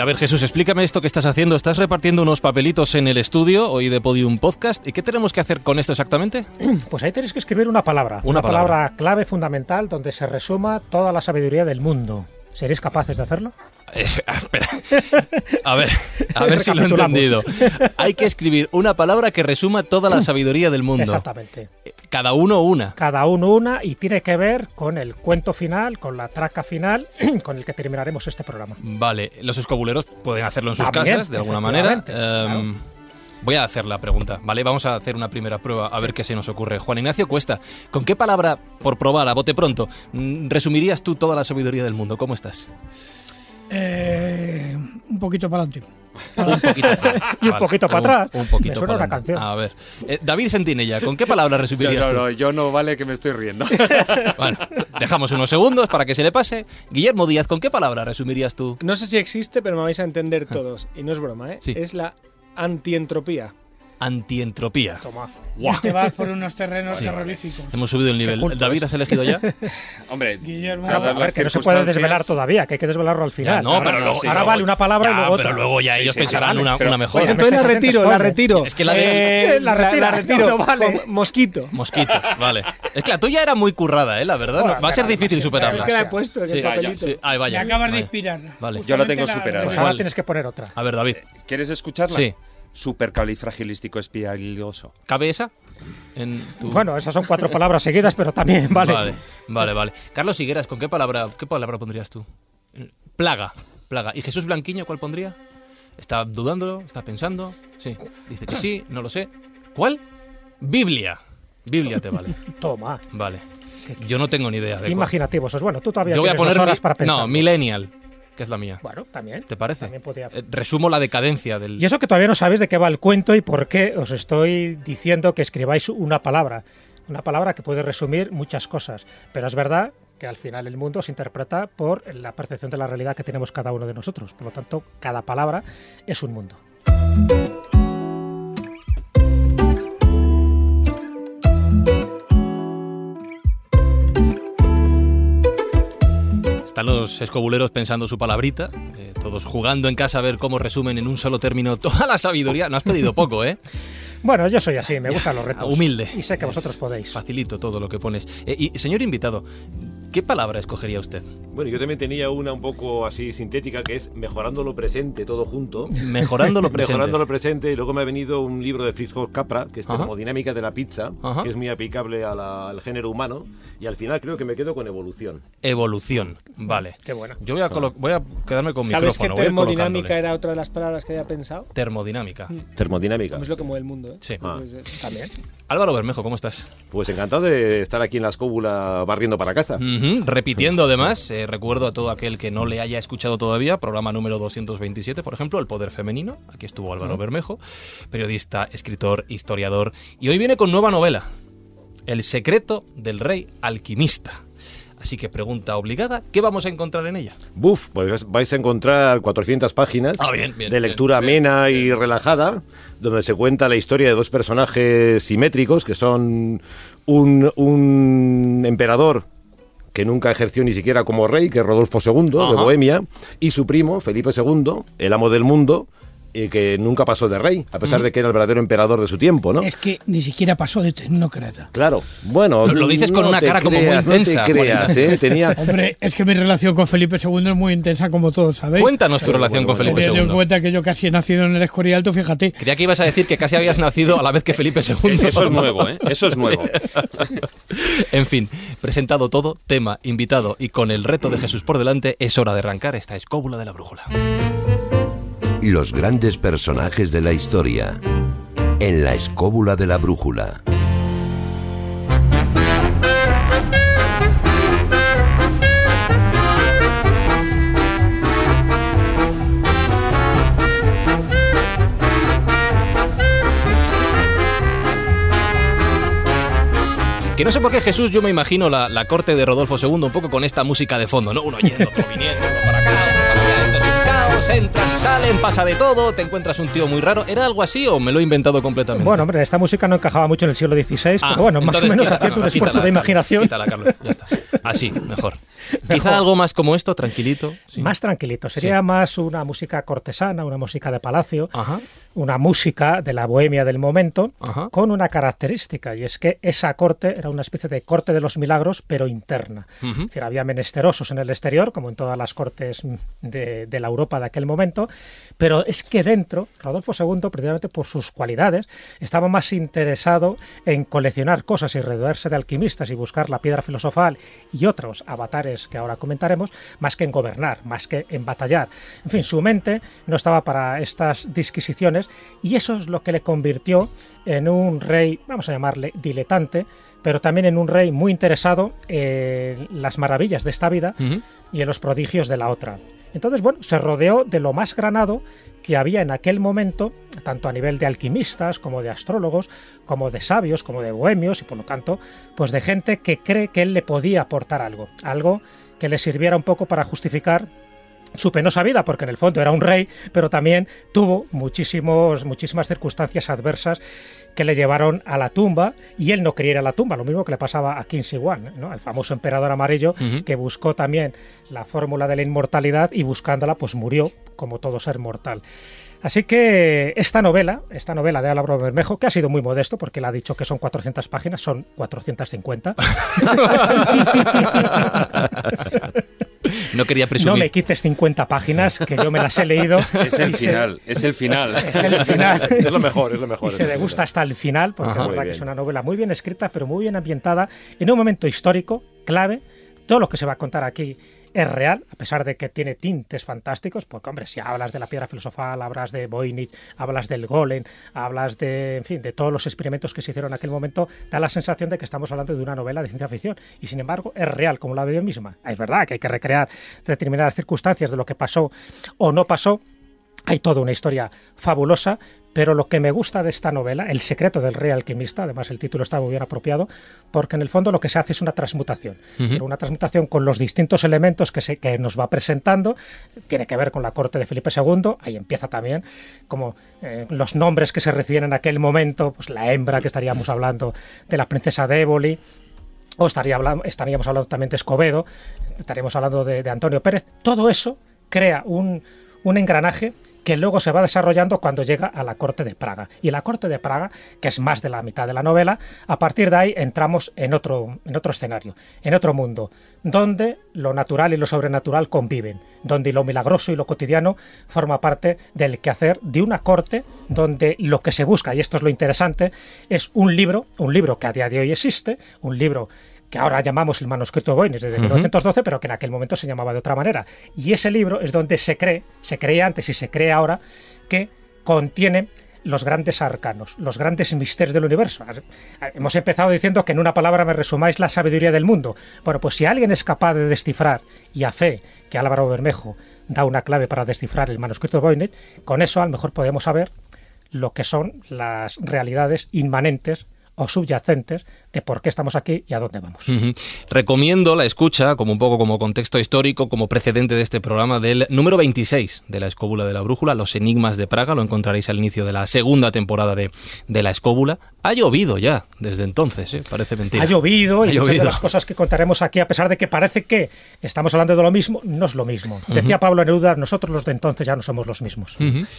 A ver, Jesús, explícame esto que estás haciendo. ¿Estás repartiendo unos papelitos en el estudio hoy de Podium Podcast? ¿Y qué tenemos que hacer con esto exactamente? Pues ahí tenéis que escribir una palabra. Una palabra. clave fundamental donde se resuma toda la sabiduría del mundo. ¿Seréis capaces de hacerlo? Eh, espera. A ver, a ver si lo he entendido. Hay que escribir una palabra que resuma toda la sabiduría del mundo. Exactamente. Cada uno una. Cada uno una y tiene que ver con el cuento final, con la traca final, con el que terminaremos este programa. Vale, los escobuleros pueden hacerlo en sus También, casas, de alguna manera. Em, Voy a hacer la pregunta, ¿vale? Vamos a hacer una primera prueba a ver qué se nos ocurre. Juan Ignacio Cuesta, ¿con qué palabra, por probar, a bote pronto, mm, resumirías tú toda la sabiduría del mundo? ¿Cómo estás? Eh, un poquito para adelante. Un poquito Y un poquito para atrás. Un, poquito Me suena para una canción. A ver. Eh, David Sentinella, ¿con qué palabra resumirías No, tú? no, yo no vale que me estoy riendo. Bueno, dejamos unos segundos para que se le pase. Guillermo Díaz, ¿con qué palabra resumirías tú? No sé si existe, pero me vais a entender todos. Y no es broma, ¿eh? Sí. Es la antientropía. Antientropía. Toma. Te vas por unos terrenos Sí. terroríficos. Hemos subido el nivel. ¿David has elegido ya? Hombre, Guillermo. Dadas A ver, que no se puede desvelar todavía, que hay que desvelarlo al final. Ya, no, pero ahora, luego- ahora sí, vale una palabra y Ya, luego otra. pero luego ya Sí, ellos sí, pensarán vale. una, Pero- una mejor. Pues entonces la retiro, la retiro. Es que la de- Eh, La la, retira, la retiro. no vale. Con mosquito. Mosquito, vale. Es que la tuya era muy currada, ¿eh? La verdad. Bueno, no- va a ser pero difícil superarla. Es que la he puesto en Sí, el papelito. sí. Ay, Me vaya. acabas de Vale. inspirar. Vale. Yo la tengo superada. Pues la- ahora tienes que poner otra. A ver, David. ¿quieres escucharla? Sí. Supercalifragilístico espialidoso. ¿Cabe esa? En tu... Bueno, esas son cuatro palabras seguidas, pero también vale. Vale, vale, vale. Carlos Higueras, ¿con qué palabra, qué palabra pondrías tú? Plaga, plaga. ¿Y Jesús Blanquiño cuál pondría? ¿Está dudándolo? ¿Está pensando? Sí. Dice que sí, no lo sé. ¿Cuál? Biblia. Biblia te vale. Toma. Vale. Yo no tengo ni idea de Qué cuál. imaginativos sois. Bueno, tú todavía Yo voy a tienes poner horas mi- para pensar. No, Millennial, que es la mía. Bueno, también. ¿Te parece? También podría- Eh, resumo la decadencia del Y eso que todavía no sabéis de qué va el cuento y por qué os estoy diciendo que escribáis una palabra. Una palabra que puede resumir muchas cosas. Pero es verdad que al final el mundo se interpreta por la percepción de la realidad que tenemos cada uno de nosotros. Por lo tanto, cada palabra es un mundo. Están los escobuleros pensando su palabrita, eh, todos jugando en casa a ver cómo resumen en un solo término toda la sabiduría. No has pedido poco, ¿eh? Bueno, yo soy así, me gustan los retos. Humilde. Y sé que vosotros podéis. Facilito todo lo que pones. Eh, y, señor invitado, ¿qué palabra escogería usted? Bueno, yo también tenía una un poco así sintética que es mejorando lo presente todo junto. Mejorando lo presente. Mejorando lo presente y luego me ha venido un libro de Fritz Capra que es Ajá. termodinámica de la pizza, Ajá. que es muy aplicable a la- al género humano y al final creo que me quedo con evolución. Evolución. Vale. Qué buena. Yo voy a, voy a quedarme con ¿Sabes que micrófono. a ir termodinámica era otra de las palabras que había pensado? Termodinámica. Termodinámica. Es lo que mueve el mundo, ¿eh? Sí. Ah. Pues, eh, También. Álvaro Bermejo, ¿cómo estás? Pues encantado de estar aquí en la escóbula barriendo para casa. Repitiendo además, eh, recuerdo a todo aquel que no le haya escuchado todavía, programa número 227, por ejemplo, El Poder Femenino. Aquí estuvo Álvaro Bermejo, periodista, escritor, historiador. Y hoy viene con nueva novela, El secreto del rey alquimista. Así que pregunta obligada, ¿qué vamos a encontrar en ella? Buf, pues vais a encontrar 400 páginas Ah, bien, bien, de lectura bien, amena y relajada, donde se cuenta la historia de dos personajes simétricos, que son un, un emperador que nunca ejerció ni siquiera como rey, que es Rodolfo II de. Bohemia, y su primo, Felipe II, el amo del mundo, y que nunca pasó de rey, a pesar de que era el verdadero emperador de su tiempo, ¿no? Es que ni siquiera pasó de tecnócrata. Claro, bueno. Lo- lo dices con no una te cara como muy intensa, No te creas. ¿eh? Tenía, Hombre, es que mi relación con Felipe II es muy intensa, como todos sabéis. Cuéntanos tu relación bueno, con Felipe Teniendo en II. cuenta que yo casi he nacido en el Escorial, tú fíjate. Creía que ibas a decir que casi habías nacido a la vez que Felipe II. Eso es nuevo, ¿eh? Eso es nuevo. En fin, presentado todo, tema, invitado y con el reto de Jesús por delante, es hora de arrancar esta escóbula de la brújula. Los grandes personajes de la historia. En la escóbula de la brújula. Que no sé por qué Jesús, yo me imagino la, la corte de Rodolfo II un poco con esta música de fondo, ¿no? Uno yendo, otro viniendo, uno para acá un entran, salen, pasa de todo, te encuentras un tío muy raro. ¿Era algo así o me lo he inventado completamente? Bueno, hombre, esta música no encajaba mucho en el siglo XVI, Ah, pero bueno, más o menos haciendo un no, esfuerzo quítala, de imaginación. Quítala, Carlos, ya está. Así, mejor. Quizá algo más como esto, tranquilito. sí. Más tranquilito. Sería Sí. más una música cortesana, una música de palacio, Ajá. una música de la bohemia del momento, Ajá. con una característica, y es que esa corte era una especie de corte de los milagros, pero interna. Es decir, había menesterosos en el exterior, como en todas las cortes de, de la Europa de aquel momento, pero es que dentro, Rodolfo II, precisamente por sus cualidades, estaba más interesado en coleccionar cosas y rodearse de alquimistas y buscar la piedra filosofal y otros avatares que ahora comentaremos, más que en gobernar, más que en batallar. En fin, su mente no estaba para estas disquisiciones y eso es lo que le convirtió en un rey, vamos a llamarle diletante, pero también en un rey muy interesado en las maravillas de esta vida y en los prodigios de la otra. Entonces, bueno, se rodeó de lo más granado que había en aquel momento, tanto a nivel de alquimistas, como de astrólogos, como de sabios, como de bohemios, y por lo tanto, pues de gente que cree que él le podía aportar algo, algo que le sirviera un poco para justificar su penosa vida, porque en el fondo era un rey, pero también tuvo muchísimos, muchísimas circunstancias adversas que le llevaron a la tumba y él no quería ir a la tumba, lo mismo que le pasaba a Shi Huang, ¿no? el famoso emperador amarillo que buscó también la fórmula de la inmortalidad y buscándola pues murió como todo ser mortal. Así que esta novela, esta novela de Álvaro Bermejo, que ha sido muy modesto porque él ha dicho que son 400 páginas, son 450. No quería No presumir. me quites 50 páginas, que yo me las he leído. Es el y se- final, es el final. es el final. Es lo mejor, es lo y mejor. se degusta hasta el final, porque Ajá. es verdad que es una novela muy bien escrita, pero muy bien ambientada, en un momento histórico clave. Todo lo que se va a contar aquí es real, a pesar de que tiene tintes fantásticos, porque, hombre, si hablas de la piedra filosofal, hablas de Voynich, hablas del golem, hablas de, en fin, de todos los experimentos que se hicieron en aquel momento, da la sensación de que estamos hablando de una novela de ciencia ficción. Y, sin embargo, es real, como la veo misma. Es verdad que hay que recrear determinadas circunstancias de lo que pasó o no pasó, hay toda una historia fabulosa, pero lo que me gusta de esta novela, El secreto del rey alquimista, además el título está muy bien apropiado, porque en el fondo lo que se hace es una transmutación. Pero una transmutación con los distintos elementos que, se, que nos va presentando, tiene que ver con la corte de Felipe II, ahí empieza también como eh, los nombres que se reciben en aquel momento, pues la hembra que estaríamos hablando de la princesa de Éboli, o estaría hablando, estaríamos hablando también de Escobedo, estaríamos hablando de, de Antonio Pérez, todo eso crea un, un engranaje que luego se va desarrollando cuando llega a la corte de Praga. Y la corte de Praga, que es más de la mitad de la novela, a partir de ahí entramos en otro, en otro escenario, en otro mundo, donde lo natural y lo sobrenatural conviven, donde lo milagroso y lo cotidiano forma parte del quehacer de una corte donde lo que se busca, y esto es lo interesante, es un libro, un libro que a día de hoy existe, un libro que ahora llamamos el manuscrito Voynich desde 1912, pero que en aquel momento se llamaba de otra manera. Y ese libro es donde se cree, se creía antes y se cree ahora, que contiene los grandes arcanos, los grandes misterios del universo. Hemos empezado diciendo que en una palabra me resumáis la sabiduría del mundo. Bueno, pues si alguien es capaz de descifrar, y a fe que Álvaro Bermejo da una clave para descifrar el manuscrito de Voynich, con eso a lo mejor podemos saber lo que son las realidades inmanentes o subyacentes de por qué estamos aquí y a dónde vamos. Recomiendo la escucha, como un poco como contexto histórico, como precedente de este programa, del número 26 de la Escóbula de la Brújula, Los Enigmas de Praga. Lo encontraréis al inicio de la segunda temporada de, de la Escóbula. Ha llovido ya desde entonces, ¿eh? parece mentira. Ha llovido Ha y muchas de las cosas que contaremos aquí, a pesar de que parece que estamos hablando de lo mismo, no es lo mismo. Decía Pablo Neruda, nosotros los de entonces ya no somos los mismos.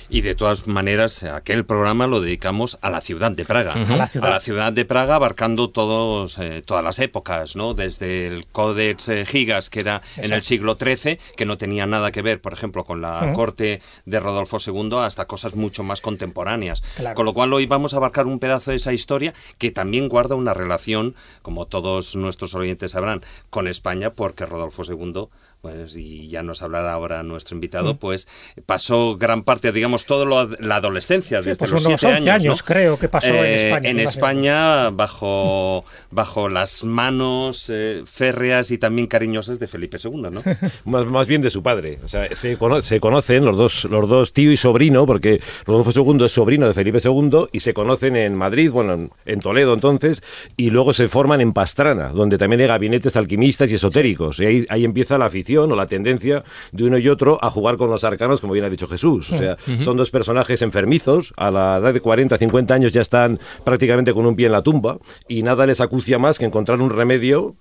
Y de todas maneras, aquel programa lo dedicamos a la ciudad de Praga. A la ciudad. de Praga, abarcando todos, eh, todas las épocas, ¿no? Desde el Codex eh, Gigas, que era en el siglo XIII, que no tenía nada que ver, por ejemplo, con la corte de Rodolfo II, hasta cosas mucho más contemporáneas. Claro. Con lo cual hoy vamos a abarcar un pedazo de esa historia que también guarda una relación, como todos nuestros oyentes sabrán, con España, porque Rodolfo II pues, y ya nos hablará ahora nuestro invitado, pues pasó gran parte, digamos, toda la adolescencia, Sí, desde pues los unos siete 11 años, creo que pasó en Eh, España, En España, bajo, bajo las manos eh, férreas y también cariñosas de Felipe II, ¿no? Más, más bien de su padre. O sea, se, cono- se conocen los dos, los dos tío y sobrino, porque Rodolfo II es sobrino de Felipe II y se conocen en Madrid, bueno, en, en Toledo entonces, y luego se forman en Pastrana, donde también hay gabinetes alquimistas y esotéricos. Y ahí, ahí empieza la afición o la tendencia de uno y otro a jugar con los arcanos, como bien ha dicho Jesús. O sea, son dos personajes enfermizos, a la edad de 40, 50 años ya están prácticamente con un pie en la tumba, y nada les acucia más que encontrar un remedio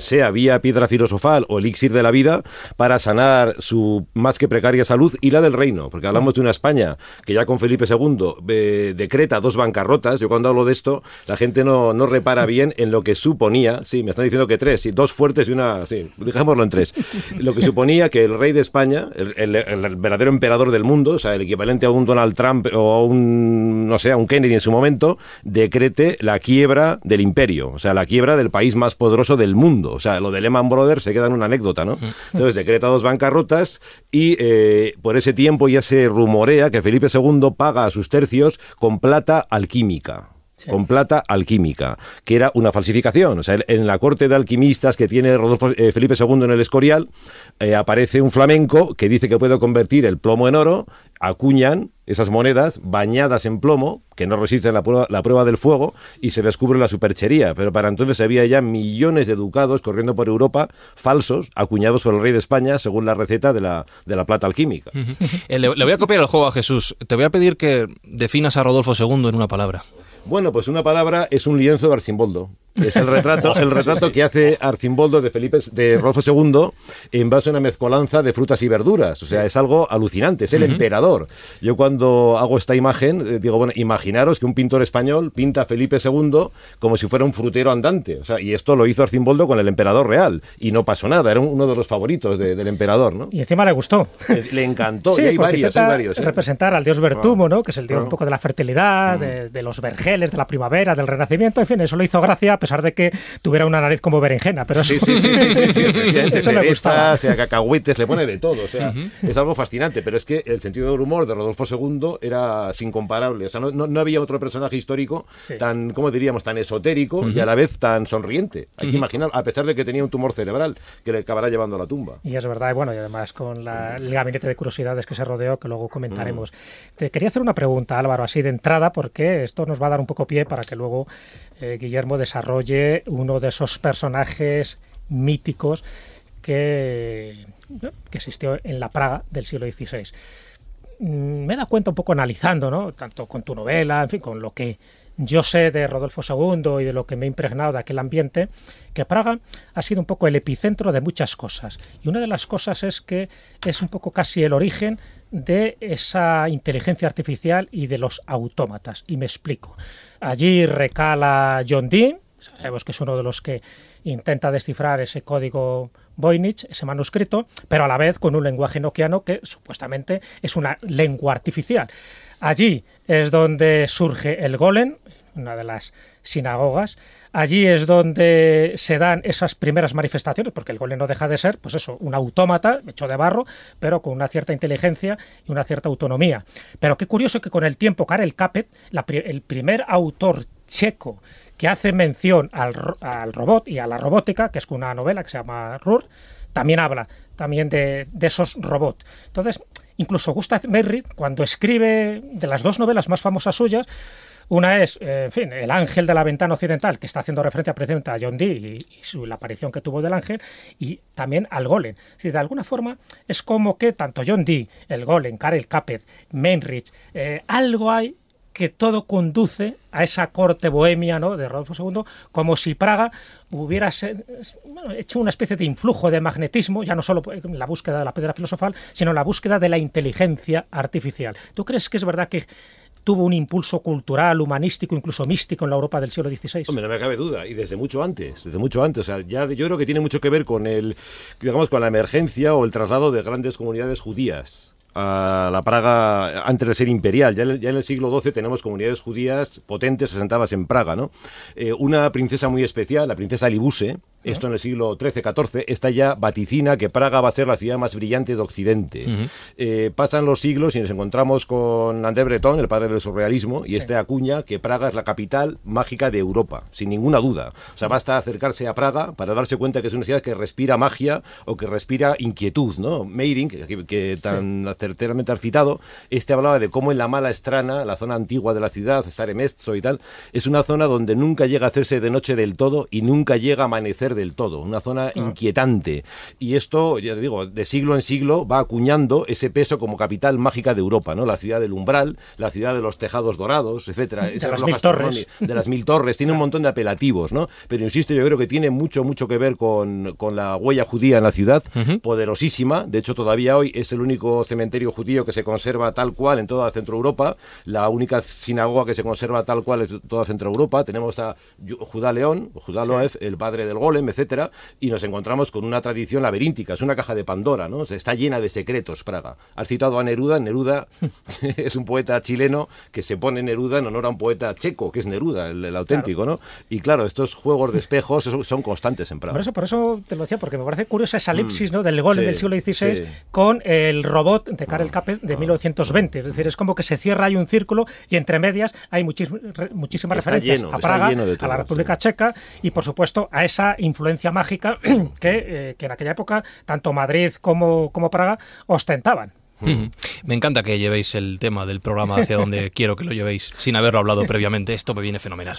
sea vía piedra filosofal o elixir de la vida para sanar su más que precaria salud y la del reino, porque hablamos de una España que ya con Felipe II eh, decreta dos bancarrotas. Yo cuando hablo de esto, la gente no, no repara bien en lo que suponía, sí, me están diciendo que tres, sí, dos fuertes y una, sí, dejémoslo en tres, lo que suponía que el rey de España, el, el- el verdadero emperador del mundo, o sea, el equivalente a un Donald Trump o a un, no sé, a un Kennedy en su momento, decrete la quiebra del imperio, o sea, la quiebra del país más poderoso del mundo. O sea, lo de Lehman Brothers se queda en una anécdota, ¿no? Entonces decreta dos bancarrotas y eh, por ese tiempo ya se rumorea que Felipe II paga a sus tercios con plata alquímica. Con plata alquímica, que era una falsificación. O sea, en la corte de alquimistas que tiene Rodolfo, eh, Felipe II en el Escorial, eh, aparece un flamenco que dice que puede convertir el plomo en oro, acuñan esas monedas bañadas en plomo, que no resisten la prueba, la prueba del fuego, y se descubre la superchería. Pero para entonces había ya millones de ducados corriendo por Europa, falsos, acuñados por el rey de España, según la receta de la, de la plata alquímica. Eh, le, le voy a copiar el juego a Jesús. Te voy a pedir que definas a Rodolfo II en una palabra. Bueno, pues una palabra es un lienzo de Arcimboldo. Es el retrato, el retrato que hace Arcimboldo de Felipe de Rolfo II en base a una mezcolanza de frutas y verduras. O sea, es algo alucinante, es el emperador. Yo cuando hago esta imagen, eh, digo, bueno, imaginaros que un pintor español pinta a Felipe II como si fuera un frutero andante. O sea, y esto lo hizo Arcimboldo con el emperador real. Y no pasó nada, era uno de los favoritos de- del emperador, ¿no? Y encima le gustó. Le encantó, Sí, y hay varios, hay intenta varios. ¿eh? representar al dios Vertumo, ¿no? que es el dios un poco de la fertilidad, de, de los vergeles, de la primavera, del renacimiento, en fin, eso le hizo gracia pesar de que tuviera una nariz como berenjena, pero Sí, eso, sí, sí, sí, sí, sí, efectivamente, eso le gustaba. eh, cacahuetes, le pone de todo, o sea, es algo fascinante, pero es que el sentido del humor de Rodolfo II era sin comparable, o sea, no, no- no había otro personaje histórico Sí. tan, ¿cómo diríamos?, tan esotérico y a la vez tan sonriente. Hay que imaginar, a pesar de que tenía un tumor cerebral que le acabará llevando a la tumba. Y es verdad, y bueno, y además con la- el gabinete de curiosidades que se rodeó, que luego comentaremos. Te quería hacer una pregunta, Álvaro, así de entrada, porque esto nos va a dar un poco pie para que luego eh, Guillermo desarrolle uno de esos personajes míticos que, existió en la Praga del siglo XVI. Mm, Me he dado cuenta un poco analizando, ¿no? Tanto con tu novela, en fin, con lo que yo sé de Rodolfo II y de lo que me he impregnado de aquel ambiente, que Praga ha sido un poco el epicentro de muchas cosas. Y una de las cosas es que es un poco casi el origen de esa inteligencia artificial y de los autómatas. Y me explico. Allí recala John Dee, sabemos que es uno de los que intenta descifrar ese código Voynich, ese manuscrito, pero a la vez con un lenguaje noquiano que supuestamente es una lengua artificial. Allí es donde surge el golem, una de las sinagogas. Allí es donde se dan esas primeras manifestaciones, porque el golem no deja de ser, pues eso, un autómata hecho de barro, pero con una cierta inteligencia y una cierta autonomía. Pero qué curioso que con el tiempo Karel Capet, el primer autor checo que hace mención al robot y a la robótica, que es una novela que se llama Rur, también habla también de, de esos robots. Entonces, incluso Gustav Merritt, cuando escribe de las dos novelas más famosas suyas, una es, eh, en fin, El ángel de la ventana occidental, que está haciendo referencia precisamente a John Dee y, su- la aparición que tuvo del ángel, y también al golem. Decir, de alguna forma es como que tanto John Dee, el golem, Karel Capet, Mainrich, eh, algo hay que todo conduce a esa corte bohemia ¿no? de Rodolfo II, como si Praga hubiera hecho una especie de influjo de magnetismo, ya no solo en la búsqueda de la piedra filosofal, sino en la búsqueda de la inteligencia artificial. ¿Tú crees que es verdad que tuvo un impulso cultural, humanístico, incluso místico en la Europa del siglo XVI? Hombre, no me cabe duda, y desde mucho antes, desde mucho antes. O sea, ya yo creo que tiene mucho que ver con el, digamos, con la emergencia o el traslado de grandes comunidades judías a la Praga antes de ser imperial. Ya en, el, siglo XII tenemos comunidades judías potentes asentadas en Praga, ¿no? Eh, una princesa muy especial, la princesa Libuse, esto en el siglo XIII-XIV, esta ya vaticina que Praga va a ser la ciudad más brillante de Occidente. Eh, pasan los siglos y nos encontramos con André Breton, el padre del surrealismo, y este acuña que Praga es la capital mágica de Europa, sin ninguna duda. O sea, basta acercarse a Praga para darse cuenta que es una ciudad que respira magia o que respira inquietud, ¿no? Meiring, que, que tan certeramente has citado, este hablaba de cómo en la mala estrana, la zona antigua de la ciudad, Staremestzo y tal, es una zona donde nunca llega a hacerse de noche del todo y nunca llega a amanecer del todo, una zona inquietante. Y esto, ya te digo, de siglo en siglo va acuñando ese peso como capital mágica de Europa, ¿no? La ciudad del umbral, la ciudad de los tejados dorados, etcétera. De las mil torres. de las mil torres, tiene un montón de apelativos, ¿no? Pero insisto, yo creo que tiene mucho, mucho que ver con, con la huella judía en la ciudad, poderosísima. De hecho, todavía hoy es el único cementerio judío que se conserva tal cual en toda Centro Europa, la única sinagoga que se conserva tal cual en toda Centro Europa. Tenemos a Judá León, Judá Loef, el padre del golem, etcétera, y nos encontramos con una tradición laberíntica, es una caja de Pandora, ¿no? O sea, está llena de secretos, Praga. Has citado a Neruda, Neruda es un poeta chileno que se pone Neruda en honor a un poeta checo, que es Neruda, el, el auténtico, ¿no? Y claro, estos juegos de espejos son- constantes en Praga. Por eso, por eso te lo decía, porque me parece curiosa esa elipsis ¿no? del Mm. sí, del siglo XVI sí. con el robot de Karel Capel de 1920. Es decir, es como que se cierra ahí un círculo y entre medias hay muchísimas referencias lleno, a Praga, lleno de a la República sí. Checa y, por supuesto, a esa influencia mágica que, eh, que en aquella época tanto Madrid como, como Praga ostentaban. Me encanta que llevéis el tema del programa hacia donde quiero que lo llevéis, sin haberlo hablado previamente. Esto me viene fenomenal.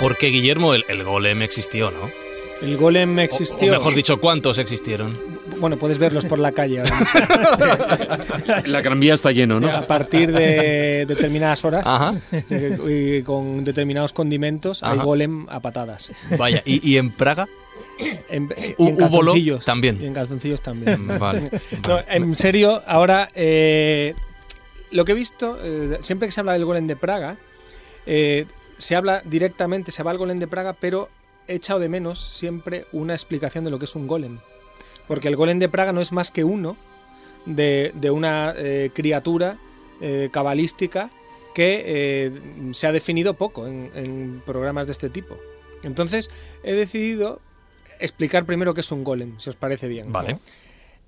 Porque Guillermo, el, el golem existió, ¿no? El golem existió. O, mejor dicho, ¿cuántos existieron? Bueno, puedes verlos por la calle ahora mismo. La Gran Vía está lleno, O sea, ¿no? a partir de determinadas horas Ajá. y con determinados condimentos hay Ajá. golem a patadas. Vaya, ¿y, y en Praga? En, lo calzoncillos también. Y en calzoncillos también. Mm, Vale. No, en serio, ahora eh, lo que he visto, eh, siempre que se habla del golem de Praga, eh, se habla directamente, se va al golem de Praga, pero he echado de menos siempre una explicación de lo que es un golem. Porque el golem de Praga no es más que uno de, de una eh, criatura eh, cabalística que eh, se ha definido poco en, en programas de este tipo. Entonces, he decidido explicar primero qué es un golem, si os parece bien. Vale.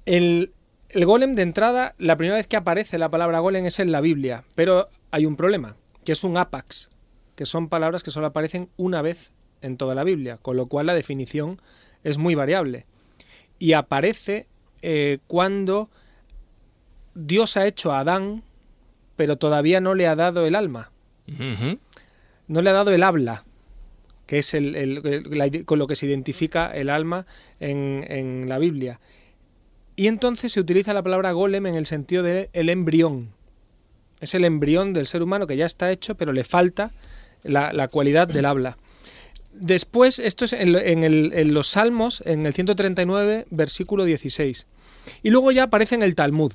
El, el golem de entrada, la primera vez que aparece la palabra golem es en la Biblia, pero hay un problema, que es un apax, que son palabras que solo aparecen una vez en toda la Biblia, con lo cual la definición es muy variable. Y aparece eh, cuando Dios ha hecho a Adán, pero todavía no le ha dado el alma, no le ha dado el habla, que es el- el- el- la ide- con lo que se identifica el alma en, en la Biblia. Y entonces se utiliza la palabra golem en el sentido de el embrión. Es el embrión del ser humano que ya está hecho, pero le falta la, la cualidad del habla. Después, esto es en, el- en los Salmos, en el 139, versículo 16. Y luego ya aparece en el Talmud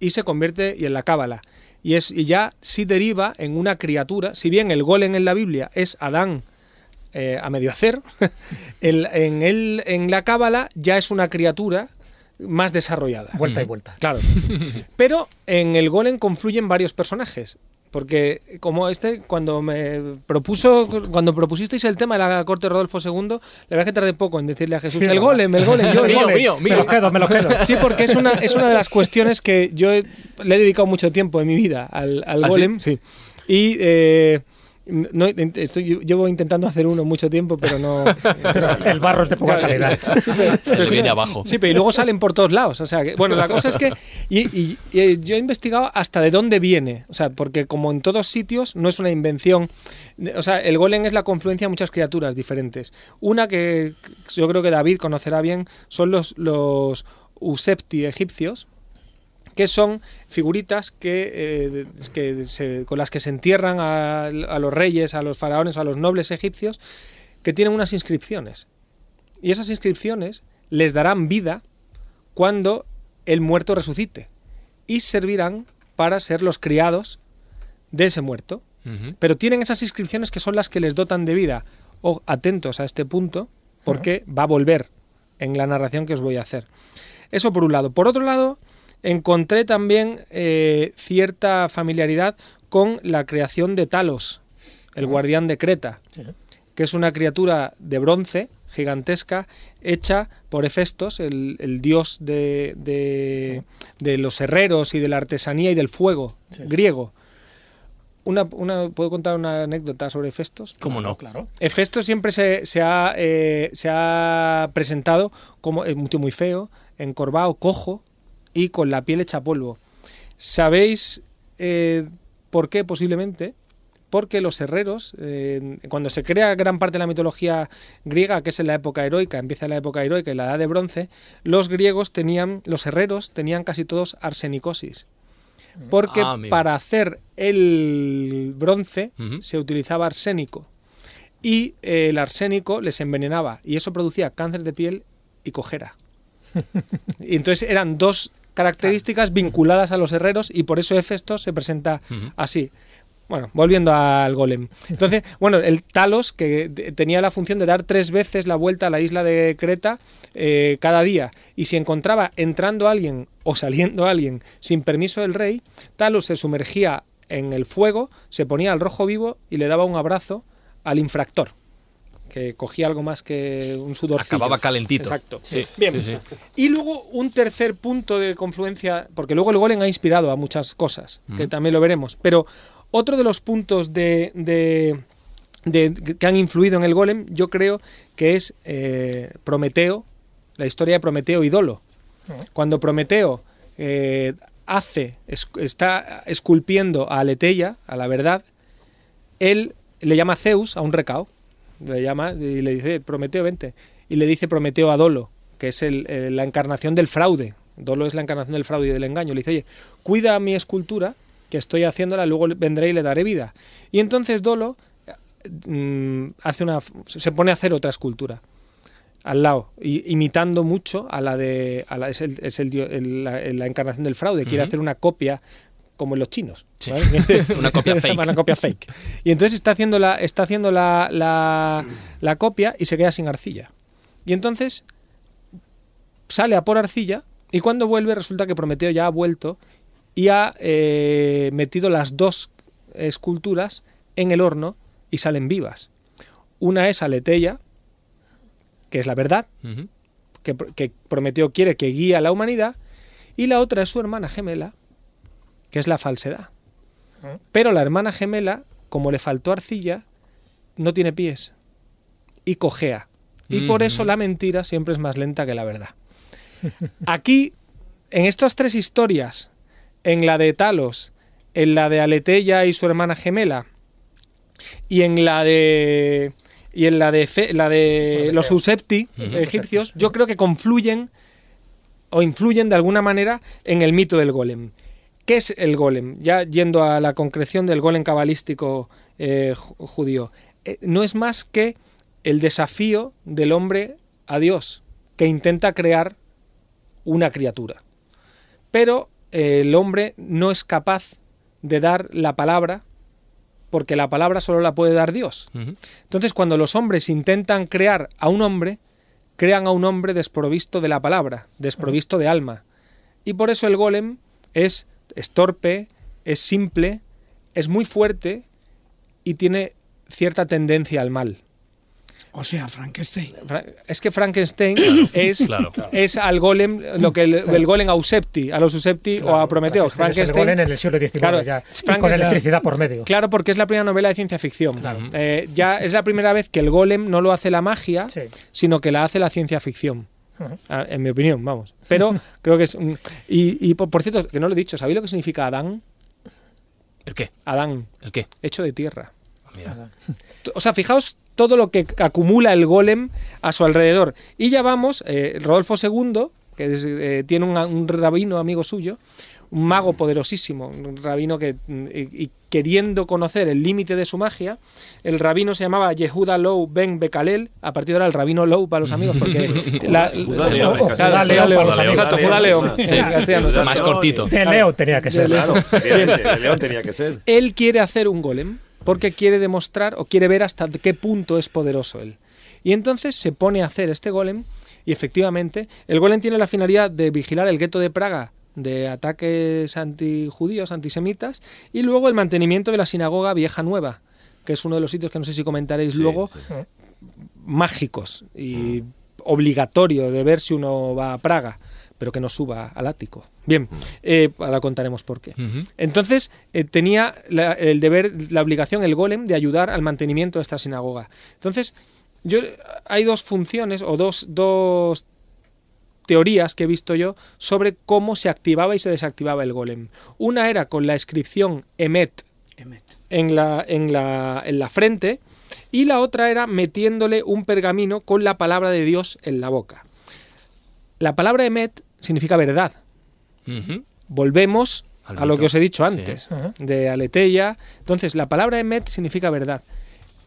y se convierte y en la Cábala. Y, es, y ya sí deriva en una criatura, si bien el golem en la Biblia es Adán eh, a medio hacer, el- en, el, en la Cábala ya es una criatura más desarrollada. Vuelta y vuelta. Claro. Pero en el golem confluyen varios personajes. Porque como este, cuando me propuso, cuando propusisteis el tema de la corte de Rodolfo II, la verdad es que tardé poco en decirle a Jesús, Sí, el golem, el golem, yo, el Mío, golem". mío, mío. Me lo quedo, me lo quedo. Sí, porque es una, es una de las cuestiones que yo he- le he dedicado mucho tiempo en mi vida al, al ¿Ah, sí? golem. Sí. Y eh, no, estoy- llevo intentando hacer uno mucho tiempo, pero no. El barro es de poca calidad. sí, pero- Se le viene abajo. Sí, pero y luego salen por todos lados. O sea, que, bueno, la cosa es que. Y, y- y yo he investigado hasta de dónde viene. O sea, porque como en todos sitios, no es una invención. O sea, el golem es la confluencia de muchas criaturas diferentes. Una que yo creo que David conocerá bien son los, los Usepti egipcios que son figuritas que, eh, que se- con las que se entierran a, a los reyes, a los faraones, a los nobles egipcios, que tienen unas inscripciones. Y esas inscripciones les darán vida cuando el muerto resucite y servirán para ser los criados de ese muerto. Pero tienen esas inscripciones que son las que les dotan de vida. o atentos a este punto, porque va a volver en la narración que os voy a hacer. Eso por un lado. Por otro lado, encontré también eh, cierta familiaridad con la creación de Talos, el guardián de Creta, que es una criatura de bronce gigantesca hecha por Hefestos, el, el dios de, de- de los herreros y de la artesanía y del fuego griego. Una, una- ¿Puedo contar una anécdota sobre Hefestos? ¿Cómo no? Claro. Hefesto siempre se, se ha, eh, se ha presentado como eh, un tío muy feo, encorvado, cojo y con la piel hecha polvo. ¿Sabéis eh, por qué posiblemente? Porque los herreros, eh, cuando se crea gran parte de la mitología griega, que es en la época heroica, empieza la época heroica y la edad de bronce, los griegos tenían, los herreros tenían casi todos arsenicosis. Porque Ah, para hacer el bronce se utilizaba arsénico y eh, el arsénico les envenenaba y eso producía cáncer de piel y cojera. y entonces eran dos características vinculadas a los herreros y por eso Hefesto se presenta así. Bueno, volviendo al golem. Entonces, bueno, el Talos, que tenía la función de dar tres veces la vuelta a la isla de Creta eh, cada día, y si encontraba entrando alguien o saliendo alguien sin permiso del rey, Talos se sumergía en el fuego, se ponía al rojo vivo y le daba un abrazo al infractor, que cogía algo más que un sudor. Acababa calentito. Exacto. Sí, Bien. sí, sí. Y luego un tercer punto de confluencia, porque luego el golem ha inspirado a muchas cosas, que también lo veremos, pero otro de los puntos de, de- de- que han influido en el golem, yo creo que es eh, Prometeo, la historia de Prometeo y Dolo. Cuando Prometeo eh, hace, es- está esculpiendo a Aleteia, a la verdad, él le llama Zeus a un recao, le llama y le dice, Prometeo, vente. Y le dice Prometeo a Dolo, que es el- la encarnación del fraude. Dolo es la encarnación del fraude y del engaño. Le dice, oye, cuida mi escultura, que estoy haciéndola, luego vendré y le daré vida. Y entonces Dolo mm, hace una, se pone a hacer otra escultura al lado, imitando mucho a la de. A la, es el, es la, la encarnación del fraude. Quiere hacer una copia como en los chinos. Sí. ¿vale? Una copia fake. Una copia fake. Y entonces está haciendo la, está haciendo la, la, la copia y se queda sin arcilla. Y entonces sale a por arcilla y cuando vuelve resulta que Prometeo ya ha vuelto y ha eh, metido las dos esculturas en el horno y salen vivas. Una es Aleteia, que es la verdad, que, que Prometeo quiere que guíe a la humanidad, y la otra es su hermana gemela, que es la falsedad. Pero la hermana gemela, como le faltó arcilla, no tiene pies y cojea. Y por eso la mentira siempre es más lenta que la verdad. Aquí, en estas tres historias, en la de Talos, en la de Aleteia y su hermana gemela, y en la de y en la de Fe- la de los Usepti egipcios, yo creo que confluyen o influyen de alguna manera en el mito del golem. ¿Qué es el golem? Ya yendo a la concreción del golem cabalístico eh, ju- judío. Eh, no es más que el desafío del hombre a Dios, que intenta crear una criatura. Pero eh, el hombre no es capaz de dar la palabra porque la palabra solo la puede dar Dios. Entonces, cuando los hombres intentan crear a un hombre, crean a un hombre desprovisto de la palabra, desprovisto de alma. Y por eso el golem es, es torpe, es simple, es muy fuerte y tiene cierta tendencia al mal. O sea, Frankenstein. Fra- Es que Frankenstein es, Claro. es al golem lo que el, el golem a Usepti, a los Usepti o a Prometeo. Frankenstein es el golem en el siglo XIX Claro, ya, y con electricidad por medio. Claro, porque es la primera novela de ciencia ficción. Eh, ya es la primera vez que el golem no lo hace la magia, Sí. sino que la hace la ciencia ficción. Ah, En mi opinión, vamos. Pero creo que es. un- Y, y por, por cierto, que no lo he dicho, ¿sabéis lo que significa Adán? ¿El qué? Adán, ¿El qué? hecho de tierra. Mira. O sea, fijaos todo lo que acumula el golem a su alrededor. Y ya vamos, eh, Rodolfo II, que es, eh, tiene un, un rabino amigo suyo, un mago poderosísimo, un rabino que, y, y queriendo conocer el límite de su magia, el rabino se llamaba Yehuda Low Ben Bekalel, a partir de ahora el rabino Low para los amigos, porque... la- Judá León. Judá León. Exacto, Judá León. Más cortito. De Leo tenía que ser. Claro, de León tenía que ser. Él quiere hacer un golem porque quiere demostrar o quiere ver hasta qué punto es poderoso él. Y entonces se pone a hacer este golem y efectivamente el golem tiene la finalidad de vigilar el gueto de Praga de ataques antijudíos, antisemitas, y luego el mantenimiento de la sinagoga vieja nueva, que es uno de los sitios que no sé si comentaréis Sí, luego, sí. mágicos y obligatorio de ver si uno va a Praga, pero que no suba al ático. Bien, eh, ahora contaremos por qué. Entonces eh, tenía la- el deber, la obligación, el golem, de ayudar al mantenimiento de esta sinagoga. Entonces, yo hay dos funciones o dos, dos teorías que he visto yo sobre cómo se activaba y se desactivaba el golem. Una era con la inscripción Emet en la, en la, en la frente y la otra era metiéndole un pergamino con la palabra de Dios en la boca. La palabra Emet significa verdad. Volvemos Al a lo que os he dicho antes, de aleteia. Entonces, la palabra Emet significa verdad.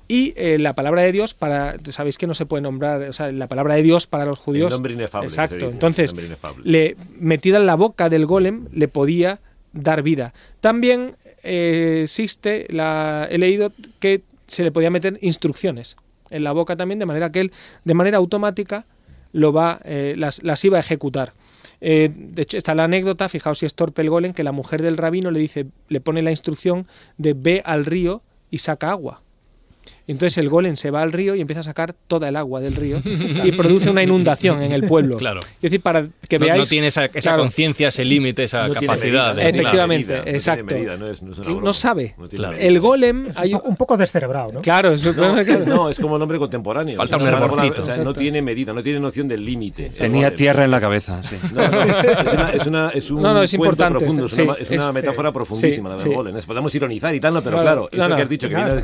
Y eh, la palabra de Dios, para sabéis que no se puede nombrar, o sea, la palabra de Dios para los judíos. El nombre inefable. Exacto. dice, Entonces, inefable. le, metida en la boca del golem le podía dar vida. También eh, existe, la, he leído que se le podía meter instrucciones en la boca también, de manera que él, de manera automática, lo va, eh, las, las iba a ejecutar. Eh, de hecho, está la anécdota, fijaos si es torpe el golem, que la mujer del rabino le dice, le pone la instrucción de ve al río y saca agua. Entonces el golem se va al río y empieza a sacar toda el agua del río y produce una inundación en el pueblo. Claro. Es decir, para que No, veáis... no tiene esa, esa Claro. conciencia, ese límite, esa No capacidad. medida, de- no tiene Efectivamente, medida, no tiene exacto. medida, no es- no es una Sí, broma. no sabe. Claro. El golem... Es hay- un, po- un poco descerebrado, ¿no? Claro, No, no, es como nombre contemporáneo. Falta O un sea, hervorcito. o sea, no tiene medida, no tiene noción del límite. El Tenía golem. tierra en la cabeza, sí. No, no, es, una, es, una- es un importante profundo, es una, es metáfora profundísima la del golem. Es- Podemos ironizar y tal, no, pero Claro, eso que has dicho que Claro,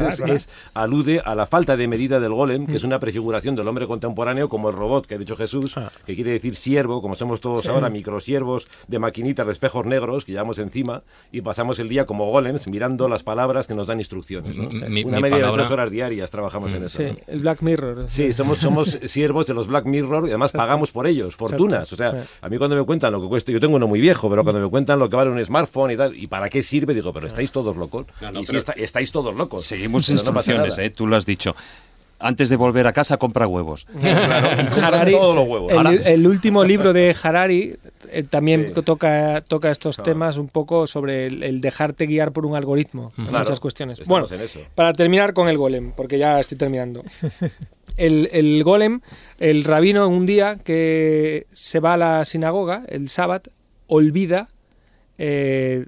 a la falta de medida del golem, que es una prefiguración del hombre contemporáneo como el robot que ha dicho Jesús, Ah. que quiere decir siervo, como somos todos ahora, microsiervos de maquinitas de espejos negros que llevamos encima y pasamos el día como golems mirando las palabras que nos dan instrucciones. ¿no? Mi- una mi media palabra- de tres horas diarias trabajamos en eso. Sí, ¿no? el Black Mirror. Sí, somos, somos siervos de los Black Mirror y además pagamos por ellos, fortunas. O sea, a mí cuando me cuentan lo que cuesta, yo tengo uno muy viejo, pero cuando me cuentan lo que vale un smartphone y tal, ¿y para qué sirve? Digo, pero estáis todos locos. No, no, y sí, está- estáis todos locos. Seguimos no instrucciones, nada. ¿eh? tú lo has dicho. Antes de volver a casa, compra huevos. Harari, todos los huevos. El, último libro de Harari eh, también Sí. toca, toca estos Claro. temas un poco sobre el, el dejarte guiar por un algoritmo en Claro, muchas cuestiones. estamos Bueno, para terminar con el golem, porque ya estoy terminando. El, el golem, el rabino un día que se va a la sinagoga, el sábado, olvida eh,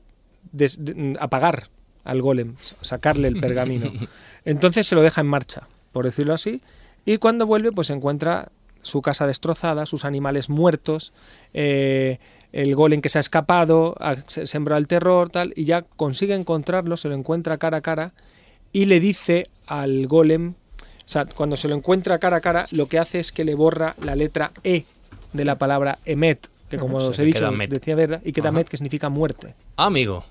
des- de- apagar al golem, sacarle el pergamino. Entonces se lo deja en marcha, por decirlo así, y cuando vuelve pues encuentra su casa destrozada, sus animales muertos, eh, el golem que se ha escapado, ha se- sembrado el terror, tal, y ya consigue encontrarlo, se lo encuentra cara a cara y le dice al golem, o sea, cuando se lo encuentra cara a cara, lo que hace es que le borra la letra E de la palabra emet, que como O sea, os que he dicho, decía verdad, y queda Ajá. met, que significa muerte. Ah, amigo.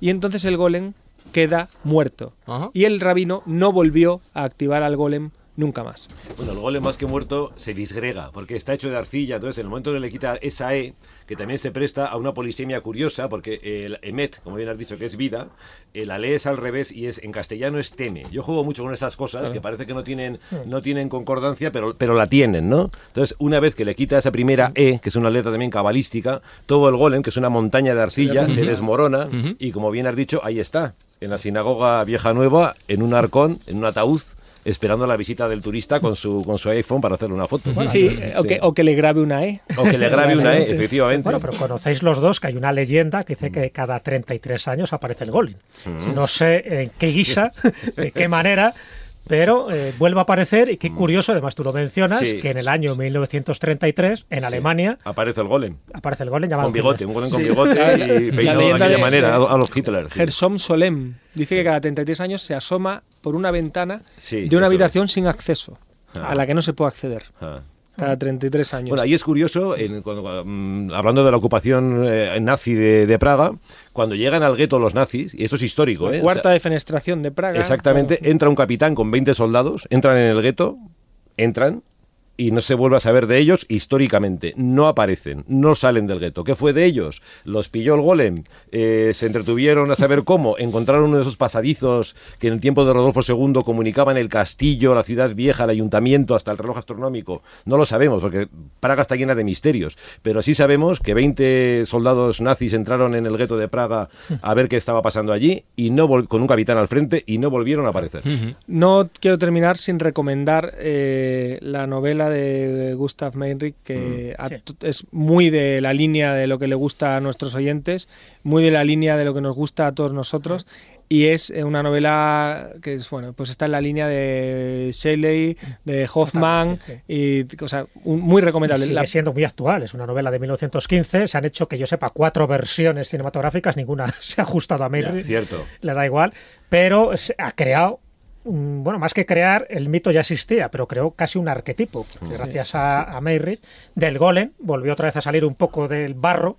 Y entonces el golem queda muerto. Ajá. Y el rabino no volvió a activar al golem nunca más. Bueno, el golem más que muerto se disgrega, porque está hecho de arcilla, entonces en el momento que le quita esa E, que también se presta a una polisemia curiosa, porque el emet, como bien has dicho, que es vida, eh, la lees al revés y es en castellano es teme. Yo juego mucho con esas cosas que parece que no tienen, no tienen concordancia, pero, pero la tienen, ¿no? Entonces, una vez que le quita esa primera E, que es una letra también cabalística, todo el golem, que es una montaña de arcilla, se desmorona y como bien has dicho, ahí está, en la sinagoga vieja nueva, en un arcón, en un ataúd, esperando la visita del turista con su, con su iPhone para hacerle una foto. sí, eh, O, que, o que le grabe una E. O que le grabe una E, efectivamente. Bueno, pero conocéis los dos que hay una leyenda que dice que cada 33 años aparece el golem. No sé en qué guisa, de qué manera, pero eh, vuelve a aparecer y qué curioso, además tú lo mencionas, Sí. que en el año 1933, en Alemania, Aparece el golem. aparece el golem llamado Con bigote, Hitler. un golem con Sí. bigote La- y peinado de aquella de- manera, de- a los Hitler. sí. Gersom Solem dice que cada 33 años se asoma por una ventana Sí, de una habitación es. sin acceso, Ah. a la que no se puede acceder. Ah. Cada 33 años. Bueno, ahí es curioso, en- cuando- mm, hablando de la ocupación eh, nazi de, de Praga, cuando llegan al gueto los nazis, y esto es histórico, La ¿eh? O cuarta sea, defenestración de Praga. Exactamente, entra un capitán con 20 soldados, entran en el gueto, entran, y no se vuelve a saber de ellos históricamente. No aparecen, no salen del gueto. ¿Qué fue de ellos? Los pilló el golem, eh, se entretuvieron a saber cómo, encontraron uno de esos pasadizos que en el tiempo de Rodolfo II comunicaban el castillo, la ciudad vieja, el ayuntamiento, hasta el reloj astronómico. No lo sabemos, porque Praga está llena de misterios, pero sí sabemos que 20 soldados nazis entraron en el gueto de Praga a ver qué estaba pasando allí y no con un capitán al frente y no volvieron a aparecer. No quiero terminar sin recomendar eh, la novela de Gustav Meinrich, que Mm. a- Sí. t- es muy de la línea de lo que le gusta a nuestros oyentes, muy de la línea de lo que nos gusta a todos nosotros. Y es eh, una novela que es, bueno, pues está en la línea de Shelley, de Hoffman, Totalmente, y, o sea, un- muy Y recomendable. sigue La- siendo muy actual, es una novela de 1915, se han hecho, que yo sepa, cuatro versiones cinematográficas, ninguna se ha ajustado a Mary, Cierto. le da igual, pero se ha creado, mm, bueno, más que crear, el mito ya existía, pero creó casi un arquetipo, porque gracias a, a Mayrid, del golem, volvió otra vez a salir un poco del barro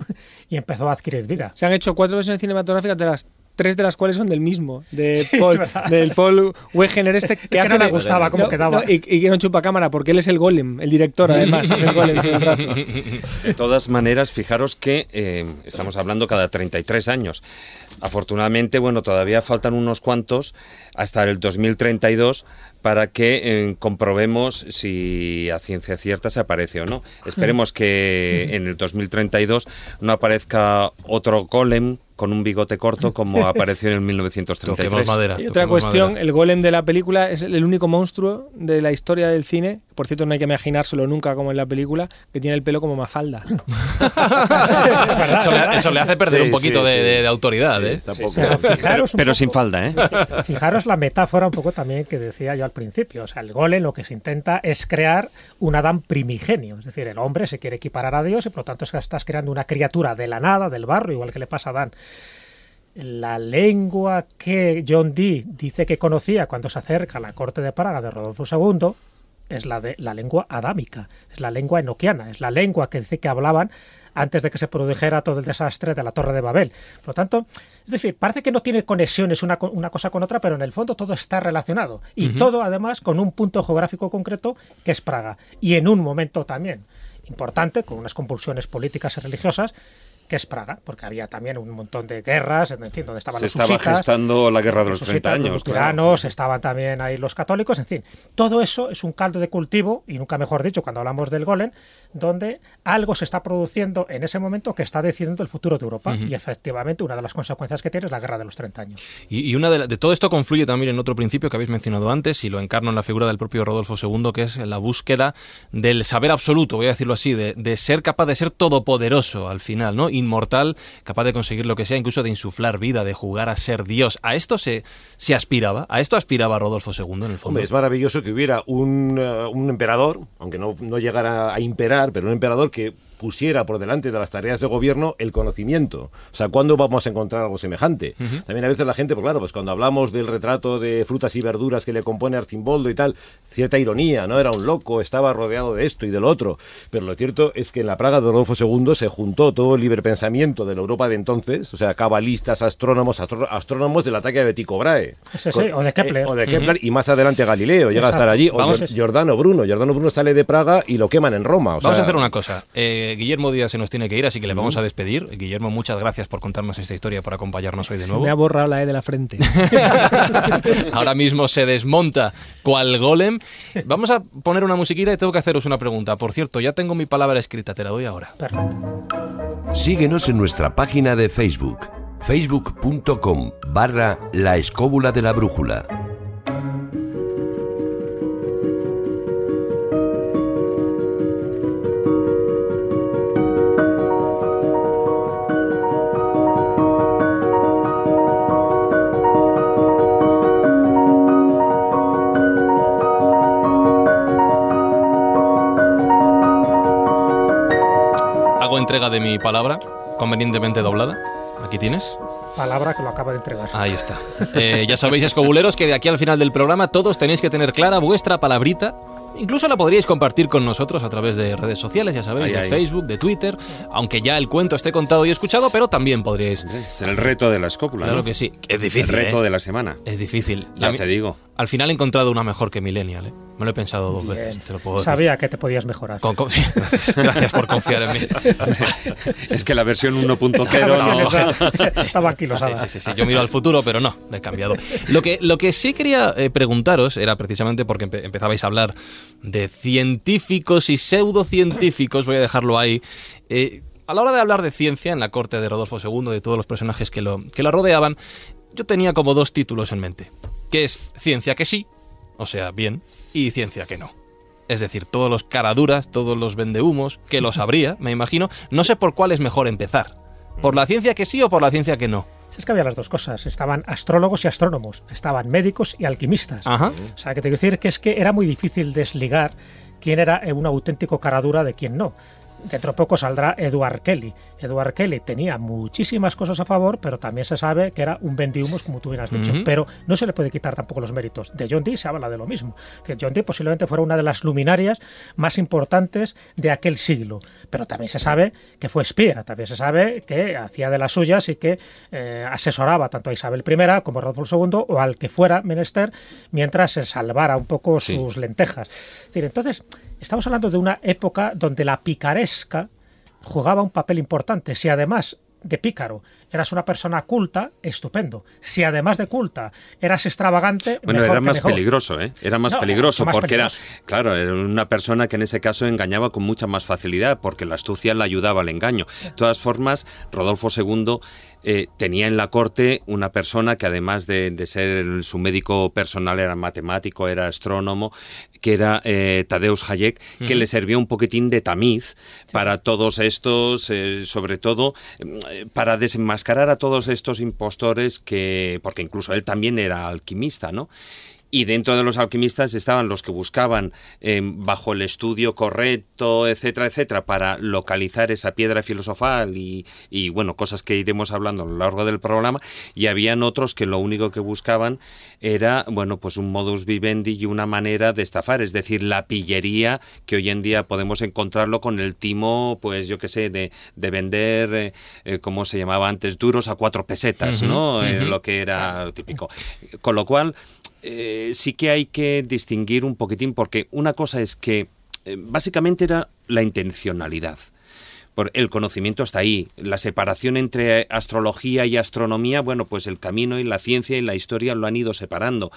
y empezó a adquirir vida. Se han hecho cuatro versiones cinematográficas de las tres de las cuales son del mismo, de Sí, Paul, del Paul Wegener este que, que hace no le gustaba cómo No, quedaba. no, y, y que no chupa cámara porque él es el golem, el director además, el golem. De todas maneras, fijaros que eh, estamos hablando cada 33 años. Afortunadamente, bueno, todavía faltan unos cuantos hasta el 2032 para que eh, comprobemos si a ciencia cierta se aparece o no. Esperemos que en el 2032 no aparezca otro golem con un bigote corto como apareció en el Toquemos 1933. madera. Y otra cuestión, madera. el golem de la película es el único monstruo de la historia del cine, por cierto no hay que imaginárselo nunca como en la película, que tiene el pelo como Mafalda. Eso le, eso le hace perder Sí, un poquito sí, de, sí. de- de autoridad, ¿eh? Pero sin falda, ¿eh? Fijaros la metáfora un poco también que decía yo al principio. O sea, el golem lo que se intenta es crear un Adán primigenio. Es decir, el hombre se quiere equiparar a Dios y por lo tanto estás creando una criatura de la nada, del barro, igual que le pasa a Adán. La lengua que John Dee dice que conocía cuando se acerca a la corte de Praga de Rodolfo II es la, de, la lengua adámica, es la lengua enoquiana, es la lengua que dice que hablaban antes de que se produjera todo el desastre de la Torre de Babel. Por lo tanto, es decir, parece que no tiene conexiones una, una cosa con otra, pero en el fondo todo está relacionado. Y todo, además, con un punto geográfico concreto que es Praga. Y en un momento también importante, con unas compulsiones políticas y religiosas, que es Praga, porque había también un montón de guerras, en fin, donde estaban Se los estaba husitas, gestando la guerra de los los 30 husitas, los años. claro. estaban también ahí los católicos, en fin. Todo eso es un caldo de cultivo, y nunca mejor dicho, cuando hablamos del golem, donde algo se está produciendo en ese momento que está decidiendo el futuro de Europa. Y efectivamente, una de las consecuencias que tiene es la guerra de los 30 años. Y, y una de, la- de todo esto confluye también en otro principio que habéis mencionado antes y lo encarno en la figura del propio Rodolfo II, que es la búsqueda del saber absoluto, voy a decirlo así, de, de ser capaz de ser todopoderoso al final, ¿no? Inmortal, capaz de conseguir lo que sea, incluso de insuflar vida, de jugar a ser Dios. ¿A esto se, se aspiraba? ¿A esto aspiraba Rodolfo II en el fondo? Es maravilloso que hubiera un, eh, un emperador, aunque no, no llegara a imperar, pero un emperador que pusiera por delante de las tareas de gobierno el conocimiento. O sea, ¿cuándo vamos a encontrar algo semejante? También a veces la gente, pues claro, pues cuando hablamos del retrato de frutas y verduras que le compone Arcimboldo y tal, cierta ironía, ¿no? Era un loco, estaba rodeado de esto y del otro. Pero lo cierto es que en la Praga de Rodolfo II se juntó todo el libre pensamiento de la Europa de entonces, o sea, cabalistas, astrónomos, astro- astrónomos del ataque de Tycho Brahe. Sí, sí, o de Kepler. Eh, o de Kepler y más adelante Galileo llega a estar allí. O Vamos- Gior- Giordano Bruno. Giordano Bruno sale de Praga y lo queman en Roma. o Vamos sea, a hacer una cosa. Eh, Guillermo Díaz se nos tiene que ir, así que le vamos a despedir. Guillermo, muchas gracias por contarnos esta historia, por acompañarnos hoy de Se nuevo. me ha borrado la E de la frente. Ahora mismo se desmonta cual golem. Vamos a poner una musiquita y tengo que haceros una pregunta. Por cierto, ya tengo mi palabra escrita, te la doy ahora. Perfecto. Síguenos en nuestra página de Facebook, facebook.com barra la escóbula de la brújula. De mi palabra, convenientemente doblada. Aquí tienes. Palabra que lo acaba de entregar. Ahí está. Eh, ya sabéis, escobuleros, que de aquí al final del programa todos tenéis que tener clara vuestra palabrita Incluso la podríais compartir con nosotros a través de redes sociales, ya sabéis, de. Facebook, de Twitter, aunque ya el cuento esté contado y escuchado, pero también podríais. Es el reto de la escópula. Claro ¿no? que sí. Es El difícil. reto ¿eh? de la semana. Es difícil. Ya La te digo. Al final he encontrado una mejor que Millennial, ¿eh? Me lo he pensado dos veces, te lo puedo decir. Sabía que te podías mejorar. Con- con- gracias, gracias por confiar en mí. Es que la versión 1.0 La versión no. estaba anquilosada. Sí, sí, sí, sí, Yo miro al futuro, pero no, lo he cambiado. Lo que, lo que sí quería eh, preguntaros era precisamente porque empe- empezabais a hablar de científicos y pseudocientíficos, voy a dejarlo ahí. Eh, a la hora de hablar de ciencia en la corte de Rodolfo II, de todos los personajes que lo, que rodeaban, yo tenía como dos títulos en mente, que es ciencia que sí, o sea, bien, y ciencia que no. Es decir, todos los caraduras, todos los vendehumos, que los habría, me imagino. No sé por cuál es mejor empezar. ¿Por la ciencia que sí o por la ciencia que no? Es que había las dos cosas. Estaban astrólogos y astrónomos. Estaban médicos y alquimistas. Ajá. O sea, que te quiero decir que es que era muy difícil desligar quién era un auténtico caradura de quién no. Dentro de poco saldrá Edward Kelly. Edward Kelly tenía muchísimas cosas a favor, pero también se sabe que era un vendihumos, como tú bien has dicho. Pero no se le puede quitar tampoco los méritos. De John Dee se habla de lo mismo. Que John Dee posiblemente fuera una de las luminarias más importantes de aquel siglo. Pero también se sabe que fue espía. También se sabe que hacía de las suyas y que eh, asesoraba tanto a Isabel I como a Rodolfo II o al que fuera menester mientras se salvara un poco Sí. sus lentejas. Es decir, entonces, estamos hablando de una época donde la picaresca jugaba un papel importante. Si además de pícaro eras una persona culta, estupendo. Si además de culta eras extravagante, Bueno, mejor era que más mejor. peligroso, ¿eh? Era más No, peligroso más porque peligroso. era, claro, era una persona que en ese caso engañaba con mucha más facilidad porque la astucia le ayudaba al engaño. De todas formas, Rodolfo II eh, tenía en la corte una persona que además de, de ser su médico personal era matemático, era astrónomo, que era eh, Tadeusz Hayek, que le servía un poquitín de tamiz para todos estos, eh, sobre todo eh, para desenmascarar a todos estos impostores que, porque incluso él también era alquimista, ¿no? Y dentro de los alquimistas estaban los que buscaban, eh, bajo el estudio correcto, etcétera, etcétera, para localizar esa piedra filosofal y, y, bueno, cosas que iremos hablando a lo largo del programa. Y habían otros que lo único que buscaban era, bueno, pues un modus vivendi y una manera de estafar, es decir, la pillería que hoy en día podemos encontrarlo con el timo, pues yo qué sé, de, de vender, eh, eh, ¿cómo se llamaba antes? Duros a cuatro pesetas, ¿no? Eh, lo que era típico. Con lo cual, eh, sí que hay que distinguir un poquitín, porque una cosa es que eh, básicamente era la intencionalidad. Por el conocimiento está ahí. La separación entre astrología y astronomía, bueno, pues el camino y la ciencia y la historia lo han ido separando.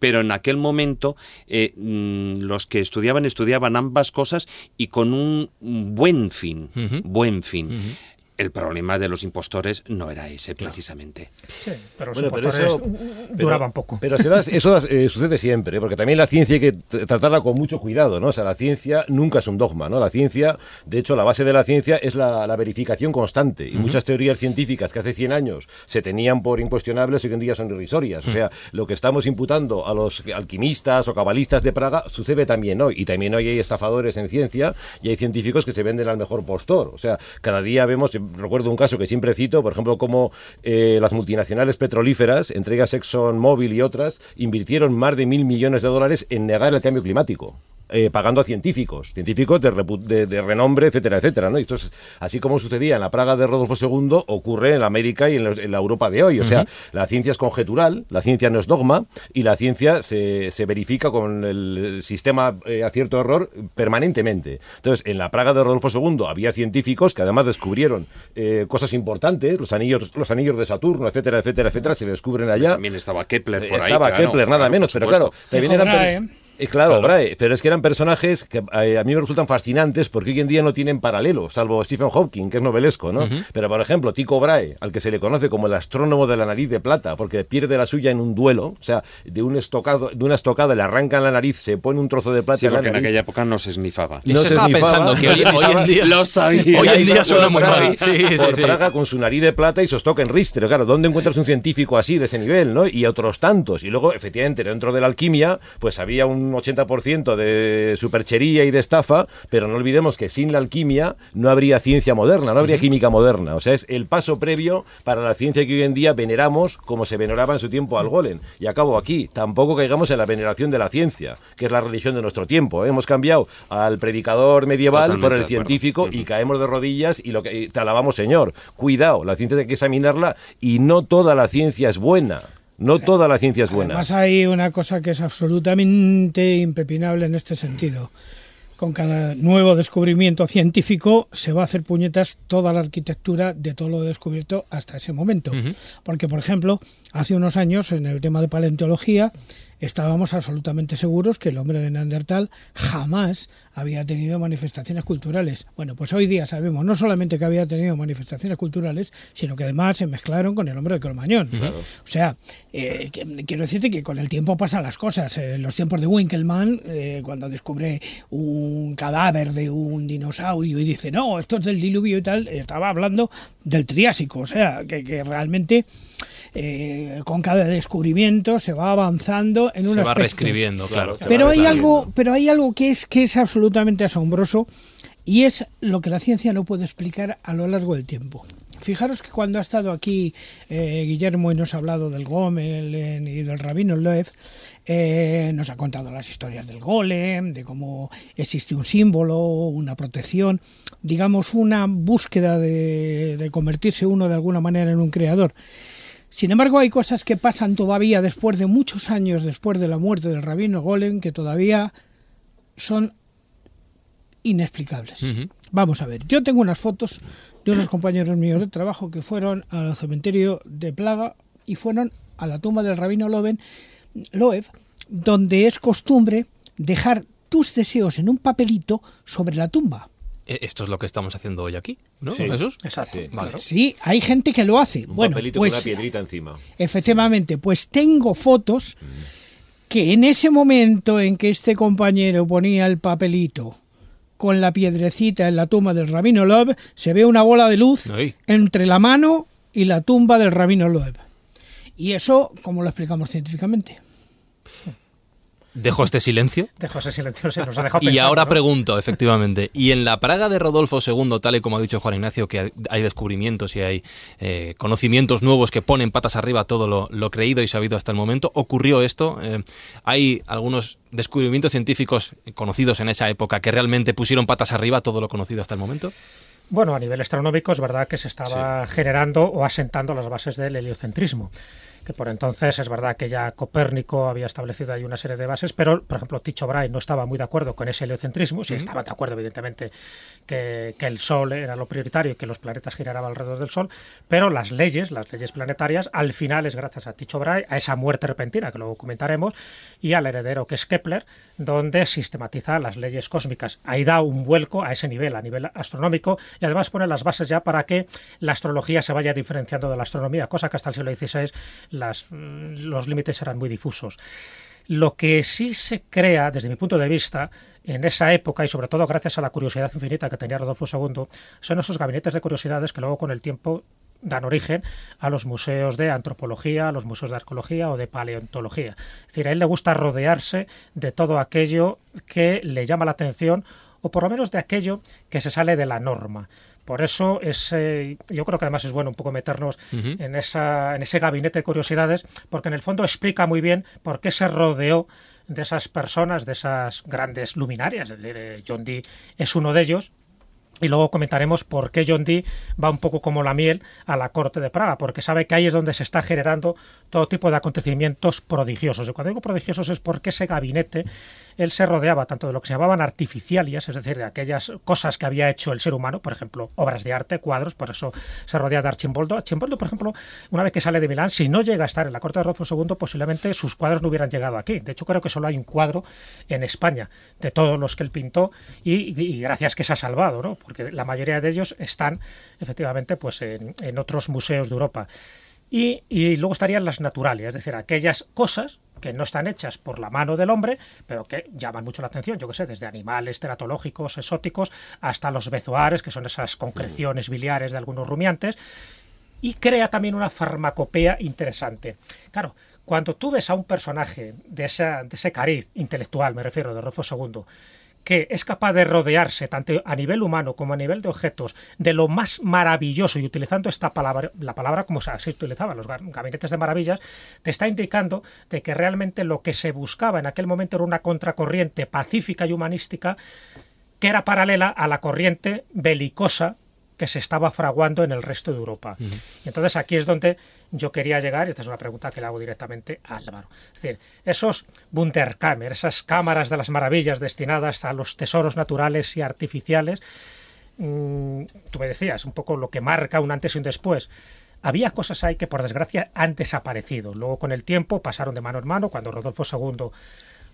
Pero en aquel momento eh, mm, los que estudiaban estudiaban ambas cosas y con un buen fin, buen fin. El problema de los impostores no era ese, precisamente. Sí, pero los Bueno, pero impostores eso- pero- duraban poco. Pero se da- eso eh, sucede siempre, ¿eh? porque también la ciencia hay que tratarla con mucho cuidado, ¿no? O sea, la ciencia nunca es un dogma, ¿no? La ciencia, de hecho, la base de la ciencia es la, la verificación constante. Y muchas teorías científicas que hace 100 años se tenían por incuestionables hoy en día son irrisorias. O sea, lo que estamos imputando a los alquimistas o cabalistas de Praga sucede también hoy. Y también hoy hay estafadores en ciencia y hay científicos que se venden al mejor postor. O sea, cada día vemos, recuerdo un caso que siempre cito, por ejemplo, como eh, las multinacionales petrolíferas, entre ellas ExxonMobil y otras, invirtieron más de mil millones de dólares en negar el cambio climático. Eh, pagando a científicos, científicos de, repu- de- de renombre, etcétera, etcétera. ¿no? Y esto es así como sucedía en la Praga de Rodolfo II, ocurre en la América y en, los- en la Europa de hoy. O sea, la ciencia es conjetural, la ciencia no es dogma y la ciencia se, se verifica con el sistema eh, acierto-error permanentemente. Entonces, en la Praga de Rodolfo II había científicos que además descubrieron eh, cosas importantes, los anillos, los anillos de Saturno, etcétera, etcétera, etcétera, se descubren allá. También estaba Kepler por ahí. Estaba claro, Kepler, nada claro, menos, pero supuesto. claro, también eran... eh, claro, Brahe, pero es que eran personajes que eh, a mí me resultan fascinantes porque hoy en día no tienen paralelo, salvo Stephen Hawking, que es novelesco, ¿no? Pero, por ejemplo, Tycho Brahe, al que se le conoce como el astrónomo de la nariz de plata, porque pierde la suya en un duelo, o sea, de un estocado, de una estocada le arrancan la nariz, se pone un trozo de plata Sí, en la porque en nariz. aquella época no se esnifaba. No Eso se estaba esnifaba. pensando que hoy, hoy en día. Lo sabía. Hoy en día suena muy mal. Sí, sí, por sí. Praga con su nariz de plata y sus toca en ristre. Claro, ¿dónde encuentras un científico así, de ese nivel, no? Y otros tantos. Y luego, efectivamente, dentro de la alquimia, pues había un un 80% de superchería y de estafa, pero no olvidemos que sin la alquimia no habría ciencia moderna, no habría química moderna. O sea, es el paso previo para la ciencia que hoy en día veneramos como se veneraba en su tiempo al golem. Y acabo aquí, tampoco caigamos en la veneración de la ciencia, que es la religión de nuestro tiempo. ¿eh? Hemos cambiado al predicador medieval Totalmente por el científico y caemos de rodillas y lo que y te alabamos, Señor. Cuidado, la ciencia hay que examinarla y no toda la ciencia es buena. No toda la ciencia es buena. Además hay una cosa que es absolutamente impepinable en este sentido. Con cada nuevo descubrimiento científico se va a hacer puñetas toda la arquitectura de todo lo descubierto hasta ese momento. Porque, por ejemplo, hace unos años en el tema de paleontología estábamos absolutamente seguros que el hombre de Neandertal jamás había tenido manifestaciones culturales. Bueno, pues hoy día sabemos no solamente que había tenido manifestaciones culturales, sino que además se mezclaron con el hombre de Cromañón. O sea, eh, quiero decirte que con el tiempo pasan las cosas. Eh, En los tiempos de Winkelmann, eh, cuando descubre un cadáver de un dinosaurio y dice, no, esto es del diluvio y tal, estaba hablando del Triásico. O sea, que, que realmente eh, con cada descubrimiento se va avanzando en un Se va reescribiendo, claro. Pero hay algo, pero hay algo que es que es absolutamente asombroso y es lo que la ciencia no puede explicar a lo largo del tiempo. Fijaros que cuando ha estado aquí eh, Guillermo y nos ha hablado del Gomel y del Rabino Loeb, eh, nos ha contado las historias del golem, de cómo existe un símbolo, una protección, digamos una búsqueda de, de convertirse uno de alguna manera en un creador. Sin embargo, hay cosas que pasan todavía después de muchos años después de la muerte del rabino Golem que todavía son inexplicables. Vamos a ver, yo tengo unas fotos de unos compañeros míos de trabajo que fueron al cementerio de Plaga y fueron a la tumba del rabino Loeb, donde es costumbre dejar tus deseos en un papelito sobre la tumba. Eh, Esto es lo que estamos haciendo hoy aquí, ¿no, Sí. Jesús? Exacto. Sí. Vale. Sí, hay gente que lo hace. Un bueno, papelito pues con una piedrita encima. Efectivamente, pues tengo fotos que en ese momento en que este compañero ponía el papelito con la piedrecita en la tumba del rabino Loeb, se ve una bola de luz Ay. entre la mano y la tumba del rabino Loeb. Y eso, ¿cómo lo explicamos científicamente? Dejo este silencio. Dejo ese silencio, se nos ha dejado Y pensando, ahora ¿no? pregunto, efectivamente, y en la Praga de Rodolfo II, tal y como ha dicho Juan Ignacio, que hay- hay descubrimientos y hay eh, conocimientos nuevos que ponen patas arriba todo lo, lo creído y sabido hasta el momento, ocurrió esto. Eh, hay algunos descubrimientos científicos conocidos en esa época que realmente pusieron patas arriba todo lo conocido hasta el momento. Bueno, a nivel astronómico es verdad que se estaba generando o asentando las bases del heliocentrismo. Que por entonces es verdad que ya Copérnico había establecido ahí una serie de bases, pero por ejemplo Tycho Brahe no estaba muy de acuerdo con ese heliocentrismo, sí estaba de acuerdo evidentemente que, que el Sol era lo prioritario y que los planetas giraran alrededor del Sol, pero las leyes, las leyes planetarias, al final es gracias a Tycho Brahe, a esa muerte repentina que luego comentaremos, y al heredero que es Kepler, donde sistematiza las leyes cósmicas. Ahí da un vuelco a ese nivel, a nivel astronómico, y además pone las bases ya para que la astrología se vaya diferenciando de la astronomía, cosa que hasta el siglo XVI los límites eran muy difusos. Lo que sí se crea, desde mi punto de vista, en esa época, y sobre todo gracias a la curiosidad infinita que tenía Rodolfo II, son esos gabinetes de curiosidades que luego con el tiempo dan origen a los museos de antropología, a los museos de arqueología o de paleontología. Es decir, a él le gusta rodearse de todo aquello que le llama la atención o por lo menos de aquello que se sale de la norma. Por eso es, eh, yo creo que además es bueno un poco meternos en, esa, en ese gabinete de curiosidades, porque en el fondo explica muy bien por qué se rodeó de esas personas, de esas grandes luminarias. Eh, John Dee es uno de ellos, y luego comentaremos por qué John Dee va un poco como la miel a la corte de Praga, porque sabe que ahí es donde se está generando todo tipo de acontecimientos prodigiosos. Y cuando digo prodigiosos es porque ese gabinete, él se rodeaba tanto de lo que se llamaban artificialias, es decir, de aquellas cosas que había hecho el ser humano, por ejemplo, obras de arte, cuadros, por eso se rodea de Archimboldo. Archimboldo, por ejemplo, una vez que sale de Milán, si no llega a estar en la corte de Rodolfo II, posiblemente sus cuadros no hubieran llegado aquí. De hecho, creo que solo hay un cuadro en España de todos los que él pintó y, y gracias que se ha salvado, ¿no? Porque la mayoría de ellos están efectivamente pues en, otros museos de Europa. Y, y, luego estarían las naturales, es decir, aquellas cosas que no están hechas por la mano del hombre, pero que llaman mucho la atención, yo que sé, desde animales teratológicos, exóticos, hasta los bezoares, que son esas concreciones biliares de algunos rumiantes, y crea también una farmacopea interesante. Claro, Cuando tú ves a un personaje de, de ese cariz intelectual, me refiero, de Rodolfo II, que es capaz de rodearse, tanto a nivel humano como a nivel de objetos, de lo más maravilloso, y utilizando esta palabra, la palabra como se utilizaba, los gabinetes de maravillas, te está indicando de que realmente lo que se buscaba en aquel momento era una contracorriente pacífica y humanística que era paralela a la corriente belicosa que se estaba fraguando en el resto de Europa. Y entonces aquí es donde yo quería llegar, y esta es una pregunta que le hago directamente a Álvaro. Es decir, esos Bunterkammer, esas cámaras de las maravillas destinadas a los tesoros naturales y artificiales, mm, tú me decías, un poco lo que marca un antes y un después. Había cosas ahí que por desgracia han desaparecido. Luego con el tiempo pasaron de mano en mano, cuando Rodolfo II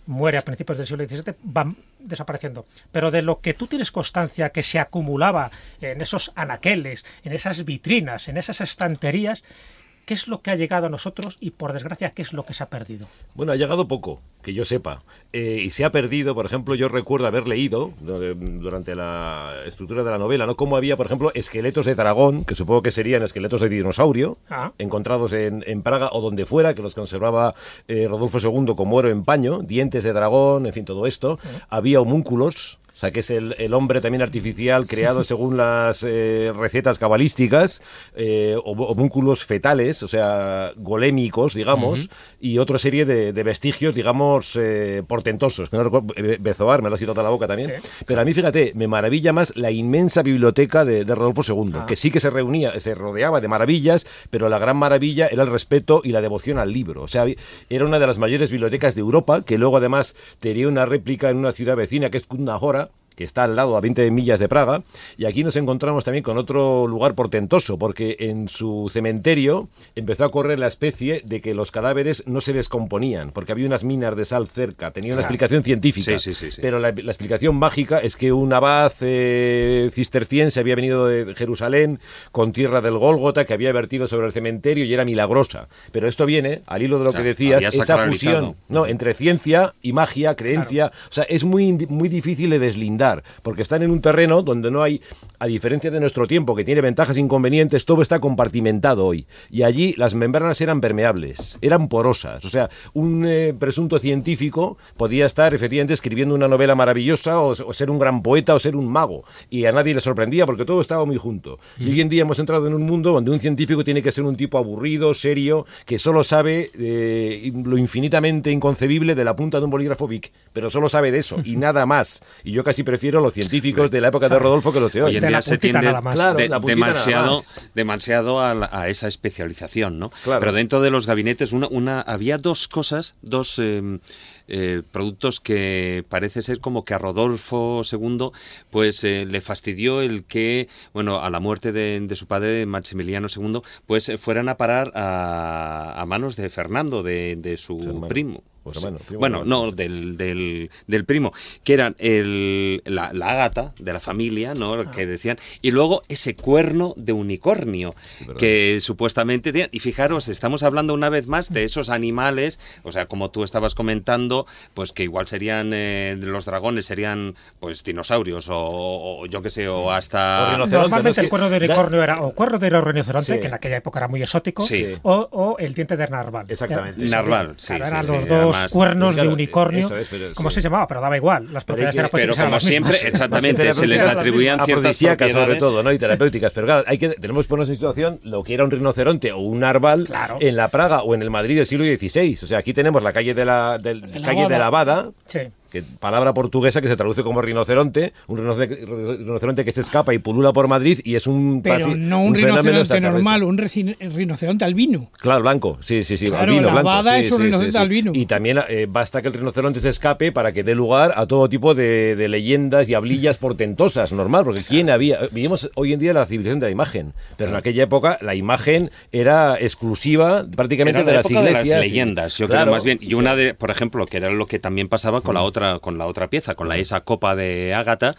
muere a principios del siglo XVII, van desapareciendo. Pero de lo que tú tienes constancia que se acumulaba en esos anaqueles, en esas vitrinas, en esas estanterías, ¿qué es lo que ha llegado a nosotros y por desgracia qué es lo que se ha perdido? Bueno, ha llegado poco, que yo sepa. Eh, y se ha perdido, por ejemplo, yo recuerdo haber leído durante la estructura de la novela, ¿no? Cómo había, por ejemplo, esqueletos de dragón, que supongo que serían esqueletos de dinosaurio, Ah. encontrados en, en Praga o donde fuera, que los conservaba eh, Rodolfo II como oro en paño, dientes de dragón, en fin, todo esto. Había homúnculos. O sea, que es el, el hombre también artificial creado según las eh, recetas cabalísticas, eh, hom- homúnculos fetales, o sea, golémicos, digamos, y otra serie de, de vestigios, digamos, eh, portentosos. No recuerdo- Be- Bezoar, me lo has quitado a la boca también. Sí. Pero a mí, fíjate, me maravilla más la inmensa biblioteca de, de Rodolfo II, Ah. que sí que se reunía, se rodeaba de maravillas, pero la gran maravilla era el respeto y la devoción al libro. O sea, era una de las mayores bibliotecas de Europa, que luego además tenía una réplica en una ciudad vecina que es Kundahora, que está al lado, a 20 millas de Praga, y aquí nos encontramos también con otro lugar portentoso, porque en su cementerio empezó a correr la especie de que los cadáveres no se descomponían, porque había unas minas de sal cerca, tenía una Claro. explicación científica, Sí, sí, sí, pero la, la explicación mágica es que un abad eh, cisterciense había venido de Jerusalén con tierra del Gólgota que había vertido sobre el cementerio y era milagrosa. Pero esto viene, al hilo de lo que Claro, decías, esa fusión no, entre ciencia y magia, creencia. O sea, es muy, muy difícil de deslindar, porque están en un terreno donde no hay, a diferencia de nuestro tiempo, que tiene ventajas e inconvenientes, todo está compartimentado hoy. Y allí las membranas eran permeables, eran porosas. O sea, un eh, presunto científico podía estar efectivamente escribiendo una novela maravillosa o, o ser un gran poeta o ser un mago. Y a nadie le sorprendía porque todo estaba muy junto. Y hoy en día hemos entrado en un mundo donde un científico tiene que ser un tipo aburrido, serio, que solo sabe eh, lo infinitamente inconcebible de la punta de un bolígrafo Bic, pero solo sabe de eso y nada más. Y yo casi prefiero los científicos de la época de Rodolfo que los de hoy. Hoy en De día se tiende. Claro, de- demasiado, demasiado a, la- a esa especialización, ¿no? Claro. Pero dentro de los gabinetes una, una, había dos cosas, dos eh, eh, productos que parece ser como que a Rodolfo II pues eh, le fastidió el que, bueno, a la muerte de, de su padre Maximiliano II, pues eh, fueran a parar a, a manos de Fernando, de, de su Su hermano. primo. O su hermano, primo bueno, hermano. no, del, del, del primo, que eran el, la, la ágata de la familia, ¿no? Ah. Que decían, y luego ese cuerno de unicornio que supuestamente tenían. Y fijaros, estamos hablando una vez más de esos animales, o sea, como tú estabas comentando, pues que igual serían eh, los dragones, serían pues dinosaurios o, o yo qué sé, o O hasta. ¿no? Normalmente el cuerno de da- unicornio era o cuerno de rinoceronte, Sí. que en aquella época era muy exótico, Sí. o, o el diente de narval. Exactamente. Narval, sí, claro, sí, eran sí, los dos más- cuernos Claro, de unicornio, es, pero como sí. se llamaba, pero daba igual. Las propiedades que- terapéuticas pero eran como mismas. siempre, exactamente, se les atribuían ciertas afrodisíacas sobre propiedades. todo, ¿no? Y terapéuticas. Pero claro, hay que, tenemos que ponernos en situación lo que era un rinoceronte o un narval Claro. en la Praga o en el Madrid del siglo XVI. O sea, aquí tenemos la calle de la, del- De la calle de la Bada, Sí. Que palabra portuguesa que se traduce como rinoceronte, un rinoce- rinoceronte que se escapa y pulula por Madrid y es un Pero casi no un, fenómeno rinoceronte normal, un rinoceronte albino. Claro, blanco, sí, sí, sí, Claro, albino, la blanco. bada sí, es un sí, rinoceronte sí, sí. albino. Y también eh, basta que el rinoceronte se escape para que dé lugar a todo tipo de, de leyendas y hablillas portentosas, normal, porque quién había... Vivimos hoy en día la civilización de la imagen, pero en aquella época la imagen era exclusiva prácticamente Era de la las época de iglesias. las leyendas, yo Claro, creo más bien. Y una de, por ejemplo, que era lo que también pasaba con la otra, con la otra pieza, con la esa copa de Ágata,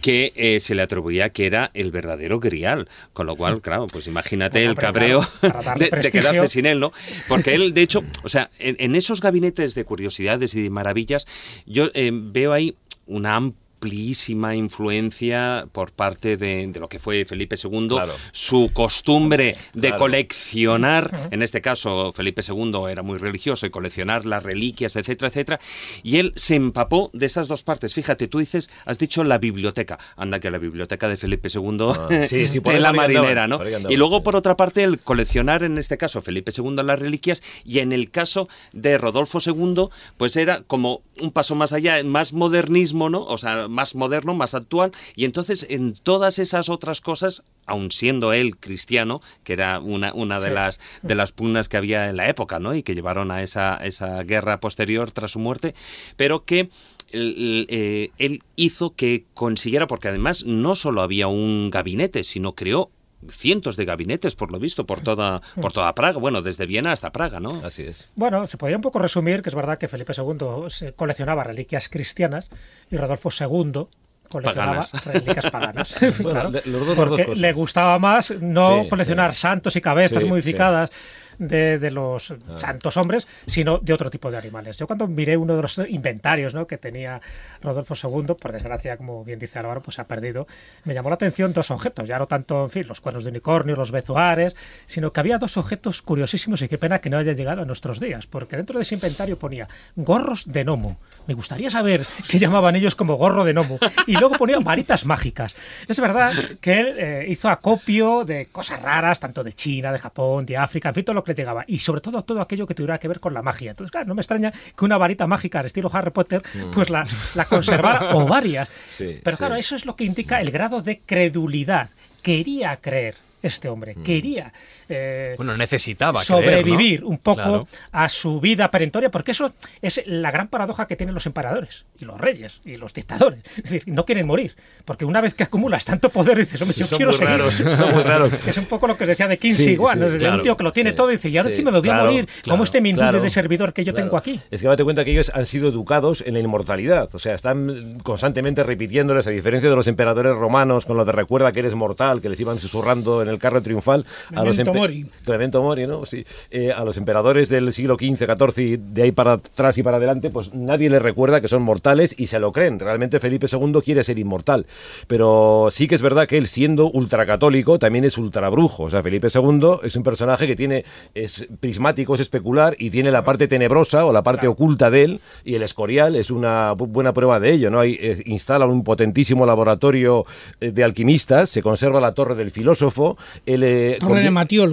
que eh, se le atribuía que era el verdadero grial. Con lo cual, claro, pues imagínate Bueno, el cabreo claro, de, quedarse sin él, ¿no? Porque él, de hecho, o sea, en, en esos gabinetes de curiosidades y de maravillas, yo eh, veo ahí una amplia amplísima influencia por parte de, de lo que fue Felipe II, Claro. su costumbre de Claro. coleccionar, en este caso Felipe II era muy religioso y coleccionar las reliquias, etcétera, etcétera, y él se empapó de esas dos partes. Fíjate, tú dices, has dicho la biblioteca, anda que la biblioteca de Felipe II, Ah, sí, sí, por ahí tela andaban, marinera, ¿no? Y luego sí. por otra parte el coleccionar en este caso Felipe II las reliquias y en el caso de Rodolfo II pues era como un paso más allá, más modernismo, ¿no? O sea, más moderno, más actual y entonces en todas esas otras cosas aun siendo él cristiano, que era una, una de, Sí. las, de las pugnas que había en la época, ¿no? Y que llevaron a esa, esa guerra posterior tras su muerte, pero que eh, él hizo que consiguiera, porque además no solo había un gabinete, sino creó cientos de gabinetes, por lo visto, por toda, por toda Praga, bueno, desde Viena hasta Praga, ¿no? Así es. Bueno, se podría un poco resumir que es verdad que Felipe II coleccionaba reliquias cristianas y Rodolfo II coleccionaba Paganas. reliquias paganas. Bueno, Claro, de- los dos- las dos porque cosas. le gustaba más no Sí, coleccionar sí. santos y cabezas Sí, modificadas de, de los santos hombres, sino de otro tipo de animales. Yo cuando miré uno de los inventarios ¿no? que tenía Rodolfo II, por desgracia, como bien dice Álvaro, pues se ha perdido, me llamó la atención dos objetos, ya no tanto, en fin, los cuernos de unicornio, los bezuares, sino que había dos objetos curiosísimos y qué pena que no hayan llegado a nuestros días, porque dentro de ese inventario ponía gorros de gnomo. Me gustaría saber qué llamaban ellos como gorro de gnomo. Y luego ponía varitas mágicas. Es verdad que él eh, hizo acopio de cosas raras, tanto de China, de Japón, de África, en fin, todo lo que le llegaba. Y sobre todo todo aquello que tuviera que ver con la magia. Entonces, claro, no me extraña que una varita mágica al estilo Harry Potter, pues la, la conservara o varias. Sí, Pero claro, sí. eso es lo que indica el grado de credulidad. Quería creer este hombre, quería eh, Bueno, necesitaba creer, ¿no? sobrevivir un poco Claro. a su vida perentoria, porque eso es la gran paradoja que tienen los emperadores y los reyes y los dictadores. Es decir, no quieren morir, porque una vez que acumulas tanto poder, dices, hombre, Sí, yo son quiero muy seguir. raros, son muy raros. Es un poco lo que decía de Kinsey Sí, igual, sí, claro, un tío que lo tiene sí, todo y dice, y ahora sí, me voy claro, a morir, claro, como este claro, de servidor que yo claro. tengo aquí. Es que date cuenta que ellos han sido educados en la inmortalidad. O sea, están constantemente repitiéndoles, a diferencia de los emperadores romanos, con lo de recuerda que eres mortal, que les iban susurrando en el carro triunfal. A los mori. Mori, ¿no? Sí. Eh, a los emperadores del siglo XV, XIV y de ahí para atrás y para adelante, pues nadie les recuerda que son mortales y se lo creen. Realmente Felipe II quiere ser inmortal. Pero sí que es verdad que él, siendo ultracatólico, también es ultrabrujo. O sea, Felipe II es un personaje que tiene, es prismático, es especular y tiene la parte tenebrosa o la parte Claro. oculta de él. Y el Escorial es una bu- buena prueba de ello. ¿no? Hay, eh, instala un potentísimo laboratorio eh, de alquimistas, se conserva la torre del filósofo. Él, eh.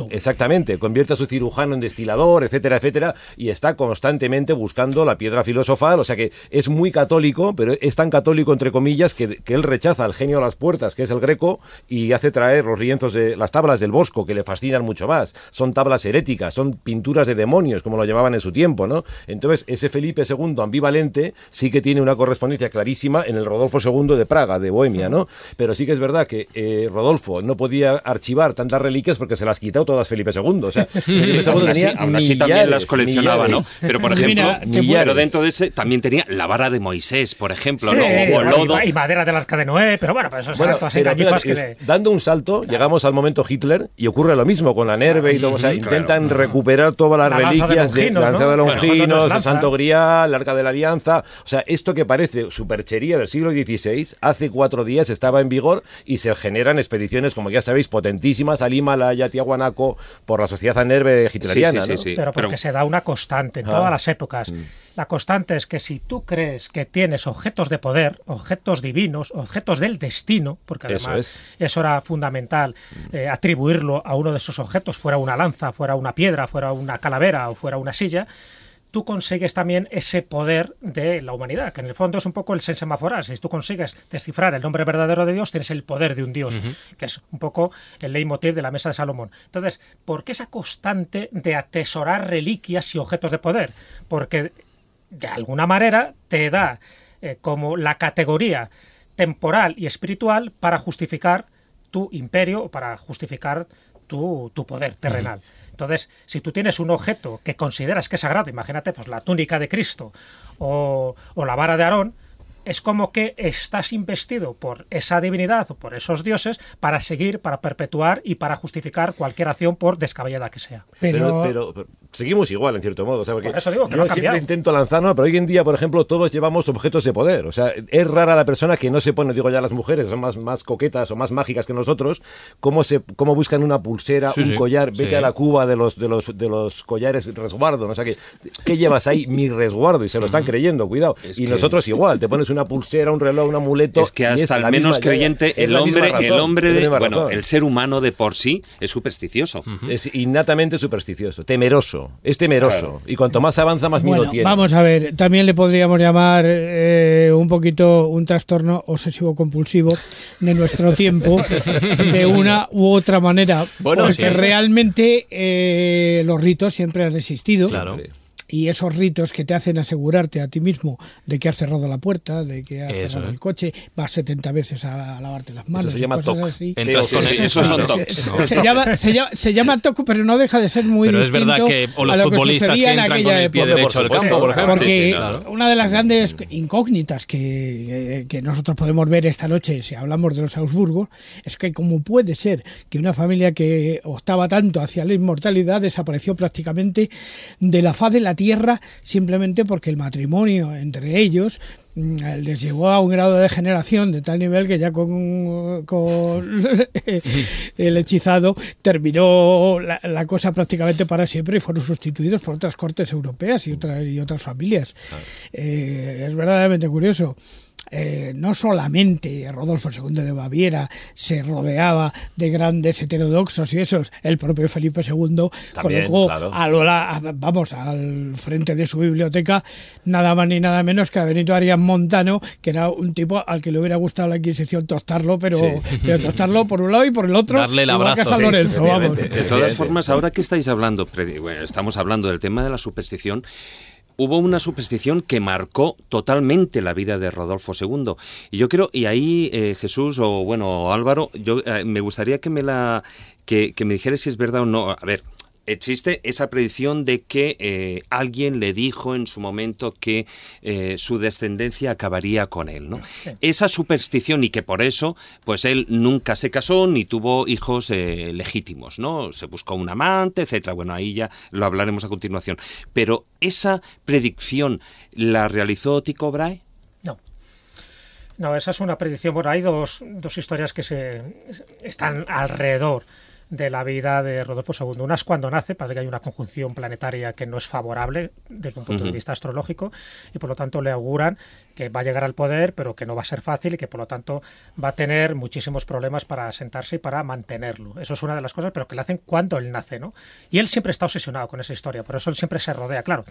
Exactamente, convierte a su cirujano en destilador, etcétera, etcétera, y está constantemente buscando la piedra filosofal, o sea que es muy católico, pero es tan católico, entre comillas, que, que él rechaza al genio a las puertas, que es el greco, y hace traer los lienzos de las tablas del Bosco, que le fascinan mucho más. Son tablas heréticas, son pinturas de demonios, como lo llamaban en su tiempo, ¿no? Entonces, ese Felipe II ambivalente sí que tiene una correspondencia clarísima en el Rodolfo II de Praga, de Bohemia, ¿no? Pero sí que es verdad que eh, Rodolfo no podía archivar tantas reliquias porque se las quitó todas Felipe II. O sea, Felipe Sí, II aún así, aún así también millares, las coleccionaba, ¿no? millares. Pero por ejemplo, mira, pero dentro de ese también tenía la vara de Moisés, por ejemplo, Sí, ¿no? O lodo. y, y madera del arca de Noé, pero bueno, pues eso Bueno, todas pero fíjate, que es- le- dando un salto, llegamos al momento Hitler y ocurre lo mismo con la Nerve y todo. O sea, intentan recuperar todas las La de reliquias de lanza ¿no? de Claro, Longinos, lanza. Santo Grial, el Arca de la Alianza. O sea, esto que parece superchería del siglo XVI, hace cuatro días estaba en vigor y se generan expediciones, como ya sabéis, potentísimas al Himalaya, Tiahuanaco, por la sociedad Nerve hitleriana. Sí, sí, ¿no? sí, sí. pero porque pero- se da una constante en Ah. todas las épocas. La constante es que si tú crees que tienes objetos de poder, objetos divinos, objetos del destino, porque Eso además es. eso era fundamental, eh, atribuirlo a uno de esos objetos, fuera una lanza, fuera una piedra, fuera una calavera o fuera una silla, tú consigues también ese poder de la humanidad, que en el fondo es un poco el sensemaforar. Si tú consigues descifrar el nombre verdadero de Dios, tienes el poder de un Dios, que es un poco el leitmotiv de la mesa de Salomón. Entonces, ¿por qué esa constante de atesorar reliquias y objetos de poder? Porque de alguna manera te da eh, como la categoría temporal y espiritual para justificar tu imperio o para justificar tu, tu poder terrenal. Entonces, si tú tienes un objeto que consideras que es sagrado, imagínate pues la túnica de Cristo o, o la vara de Aarón, es como que estás investido por esa divinidad o por esos dioses para seguir, para perpetuar y para justificar cualquier acción por descabellada que sea. Pero, pero, pero- seguimos igual, en cierto modo. O sea, porque Por eso digo que yo no ha siempre intento lanzar, no, pero hoy en día, por ejemplo, todos llevamos objetos de poder. O sea, es rara la persona que no se pone, digo ya las mujeres, que son más, más coquetas o más mágicas que nosotros, cómo, se, cómo buscan una pulsera, Sí, un sí, collar, vete sí. a la cuba de los, de los, de los collares resguardo. ¿no? O sea, que, ¿qué llevas ahí? Mi resguardo. Y se lo están creyendo, cuidado. Es y que- nosotros igual, te pones una pulsera, un reloj, un amuleto. Es que y hasta la el menos creyente, el hombre, el hombre, de, bueno, razón. el ser humano de por sí es supersticioso. Es innatamente supersticioso, temeroso, es temeroso. Claro. Y cuanto más avanza, más miedo Bueno, tiene. vamos a ver, también le podríamos llamar eh, un poquito un trastorno obsesivo-compulsivo de nuestro tiempo, de una u otra manera, Bueno, porque sí. realmente eh, los ritos siempre han existido. Claro. Y esos ritos que te hacen asegurarte a ti mismo de que has cerrado la puerta, de que has Eso cerrado es. el coche, vas 70 veces a, lavarte las manos. se y llama TOC. Se, se llama, se, llama, se llama toco, pero no deja de ser muy Pero es verdad distinto que o los a lo que futbolistas que en entran con el pie derecho al campo, por ejemplo. Porque Sí, sí, claro. una de las grandes incógnitas que, eh, que nosotros podemos ver esta noche, si hablamos de los Augsburgos, es que cómo puede ser que una familia que optaba tanto hacia la inmortalidad desapareció prácticamente de la faz de la tierra simplemente porque el matrimonio entre ellos mm, les llevó a un grado de degeneración de tal nivel que ya con, con el hechizado terminó la, la cosa prácticamente para siempre y fueron sustituidos por otras cortes europeas y otras y otras familias. Eh, es verdaderamente curioso. Eh, no solamente Rodolfo II de Baviera se rodeaba de grandes heterodoxos y esos, el propio Felipe II También, colocó claro. a vamos, al frente de su biblioteca nada más ni nada menos que a Benito Arias Montano, que era un tipo al que le hubiera gustado la Inquisición tostarlo, pero, Sí. pero tostarlo por un lado y por el otro, Darle el a abrazo, San sí, Lorenzo, vamos. De todas formas, ahora que estáis hablando, bueno, estamos hablando del tema de la superstición, hubo una superstición que marcó totalmente la vida de Rodolfo II. Y yo creo, y ahí eh, Jesús o bueno Álvaro, yo eh, me gustaría que me la que, que me dijeras si es verdad o no. A ver. Existe esa predicción de que eh, alguien le dijo en su momento que eh, su descendencia acabaría con él, ¿no? Esa superstición y que por eso, pues él nunca se casó ni tuvo hijos eh, legítimos, ¿no? Se buscó un amante, etcétera. Bueno, ahí ya lo hablaremos a continuación. Pero esa predicción la realizó Tycho Brahe. No. No, esa es una predicción. Bueno, hay dos, dos historias que se están alrededor de la vida de Rodolfo II. Una es cuando nace, parece que hay una conjunción planetaria que no es favorable desde un punto de vista astrológico y por lo tanto le auguran que va a llegar al poder, pero que no va a ser fácil y que por lo tanto va a tener muchísimos problemas para sentarse y para mantenerlo. Eso es una de las cosas, pero que le hacen cuando él nace, ¿no? Y él siempre está obsesionado con esa historia, por eso él siempre se rodea, claro.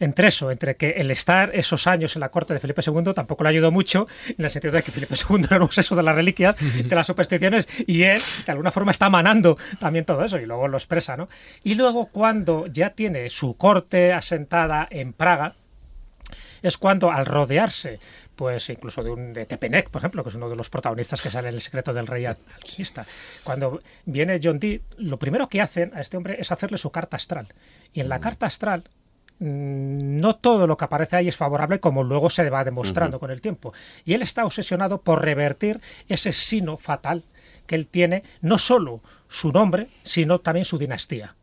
Entre eso, entre que el estar esos años en la corte de Felipe II tampoco le ayudó mucho, en el sentido de que Felipe II era un obseso de las reliquias, de las supersticiones, y él de alguna forma está manando también todo eso, y luego lo expresa, ¿no? Y luego cuando ya tiene su corte asentada en Praga, es cuando al rodearse, pues incluso de un de Tepenec, por ejemplo, que es uno de los protagonistas que sale en El secreto del rey alquimista, cuando viene John Dee, lo primero que hacen a este hombre es hacerle su carta astral. Y en la carta astral mm, no todo lo que aparece ahí es favorable como luego se va demostrando con el tiempo. Y él está obsesionado por revertir ese sino fatal que él tiene, no solo su nombre, sino también su dinastía.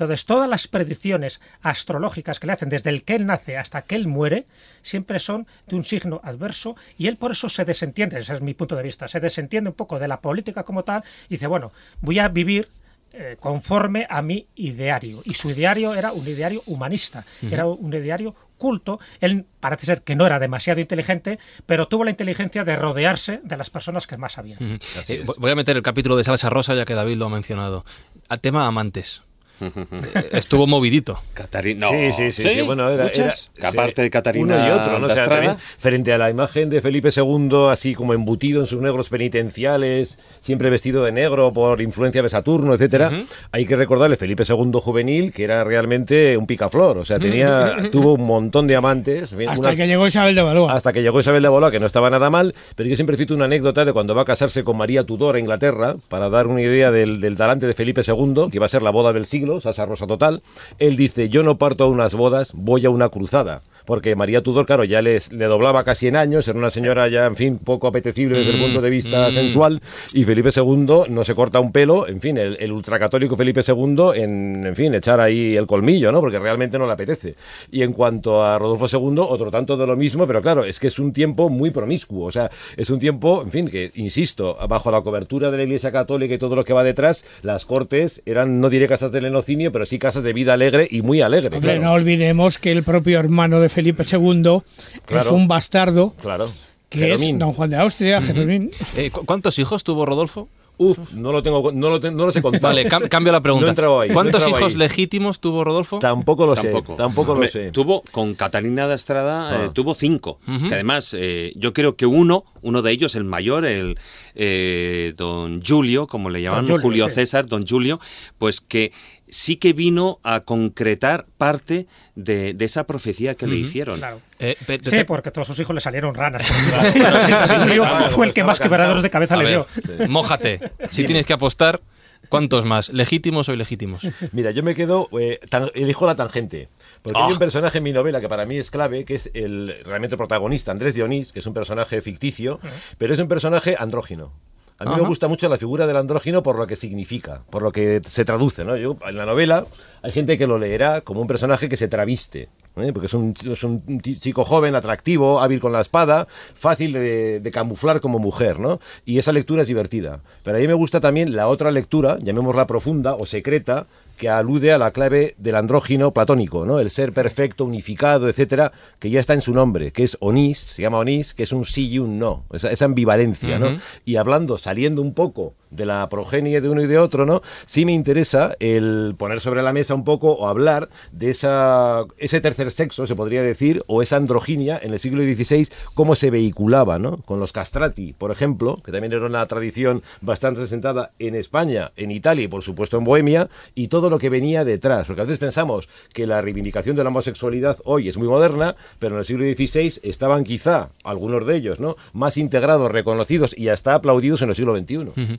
Entonces, todas las predicciones astrológicas que le hacen desde el que él nace hasta que él muere, siempre son de un signo adverso y él por eso se desentiende, ese es mi punto de vista, se desentiende un poco de la política como tal y dice, bueno, voy a vivir eh, conforme a mi ideario. Y su ideario era un ideario humanista, era un ideario culto. Él parece ser que no era demasiado inteligente, pero tuvo la inteligencia de rodearse de las personas que más sabían. Eh, Voy a meter el capítulo de Salsa Rosa ya que David lo ha mencionado. Al tema amantes. Estuvo movidito. Catarina. Sí, sí, sí, sí, Bueno, era, era- aparte sí, de Catarina Uno y otro, ¿no? O sea, Dastrada. también frente a la imagen de Felipe II, así como embutido en sus negros penitenciales, siempre vestido de negro por influencia de Saturno, etcétera, hay que recordarle Felipe II juvenil, que era realmente un picaflor. O sea, tenía, tuvo un montón de amantes. Hasta que llegó Isabel de Valois. hasta que llegó Isabel de Valois, que no estaba nada mal, pero yo siempre cito una anécdota de cuando va a casarse con María Tudor a Inglaterra, para dar una idea del, del talante de Felipe II, que iba a ser la boda del siglo, salsa rosa total. Él dice, yo no parto a unas bodas, voy a una cruzada. Porque María Tudor, claro, ya les, le doblaba casi en años, era una señora ya, en fin, poco apetecible desde el Mm, punto de vista mm. sensual, y Felipe II no se corta un pelo, en fin, el, el ultracatólico Felipe II, en, en fin, echar ahí el colmillo, ¿no? Porque realmente no le apetece. Y en cuanto a Rodolfo II, otro tanto de lo mismo, pero claro, es que es un tiempo muy promiscuo, o sea, es un tiempo, en fin, que, insisto, bajo la cobertura de la Iglesia Católica y todo lo que va detrás, las cortes eran, no diré casas de lenocinio, pero sí casas de vida alegre y muy alegre. Hombre, claro. no olvidemos que el propio hermano de Felipe II es un bastardo Claro. que Jeromín. es don Juan de Austria, Jeromín. Eh, ¿cu- ¿Cuántos hijos tuvo Rodolfo? Uf, no lo tengo, no lo, te- no lo sé contar. Vale, cam- cambio la pregunta. No ahí, ¿Cuántos hijos ahí. legítimos tuvo Rodolfo? Tampoco lo Tampoco. sé. Tampoco lo sé. Tuvo con Catalina de Estrada, Ah. eh, tuvo cinco. Que además, eh, yo creo que uno, uno de ellos, el mayor, el eh, don Julio, como le llaman, Julio, Julio sí. César, don Julio, pues que sí que vino a concretar parte de, de esa profecía que le hicieron. Claro. Eh, Sí, te- porque todos sus hijos le salieron ranas. Sí, sí, fue el que más quebraderos de cabeza a le ver, dio. mójate. Si tienes que apostar, ¿cuántos más? ¿Legítimos o ilegítimos? Mira, yo me quedo, eh, tan- elijo la tangente. Porque hay Ah. un personaje en mi novela que para mí es clave, que es el realmente protagonista, Andrés Dionís, que es un personaje ficticio, pero es un personaje andrógino. A mí Ajá. me gusta mucho la figura del andrógino por lo que significa, por lo que se traduce. ¿no? Yo, en la novela hay gente que lo leerá como un personaje que se traviste, ¿eh? porque es un, chico joven, atractivo, hábil con la espada, fácil de, de camuflar como mujer, ¿no? Y esa lectura es divertida. Pero a mí me gusta también la otra lectura, llamémosla profunda o secreta, que alude a la clave del andrógino platónico, ¿no? El ser perfecto, unificado, etcétera, que ya está en su nombre, que es Onís, se llama Onís, que es un sí y un no, esa, esa ambivalencia, ¿no? Y hablando, saliendo un poco de la progenie de uno y de otro, ¿no? Sí me interesa el poner sobre la mesa un poco o hablar de esa, ese tercer sexo, se podría decir, o esa androginia en el siglo XVI, cómo se vehiculaba, ¿no? Con los castrati, por ejemplo, que también era una tradición bastante asentada en España, en Italia y por supuesto en Bohemia, y todo lo que venía detrás. Porque a veces pensamos que la reivindicación de la homosexualidad hoy es muy moderna, pero en el siglo XVI estaban quizá, algunos de ellos, ¿no? Más integrados, reconocidos y hasta aplaudidos en el siglo XXI.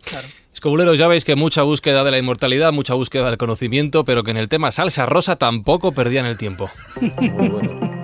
Escobuleros, ya veis que mucha búsqueda de la inmortalidad, mucha búsqueda del conocimiento, pero que en el tema salsa rosa tampoco perdían el tiempo. Muy bueno.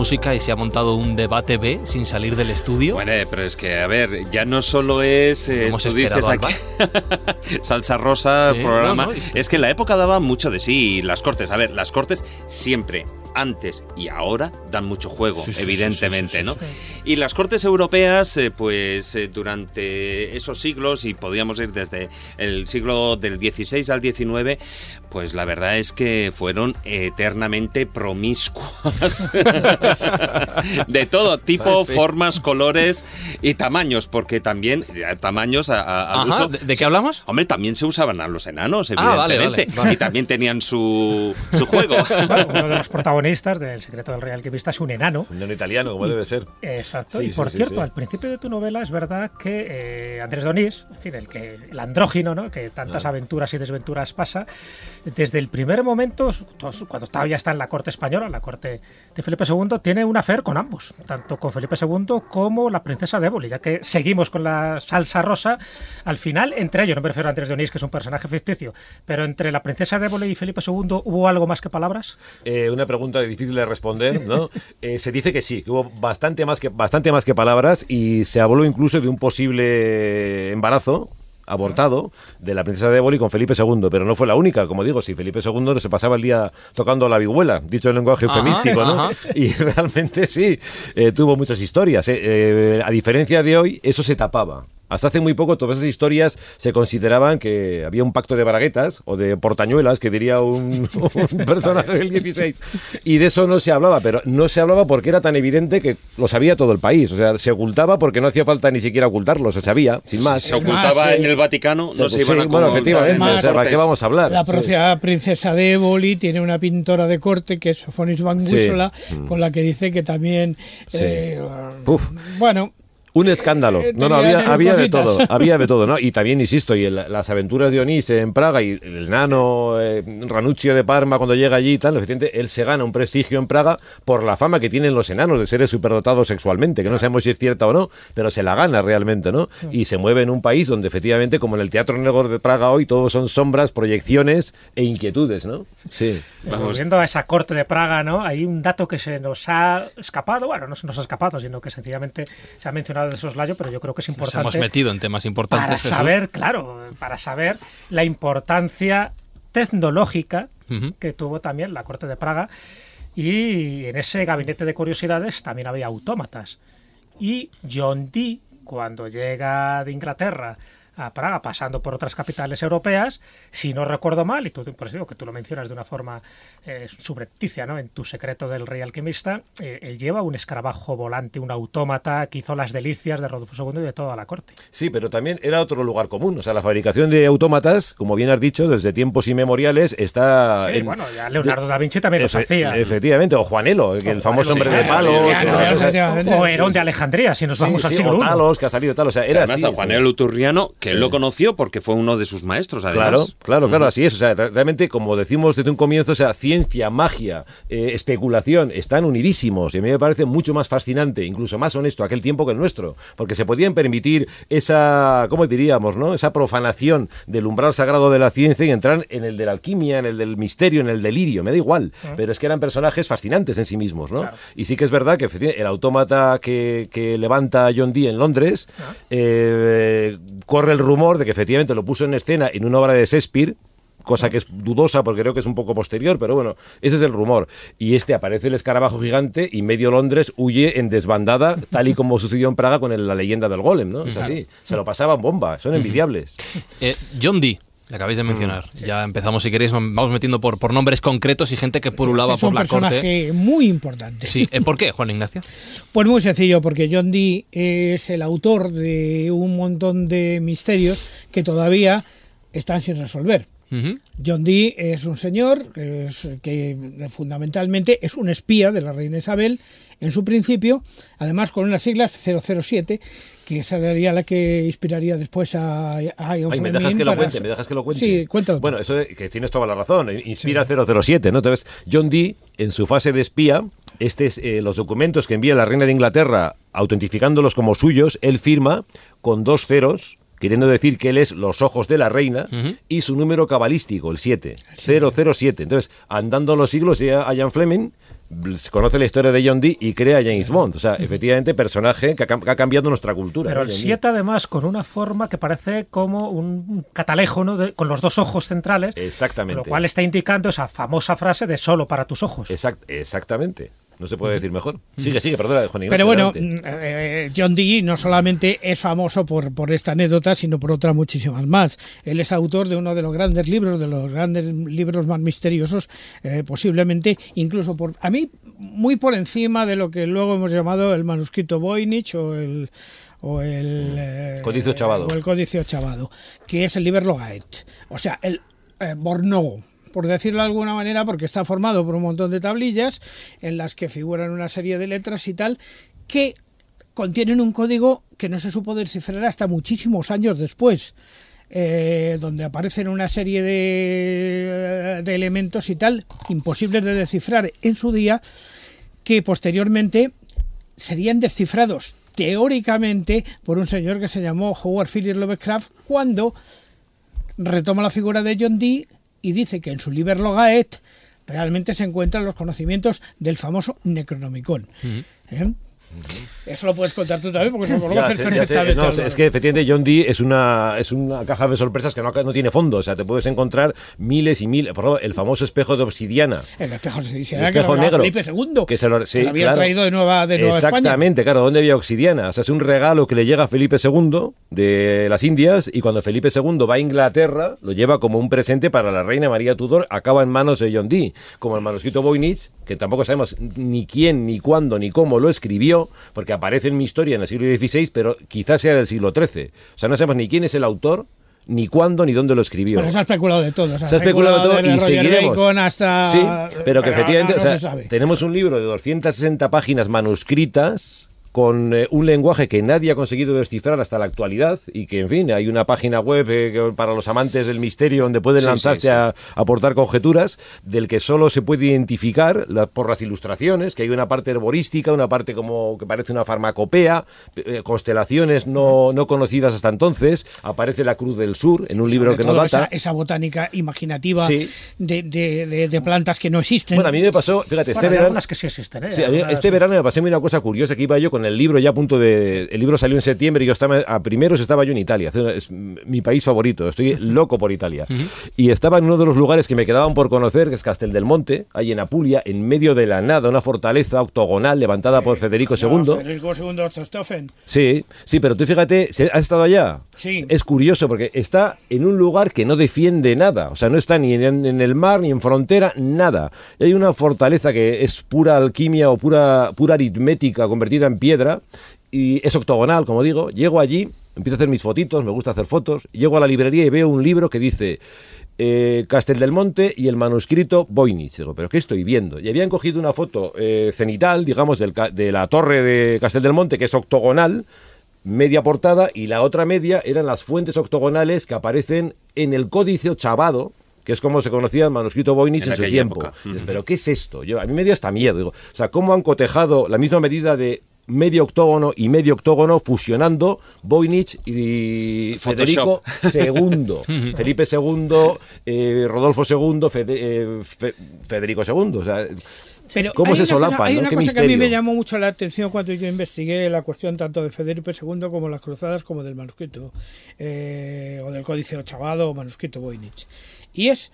Música y se ha montado un debate B sin salir del estudio. Bueno, pero es que, a ver, ya no solo es, eh, Hemos tú dices aquí, salsa rosa, Sí, programa, no, no, y- es que la época daba mucho de sí, y las cortes, a ver, las cortes siempre, antes y ahora, dan mucho juego, Sí, sí, evidentemente, sí, sí, sí, ¿no? Y las cortes europeas, eh, pues eh, durante esos siglos, y podíamos ir desde el siglo del XVI al XIX, pues la verdad es que fueron eternamente promiscuas. de todo tipo, sí. formas, colores y tamaños, porque también eh, tamaños a, a- al Ajá, uso. ¿de, de qué hablamos? Hombre, también se usaban a los enanos, Ah, vale, evidentemente. vale, vale. Y también tenían su, su juego. Bueno, uno de los protagonistas del Secreto del Rey Alquimista es un enano. Un neno italiano, como debe ser. Exacto. Sí, y por sí, cierto, sí. al principio de tu novela es verdad que eh, Andrés Donís, en fin, el que el andrógino, ¿no? que tantas aventuras y desventuras pasa, desde el primer momento, cuando todavía está en la corte española, en la corte de Felipe II, tiene un afer con ambos, tanto con Felipe II como la princesa de Éboli, ya que seguimos con la salsa rosa. Al final, entre ellos, no me refiero a Andrés Donís, que es un personaje ficticio, pero entre la princesa de Éboli y Felipe II, ¿hubo algo más que palabras? Eh, una pregunta difícil de responder, ¿no? Eh, se dice que sí, que hubo bastante más que, bastante más que palabras y se habló incluso de un posible embarazo abortado de la princesa de Éboli con Felipe II, pero no fue la única, como digo, si Felipe II se pasaba el día tocando la vihuela, dicho en lenguaje eufemístico, ¿no? ajá. Y realmente sí, eh, tuvo muchas historias. eh. Eh, a diferencia de hoy, eso se tapaba. Hasta hace muy poco todas esas historias se consideraban que había un pacto de braguetas o de portañuelas, que diría un, un personaje del 16. Y de eso no se hablaba, pero no se hablaba porque era tan evidente que lo sabía todo el país. O sea, se ocultaba porque no hacía falta ni siquiera ocultarlo, se sabía, sin más. Se ocultaba Ah, sí. en el Vaticano, no Sí, se iban a bueno, efectivamente, en Además, o sea, ¿para cortes. qué vamos a hablar? La Sí. propia princesa de Éboli tiene una pintora de corte que es Sofonis Van Sí. Guisola, Mm. con la que dice que también. Sí. eh, Uf. bueno, Un escándalo. Eh, No, había, de todo. Había de todo, ¿no? Y también, insisto, y el- las aventuras de Onís en Praga y el nano eh, Ranuccio de Parma cuando llega allí y tal, él se gana un prestigio en Praga por la fama que tienen los enanos de seres superdotados sexualmente, que no sabemos si es cierta o no, pero se la gana realmente, ¿no? Y se mueve en un país donde efectivamente, como en el Teatro Negro de Praga hoy, todo son sombras, proyecciones e inquietudes, ¿no? Sí. Vamos. Volviendo a esa corte de Praga, ¿no? Hay un dato que se nos ha escapado, bueno, no se nos ha escapado, sino que sencillamente se ha mencionado de soslayo, pero yo creo que es Nos importante hemos metido en temas importantes. para Jesús. saber, claro, para saber la importancia tecnológica que tuvo también la corte de Praga y en ese gabinete de curiosidades también había autómatas. Y John Dee, cuando llega de Inglaterra a Praga, pasando por otras capitales europeas, si no recuerdo mal, y tú, por eso digo que tú lo mencionas de una forma eh, subrepticia, ¿no? En tu secreto del rey alquimista, eh, él lleva un escarabajo volante, un autómata que hizo las delicias de Rodolfo II y de toda la corte. Sí, pero también era otro lugar común. O sea, la fabricación de autómatas, como bien has dicho, desde tiempos inmemoriales está. Sí, en- bueno, ya Leonardo da Vinci también los Efe- hacía. Efectivamente, o Juanelo, el famoso hombre de sí, palos. sí, o- Herón de Alejandría, si nos Sí, vamos al sí, siglo o. Talos, que ha salido tal. O sea, era Además, así. a Juan el Uturriano, que él lo conoció porque fue uno de sus maestros, además. Claro, claro, claro, así es. O sea, re- realmente, como decimos desde un comienzo, o sea, ciencia, magia, eh, especulación, están unidísimos. Y a mí me parece mucho más fascinante, incluso más honesto aquel tiempo que el nuestro. Porque se podían permitir esa, ¿cómo diríamos, no? Esa profanación del umbral sagrado de la ciencia y entrar en el de la alquimia, en el del misterio, en el delirio. Me da igual. Pero es que eran personajes fascinantes en sí mismos, ¿no? Claro. Y sí que es verdad que el autómata que, que levanta John Dee en Londres, eh, corre el rumor de que efectivamente lo puso en escena en una obra de Shakespeare, cosa que es dudosa porque creo que es un poco posterior, pero bueno, ese es el rumor. Y este aparece el escarabajo gigante y medio Londres huye en desbandada, tal y como sucedió en Praga con el- la leyenda del golem, ¿no? Es así, se lo pasaban bomba, son envidiables. Eh, John Dee, le acabáis de mencionar. Ya empezamos, si queréis, vamos metiendo por, por nombres concretos y gente que este es un por la corte. personaje muy importante. Sí, eh, ¿por qué, Juan Ignacio? Pues muy sencillo, porque John Dee es el autor de un montón de misterios que todavía están sin resolver. John Dee es un señor que, es- que fundamentalmente es un espía de la reina Isabel en su principio, además con unas siglas 007, que sería la que inspiraría después a, a Ian Ay, me Fleming dejas que lo cuente, su- me dejas que lo cuente. Sí, cuéntalo. Bueno, eso de- que tienes toda la razón. Inspira 007, ¿no? Entonces, John Dee, en su fase de espía, este es, eh, los documentos que envía la reina de Inglaterra, autentificándolos como suyos, él firma con dos ceros, queriendo decir que él es los ojos de la reina, y su número cabalístico, el 7, 007. Entonces, andando los siglos, llega a Ian Fleming, se conoce la historia de John Dee y crea a James Bond. O sea, efectivamente, personaje que ha, cam- que ha cambiado nuestra cultura. Pero ¿no? el John Dee. 7 además con una forma que parece como un catalejo, ¿no? De- con los dos ojos centrales, Exactamente. lo cual está indicando esa famosa frase de solo para tus ojos. Exact- exactamente. No se puede decir mejor. Sigue, sigue, perdona, Juan Ignacio, Pero bueno, mm, eh, John Dee no solamente es famoso por, por esta anécdota, sino por otras muchísimas más. Él es autor de uno de los grandes libros, de los grandes libros más misteriosos, eh, posiblemente incluso por, a mí, muy por encima de lo que luego hemos llamado el manuscrito Voynich o el o el eh, Codicio Chavado. o el Chavado, que es el Liber Logaet, o sea, el eh, Borno, por decirlo de alguna manera, porque está formado por un montón de tablillas en las que figuran una serie de letras y tal, que contienen un código que no se supo descifrar hasta muchísimos años después. eh, donde aparecen una serie de, de elementos y tal imposibles de descifrar en su día que posteriormente serían descifrados teóricamente por un señor que se llamó Howard Phillips Lovecraft cuando retoma la figura de John Dee y dice que en su Liber Logaet realmente se encuentran los conocimientos del famoso Necronomicon. ¿Eh? Eso lo puedes contar tú también, porque eso lo conoces perfectamente. No, es que efectivamente John Dee es una, es una caja de sorpresas que no, no tiene fondo. O sea, te puedes encontrar miles y miles. Por ejemplo, el famoso espejo de obsidiana. El espejo, se dice, El espejo negro. Felipe II, Que se lo, sí, que lo había claro. traído de Nueva, de Nueva España. Exactamente, claro, ¿dónde había obsidiana? O sea, es un regalo que le llega a Felipe II de las Indias y cuando Felipe II va a Inglaterra lo lleva como un presente para la reina María Tudor, acaba en manos de John Dee, como el manuscrito Voynich, que tampoco sabemos ni quién, ni cuándo, ni cómo lo escribió, porque aparece en mi historia en el siglo XVI, pero quizás sea del siglo XIII. O sea, no sabemos ni quién es el autor, ni cuándo, ni dónde lo escribió. Bueno, se ha especulado de todo. Se ha especulado de todo y Roger seguiremos. Bacon hasta... Sí, pero que efectivamente, no o sea, se tenemos un libro de 260 páginas manuscritas con eh, un lenguaje que nadie ha conseguido descifrar hasta la actualidad y que, en fin, hay una página web eh, para los amantes del misterio donde pueden Sí, lanzarse sí, sí. A, aportar conjeturas del que solo se puede identificar la- por las ilustraciones, que hay una parte herborística, una parte como que parece una farmacopea, eh, constelaciones no, no conocidas hasta entonces, aparece la Cruz del Sur en un libro que no data. Esa, esa botánica imaginativa de, de- de- de plantas que no existen. Bueno, a mí me pasó, fíjate, este Bueno, verano... este verano me mí una cosa curiosa que iba yo con el libro ya a punto de... El libro salió en septiembre y yo estaba... A primeros estaba yo en Italia. Es mi país favorito. Estoy loco por Italia. Y estaba en uno de los lugares que me quedaban por conocer, que es Castel del Monte, ahí en Apulia, en medio de la nada, una fortaleza octogonal levantada por Federico No, II. Federico II. Sí, sí, pero tú fíjate, ¿se- ¿has estado allá? Es curioso porque está en un lugar que no defiende nada, o sea, no está ni en, el mar, ni en frontera, nada. Hay una fortaleza que es pura alquimia o pura, pura aritmética convertida en piedra y es octogonal, como digo. Llego allí, empiezo a hacer mis fotitos, me gusta hacer fotos, llego a la librería y veo un libro que dice eh, Castel del Monte y el manuscrito Voynich. Digo, ¿pero qué estoy viendo? Y habían cogido una foto eh, cenital, digamos, de la torre de Castel del Monte, que es octogonal, media portada, y la otra media eran las fuentes octogonales que aparecen en el Códice Chavado, que es como se conocía el manuscrito Voynich En en, su tiempo. ¿Pero qué es esto? Yo, a mí me dio hasta miedo. Digo, o sea, ¿cómo han cotejado la misma medida de medio octógono y medio octógono fusionando Voynich y Photoshop. Federico II? Felipe II, eh, Rodolfo II, Fede- eh, Fe- Federico II. O sea, Pero ¿Cómo se cosa- solapan? Hay ¿no? una Qué cosa que a mí me llamó mucho la atención cuando yo investigué la cuestión tanto de Federico II como las cruzadas como del manuscrito eh, o del códice ochavado o manuscrito Voynich. Y es,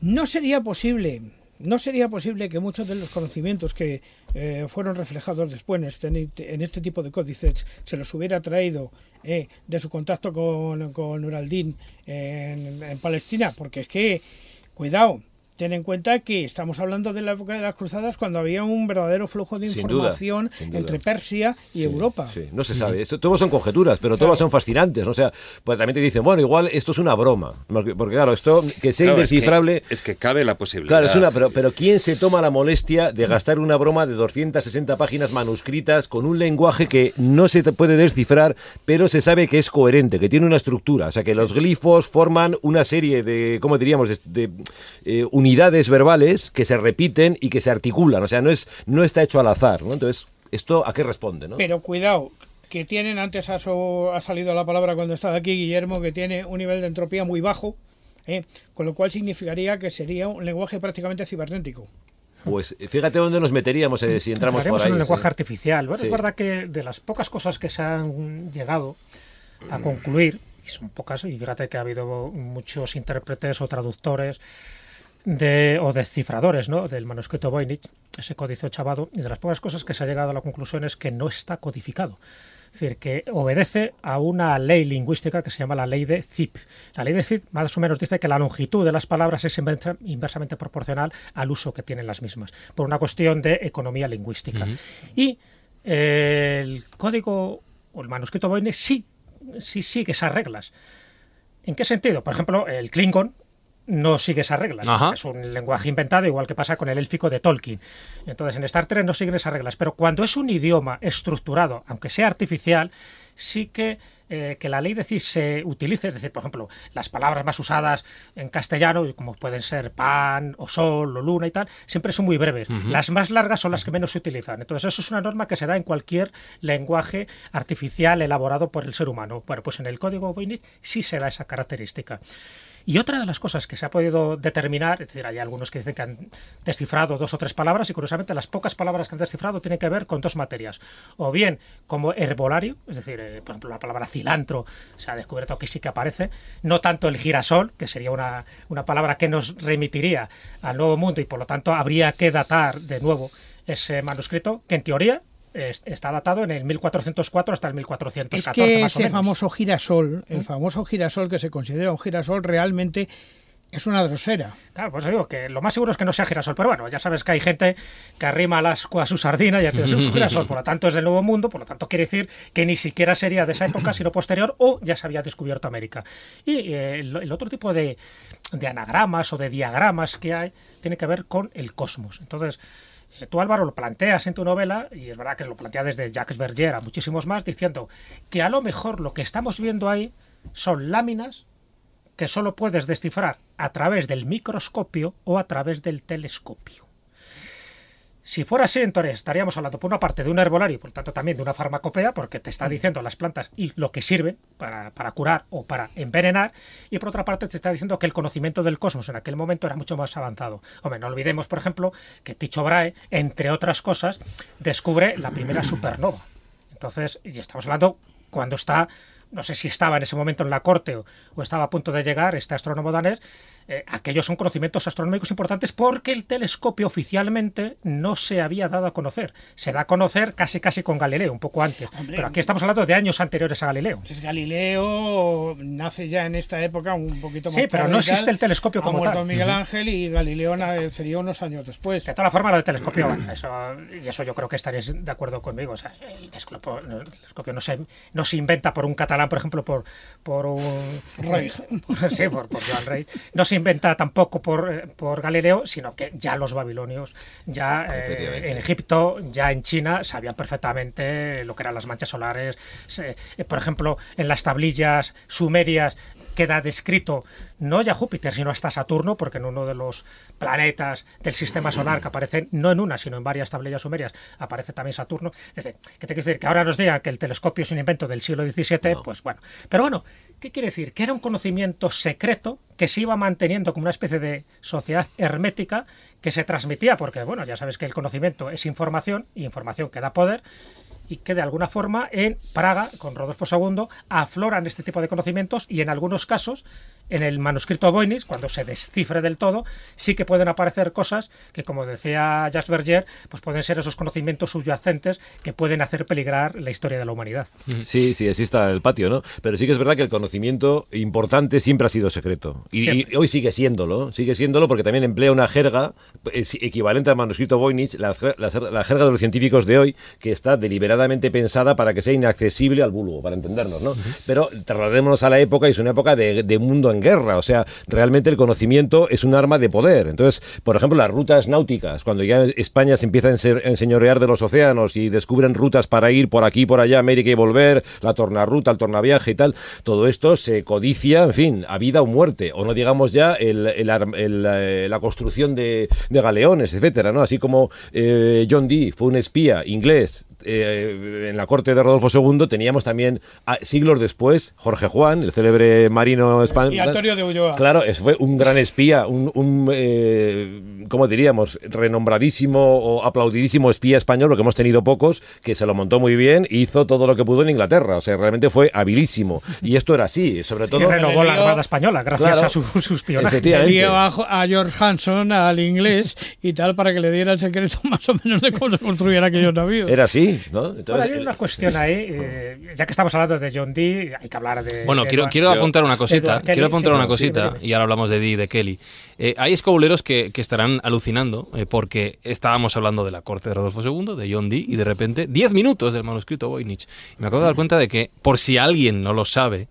no sería posible, no sería posible que muchos de los conocimientos que eh, fueron reflejados después en este, en este tipo de códices se los hubiera traído eh, de su contacto con, con Nur al-Din en, en Palestina, porque es que, cuidado, ten en cuenta que estamos hablando de la época de las cruzadas cuando había un verdadero flujo de Sin información duda. entre Persia y Sí, Europa. Sí, no se sabe. Esto, todos son conjeturas, pero Claro. todas son fascinantes. ¿no? O sea, pues también te dicen, bueno, igual esto es una broma. Porque, porque, claro, esto que sea Claro, es que- indescifrable. Es que, cabe la posibilidad. Claro, es una, pero, pero ¿quién se toma la molestia de gastar una broma de 260 páginas manuscritas con un lenguaje que no se puede descifrar, pero se sabe que es coherente, que tiene una estructura? O sea, que los glifos forman una serie de, ¿cómo diríamos?, de, de, eh, unidades verbales que se repiten y que se articulan. O sea, no, es, no está hecho al azar. ¿no? Entonces, ¿esto a qué responde? ¿no? Pero cuidado, que tienen, antes ha, so- ha salido la palabra cuando estaba aquí Guillermo, que tiene un nivel de entropía muy bajo, ¿eh? con lo cual significaría que sería un lenguaje prácticamente cibernético. Pues fíjate dónde nos meteríamos eh, si entramos por ahí. en un lenguaje sí. artificial. Bueno, Sí. es verdad que de las pocas cosas que se han llegado a concluir, y son pocas, y fíjate que ha habido muchos intérpretes o traductores de, o descifradores ¿no? del manuscrito Voynich, ese códice ochavado, y de las pocas cosas que se ha llegado a la conclusión es que no está codificado. Es decir, que obedece a una ley lingüística que se llama la ley de Zipf. La ley de Zipf más o menos dice que la longitud de las palabras es inversa- inversamente proporcional al uso que tienen las mismas, por una cuestión de economía lingüística. Y eh, el código o el manuscrito Voynich sí, sí sigue esas reglas. ¿En qué sentido? Por ejemplo, el Klingon no sigue esas reglas. Ajá. Es un lenguaje inventado, igual que pasa con el élfico de Tolkien. Entonces, en Star Trek no siguen esas reglas. Pero cuando es un idioma estructurado, aunque sea artificial, sí que, eh, que la ley de CIS se utilice. Es decir, por ejemplo, las palabras más usadas en castellano, como pueden ser pan, o sol, o luna y tal, siempre son muy breves. Las más largas son las que menos se utilizan. Entonces, eso es una norma que se da en cualquier lenguaje artificial elaborado por el ser humano. Bueno, pues en el código Voynich sí se da esa característica. Y otra de las cosas que se ha podido determinar, es decir, hay algunos que dicen que han descifrado dos o tres palabras y curiosamente las pocas palabras que han descifrado tienen que ver con dos materias. O bien como herbolario, es decir, eh, por ejemplo, la palabra cilantro se ha descubierto que sí que aparece, no tanto el girasol, que sería una, una palabra que nos remitiría al Nuevo Mundo y por lo tanto habría que datar de nuevo ese manuscrito, que en teoría está datado en el 1404 hasta el 1414 Es que más o ese menos. famoso girasol, el famoso girasol que se considera un girasol, realmente es una drosera. Claro, pues digo que lo más seguro es que no sea girasol, pero bueno, ya sabes que hay gente que arrima al ascua a su sardina y ya es un girasol, por lo tanto es del Nuevo Mundo, por lo tanto quiere decir que ni siquiera sería de esa época, sino posterior, o ya se había descubierto América. Y eh, el, el otro tipo de, de anagramas o de diagramas que hay tiene que ver con el cosmos. Entonces, tú Álvaro lo planteas en tu novela, y es verdad que lo plantea desde Jacques Berger a muchísimos más, diciendo que a lo mejor lo que estamos viendo ahí son láminas que solo puedes descifrar a través del microscopio o a través del telescopio. Si fuera así, entonces estaríamos hablando por una parte de un herbolario y por tanto también de una farmacopea, porque te está diciendo las plantas y lo que sirven para, para curar o para envenenar, y por otra parte te está diciendo que el conocimiento del cosmos en aquel momento era mucho más avanzado. Hombre, no olvidemos, por ejemplo, que Tycho Brahe, entre otras cosas, descubre la primera supernova. Entonces, y estamos hablando cuando está, no sé si estaba en ese momento en la corte o, o estaba a punto de llegar este astrónomo danés, eh, aquellos son conocimientos astronómicos importantes porque el telescopio oficialmente no se había dado a conocer. Se da a conocer casi casi con Galileo, un poco antes. Hombre, Pero aquí estamos hablando de años anteriores a Galileo. Es Galileo nace ya en esta época un poquito más Sí, pero no existe el telescopio Ha como muerto tal. Miguel Ángel y Galileo nacería unos años después. De todas formas, lo del telescopio, eso, y eso yo creo que estaréis de acuerdo conmigo. O sea, el telescopio, el telescopio no, se, no se inventa por un catalán, por ejemplo, por, por un. Por- sí, por, por Joan Reich. No se inventa tampoco por, eh, por Galileo, sino que ya los babilonios, ya eh, en Egipto, ya en China, sabían perfectamente lo que eran las manchas solares. Eh, por ejemplo, en las tablillas sumerias queda descrito no ya Júpiter, sino hasta Saturno, porque en uno de los planetas del sistema solar que aparecen, no en una, sino en varias tablillas sumerias, aparece también Saturno. Es decir, ¿qué te quiere decir? Que ahora nos digan que el telescopio es un invento del siglo XVII, pues bueno. Pero bueno, ¿qué quiere decir? Que era un conocimiento secreto que se iba manteniendo como una especie de sociedad hermética que se transmitía, porque bueno, ya sabes que el conocimiento es información y información que da poder y que de alguna forma en Praga, con Rodolfo II, afloran este tipo de conocimientos y en algunos casos, en el manuscrito Voynich, cuando se descifre del todo, sí que pueden aparecer cosas que, como decía Jacques Berger, pues pueden ser esos conocimientos subyacentes que pueden hacer peligrar la historia de la humanidad. Sí, sí, está el patio, ¿no? Pero sí que es verdad que el conocimiento importante siempre ha sido secreto. Y, hoy sigue siéndolo, sigue siéndolo porque también emplea una jerga es equivalente al manuscrito Voynich, la, la- la jerga de los científicos de hoy, que está deliberadamente pensada para que sea inaccesible al vulgo, para entendernos, ¿no? Pero trasladémonos a la época y es una época de, de mundo en guerra, o sea, realmente el conocimiento es un arma de poder. Entonces, por ejemplo, las rutas náuticas, cuando ya España se empieza a ense- a enseñorear de los océanos y descubren rutas para ir por aquí, por allá, América y volver, la tornarruta, el tornaviaje y tal, todo esto se codicia, en fin, a vida o muerte, o no digamos ya el- el el, eh, la construcción de, de galeones, etcétera, ¿no? Así como eh, John Dee fue un espía inglés eh, en la corte de Rodolfo II, teníamos también ah, siglos después Jorge Juan, el célebre marino Y español. Antonio de Ulloa. Claro, fue un gran espía, un, un, eh, ¿cómo diríamos? Renombradísimo o aplaudidísimo espía español, porque hemos tenido pocos, que se lo montó muy bien y hizo todo lo que pudo en Inglaterra. O sea, realmente fue habilísimo. Y esto era así, sobre Y todo... renovó la Armada Española gracias Claro. a su, su espionaje. Efectivamente. Le dio a, a George Hanson, al inglés, y tal, para que le diera el secreto más o menos de cómo se construían aquellos navíos. Era así, ¿no? Bueno, hay una cuestión ahí, eh, ya que estamos hablando de John Dee, hay que hablar de... Bueno, quiero, quiero apuntar una cosita. Kelly, quiero apuntar sí, una cosita. y ahora hablamos de Dee y de Kelly. Eh, hay escobuleros que, que estarán alucinando eh, porque estábamos hablando de la corte de Rodolfo II, de John Dee, y de repente 10 minutos del manuscrito Voynich. Y me acabo de dar cuenta de que, por si alguien no lo sabe,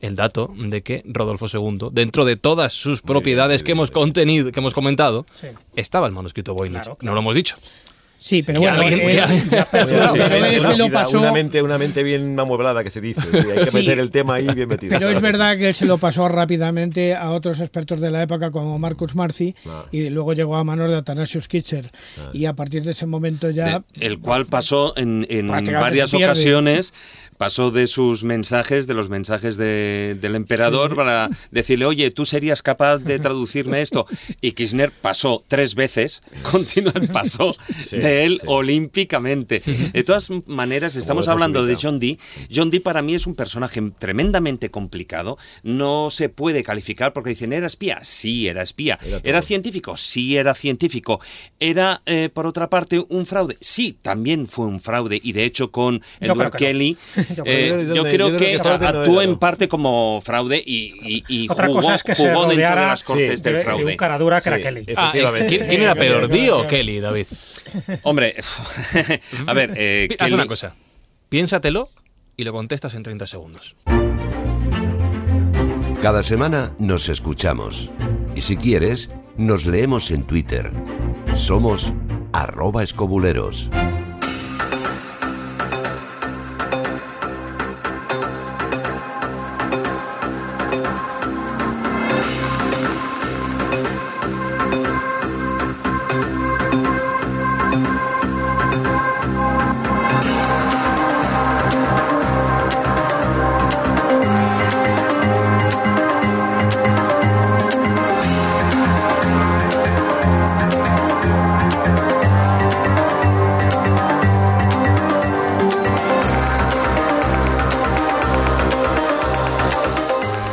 el dato de que Rodolfo II, dentro de todas sus propiedades que hemos contenido, que hemos comentado, Sí. estaba el manuscrito Voynich. Claro, No lo hemos dicho. Sí, pero Que bueno, alguien- que Sí, sí, pero una se lo vida, pasó. Una mente, una mente bien amueblada que se dice. Sí, hay que Sí. meter el tema ahí bien metido. Pero es verdad que él se lo pasó rápidamente a otros expertos de la época como Marcus Marci Ah. y luego llegó a manos de Athanasius Kitcher y a partir de ese momento ya de- el cual pasó en, en varias ocasiones pasó de sus mensajes, de los mensajes de- del emperador, para decirle, oye, tú serías capaz de traducirme esto. Y Kirchner pasó tres veces, continuamente pasó de él olímpicamente. De todas maneras, estamos de hablando de. John Dee. John Dee para mí es un personaje tremendamente complicado. No se puede calificar porque dicen, ¿era espía? Sí, era espía. Era ¿Era, todo. científico? Sí, era científico. ¿Era, eh, por otra parte, un fraude? Sí, también fue un fraude. Y de hecho, con Edward no. Yo eh, creo- yo, creo que, que fraude actuó en parte como fraude y, y- y Otra jugó, cosa es que se de las cortes sí, del de, de fraude. un cara dura que era Sí. Kelly. Eh, Ah, Efectivamente. ¿quién, quién era peor. Dee o Kelly, David? Hombre, a ver, eh, Haz Kelly- una cosa. Piénsatelo y lo contestas en 30 segundos. Cada semana nos escuchamos. Y si quieres, nos leemos en Twitter. Somos arroba escobuleros.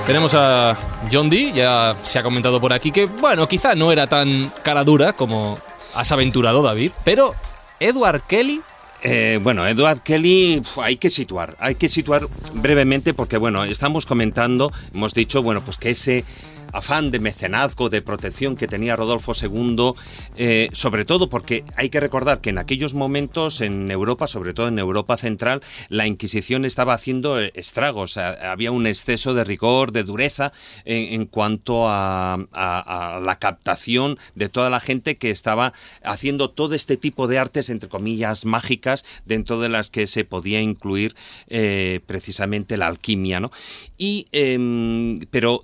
Tenemos a John Dee, ya se ha comentado por aquí que, bueno, quizá no era tan cara dura como has aventurado, David, pero Edward Kelly. Eh, bueno, Edward Kelly hay que situar, hay que situar brevemente porque bueno, estamos comentando, hemos dicho, bueno, pues que ese afán de mecenazgo, de protección que tenía Rodolfo II, eh, sobre todo porque hay que recordar que en aquellos momentos en Europa, sobre todo en Europa central, la Inquisición estaba haciendo eh, estragos, había un exceso de rigor, de dureza en, cuanto a, a- a la captación de toda la gente que estaba haciendo todo este tipo de artes, entre comillas, mágicas, dentro de las que se podía incluir eh, precisamente la alquimia, ¿no? Y, em, pero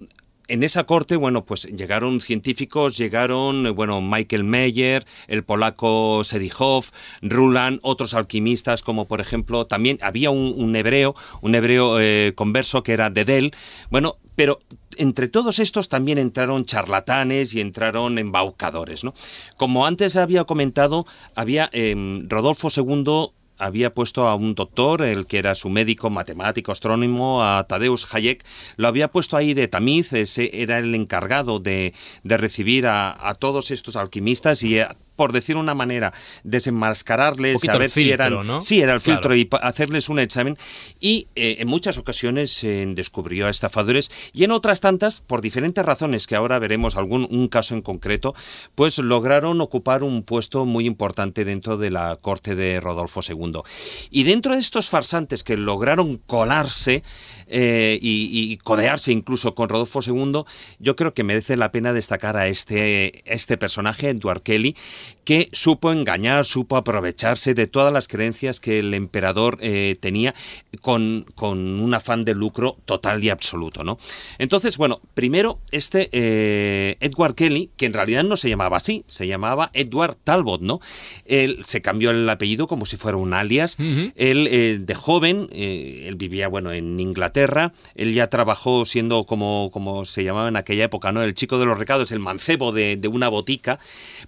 en esa corte, bueno, pues llegaron científicos, llegaron, bueno, Michael Meyer, el polaco Sedijov, Ruland, otros alquimistas, como por ejemplo, también había un, un hebreo, un hebreo eh, converso que era Dedel, bueno, pero entre todos estos también entraron charlatanes y entraron embaucadores, ¿no? Como antes había comentado, había em, Rodolfo II había puesto a un doctor, el que era su médico, matemático, astrónomo, a Tadeusz Hayek, lo había puesto ahí de tamiz, ese era el encargado de, de recibir a, a todos estos alquimistas y, eh, por decir una manera, desenmascararles, ver si filtro, eran... ¿no? Sí, era el Claro. filtro y hacerles un examen. Y eh, en muchas ocasiones eh, descubrió a estafadores y en otras tantas, por diferentes razones, que ahora veremos algún un caso en concreto, pues lograron ocupar un puesto muy importante dentro de la corte de Rodolfo II. Y dentro de estos farsantes que lograron colarse eh, y, y codearse incluso con Rodolfo II, yo creo que merece la pena destacar a este, este personaje, Edward Kelly, que supo engañar, supo aprovecharse de todas las creencias que el emperador eh, tenía con, con un afán de lucro total y absoluto. ¿no? Entonces, bueno, primero este eh, Edward Kelly, que en realidad no se llamaba así, se llamaba Edward Talbot, ¿no? Él se cambió el apellido como si fuera un alias. Él eh, de joven, él vivía, bueno, en Inglaterra, él ya trabajó siendo como, como se llamaba en aquella época, ¿no? El chico de los recados, el mancebo de, de una botica.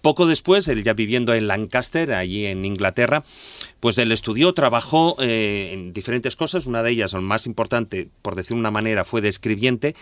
Poco después, él ya viviendo en Lancaster, allí en Inglaterra, pues él estudió, trabajó eh, en diferentes cosas, una de ellas, o más importante, por decir una manera, fue de escribiente,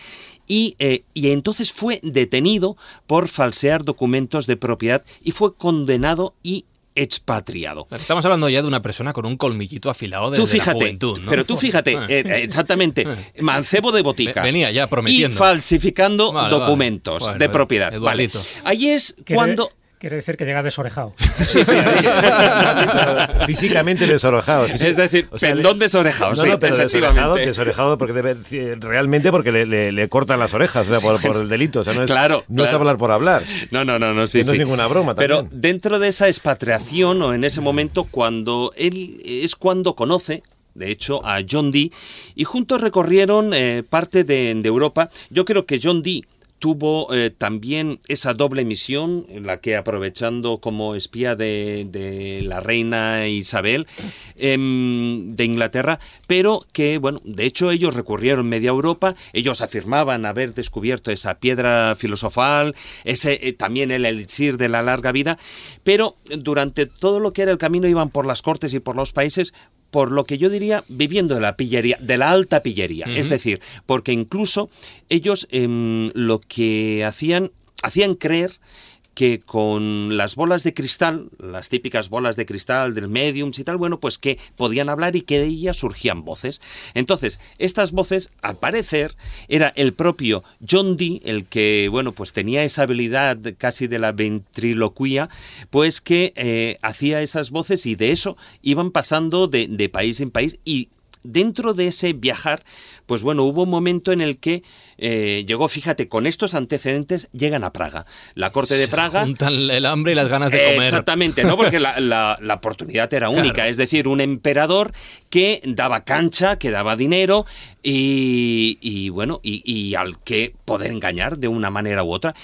y, eh, y entonces fue detenido por falsear documentos de propiedad y fue condenado y expatriado. Estamos hablando ya de una persona con un colmillito afilado fíjate, la juventud, ¿no? pero tú fíjate, eh, exactamente, mancebo de botica. Ve- venía ya prometiendo. Y falsificando Vale, vale. documentos Bueno, de propiedad. Vale. Ahí es cuando... Quiere decir que llega desorejado. Sí, sí, sí. Físicamente desorejado. Es decir, O sea, pendón desorejado, No, sí, no, pero desorejado, efectivamente. desorejado porque debe, realmente porque le, le- le cortan las orejas, o sea, por, por el delito. O sea, no es, Claro, no es claro. hablar por hablar. No, no, no, no, sí, no es sí. ninguna broma Pero también. dentro de esa expatriación o en ese momento cuando él es cuando conoce de hecho, a John Dee, y juntos recorrieron eh, parte de, de Europa. Yo creo que John Dee tuvo eh, también esa doble misión, la que aprovechando como espía de, de la reina Isabel em, de Inglaterra, pero que, bueno, de hecho ellos recurrieron media Europa, ellos afirmaban haber descubierto esa piedra filosofal, ese eh, también el elixir de la larga vida, pero durante todo lo que era el camino iban por las cortes y por los países por lo que yo diría viviendo de la pillería, de la alta pillería. Es decir, porque incluso ellos em, lo que hacían, hacían creer que con las bolas de cristal, las típicas bolas de cristal del mediums y tal, bueno, pues que podían hablar y que de ellas surgían voces. Entonces, estas voces, al parecer, era el propio John Dee, el que, bueno, pues tenía esa habilidad casi de la ventriloquía, pues que eh, hacía esas voces y de eso iban pasando de, de país en país y dentro de ese viajar, pues bueno, hubo un momento en el que eh, llegó, fíjate, con estos antecedentes llegan a Praga. La corte de Praga... Juntan el hambre y las ganas de comer. Exactamente, ¿no? Porque la, la- la oportunidad era única. Es decir, un emperador que daba cancha, que daba dinero y, y, bueno, y, y al que poder engañar de una manera u otra.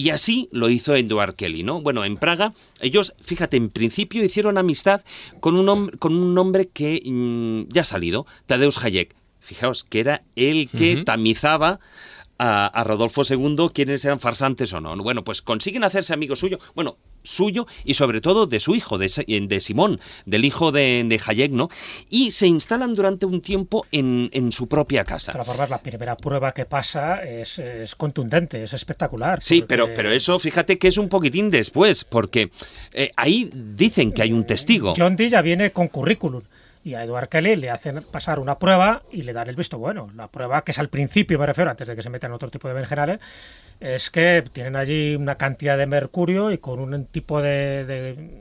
Y así lo hizo Edward Kelly, ¿no? Bueno, en Praga, ellos, fíjate, en principio hicieron amistad con un, con un hombre que mm, ya ha salido, Tadeusz Hayek. Fijaos, que era el que tamizaba a, a Rodolfo II quiénes eran farsantes o no. Bueno, pues consiguen hacerse amigos suyo, bueno, suyo y sobre todo de su hijo, de, de Simón, del hijo de, de Hayek, ¿no? Y se instalan durante un tiempo en, en su propia De casa. formas, la primera prueba que pasa es, es contundente, es espectacular. Sí, porque- pero, pero eso fíjate que es un poquitín después, porque eh, ahí dicen que hay un testigo. John Dee ya viene con currículum. Y a Edward Kelly le hacen pasar una prueba y le dan el visto bueno. La prueba que es al principio, me refiero, antes de que se metan otro tipo de berenjenales, es que tienen allí una cantidad de mercurio y con un tipo de, de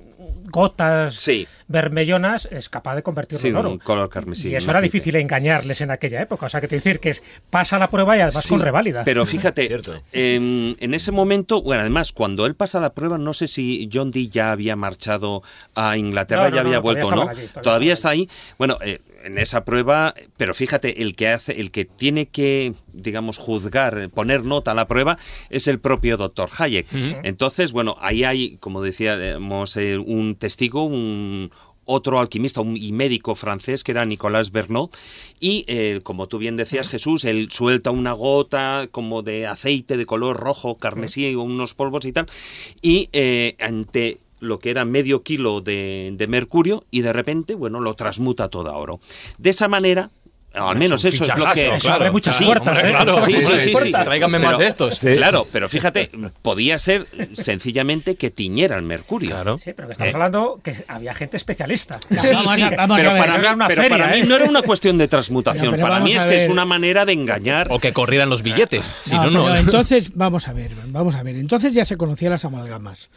gotas Sí. vermellonas es capaz de convertirlo Sí, en oro. un color carmesí. y eso era difícil engañarles en aquella época. O sea, que te decir que pasa la prueba y además Sí, con reválida. Pero fíjate, en ese momento, bueno, además, cuando él pasa la prueba, no sé si John Dee ya había marchado a Inglaterra, No, no, ya había no, vuelto, ¿no? estaban allí, todavía todavía está ahí. Bueno, eh, en esa prueba, pero fíjate, el que hace, el que tiene que, digamos, juzgar, poner nota a la prueba, es el propio doctor Hayek. Entonces, bueno, ahí hay, como decíamos, eh, un testigo, un otro alquimista un- y médico francés que era Nicolas Bernot y eh, como tú bien decías Jesús él suelta una gota como de aceite de color rojo carmesí unos polvos y tal y eh, ante lo que era medio kilo de, de mercurio y de repente bueno lo transmuta todo a oro de esa manera al menos un eso es lo que Eso abre muchas Sí, puertas, ¿eh? claro, Sí, sí, sí, sí. más de estos. Sí. Claro, pero fíjate, podía ser sencillamente que tiñera el mercurio. Claro. Sí, pero que estamos Eh. hablando que había gente especialista. Sí, vamos a- vamos pero a ver. para, Era mí, una pero feria, para mí ¿eh? no era una cuestión de transmutación. Pero para mí es que es una manera de engañar. O que corrieran los billetes. Si no, No, no. entonces, vamos a ver, vamos a ver. Entonces ya se conocían las amalgamas.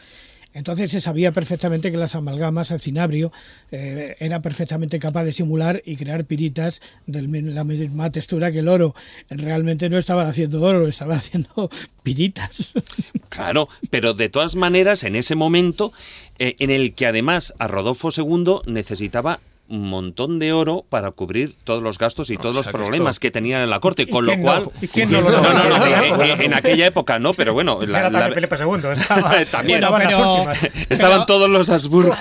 Entonces se sabía perfectamente que las amalgamas, el cinabrio, eh, era perfectamente capaz de simular y crear piritas de la misma textura que el oro. Realmente no estaban haciendo oro, estaban haciendo piritas. Claro, pero de todas maneras, en ese momento, eh, en el que además a Rodolfo II necesitaba un montón de oro para cubrir todos los gastos y todos los sea, problemas esto- que tenían en la corte, ¿Y con lo cual... no? ¿Y quién no lo no, no, no, logró? eh, eh, en aquella época no, pero bueno, la- Era la- también Felipe II. Estaba, También. estaban las Pero- últimas. estaban Pero- todos los Habsburgo.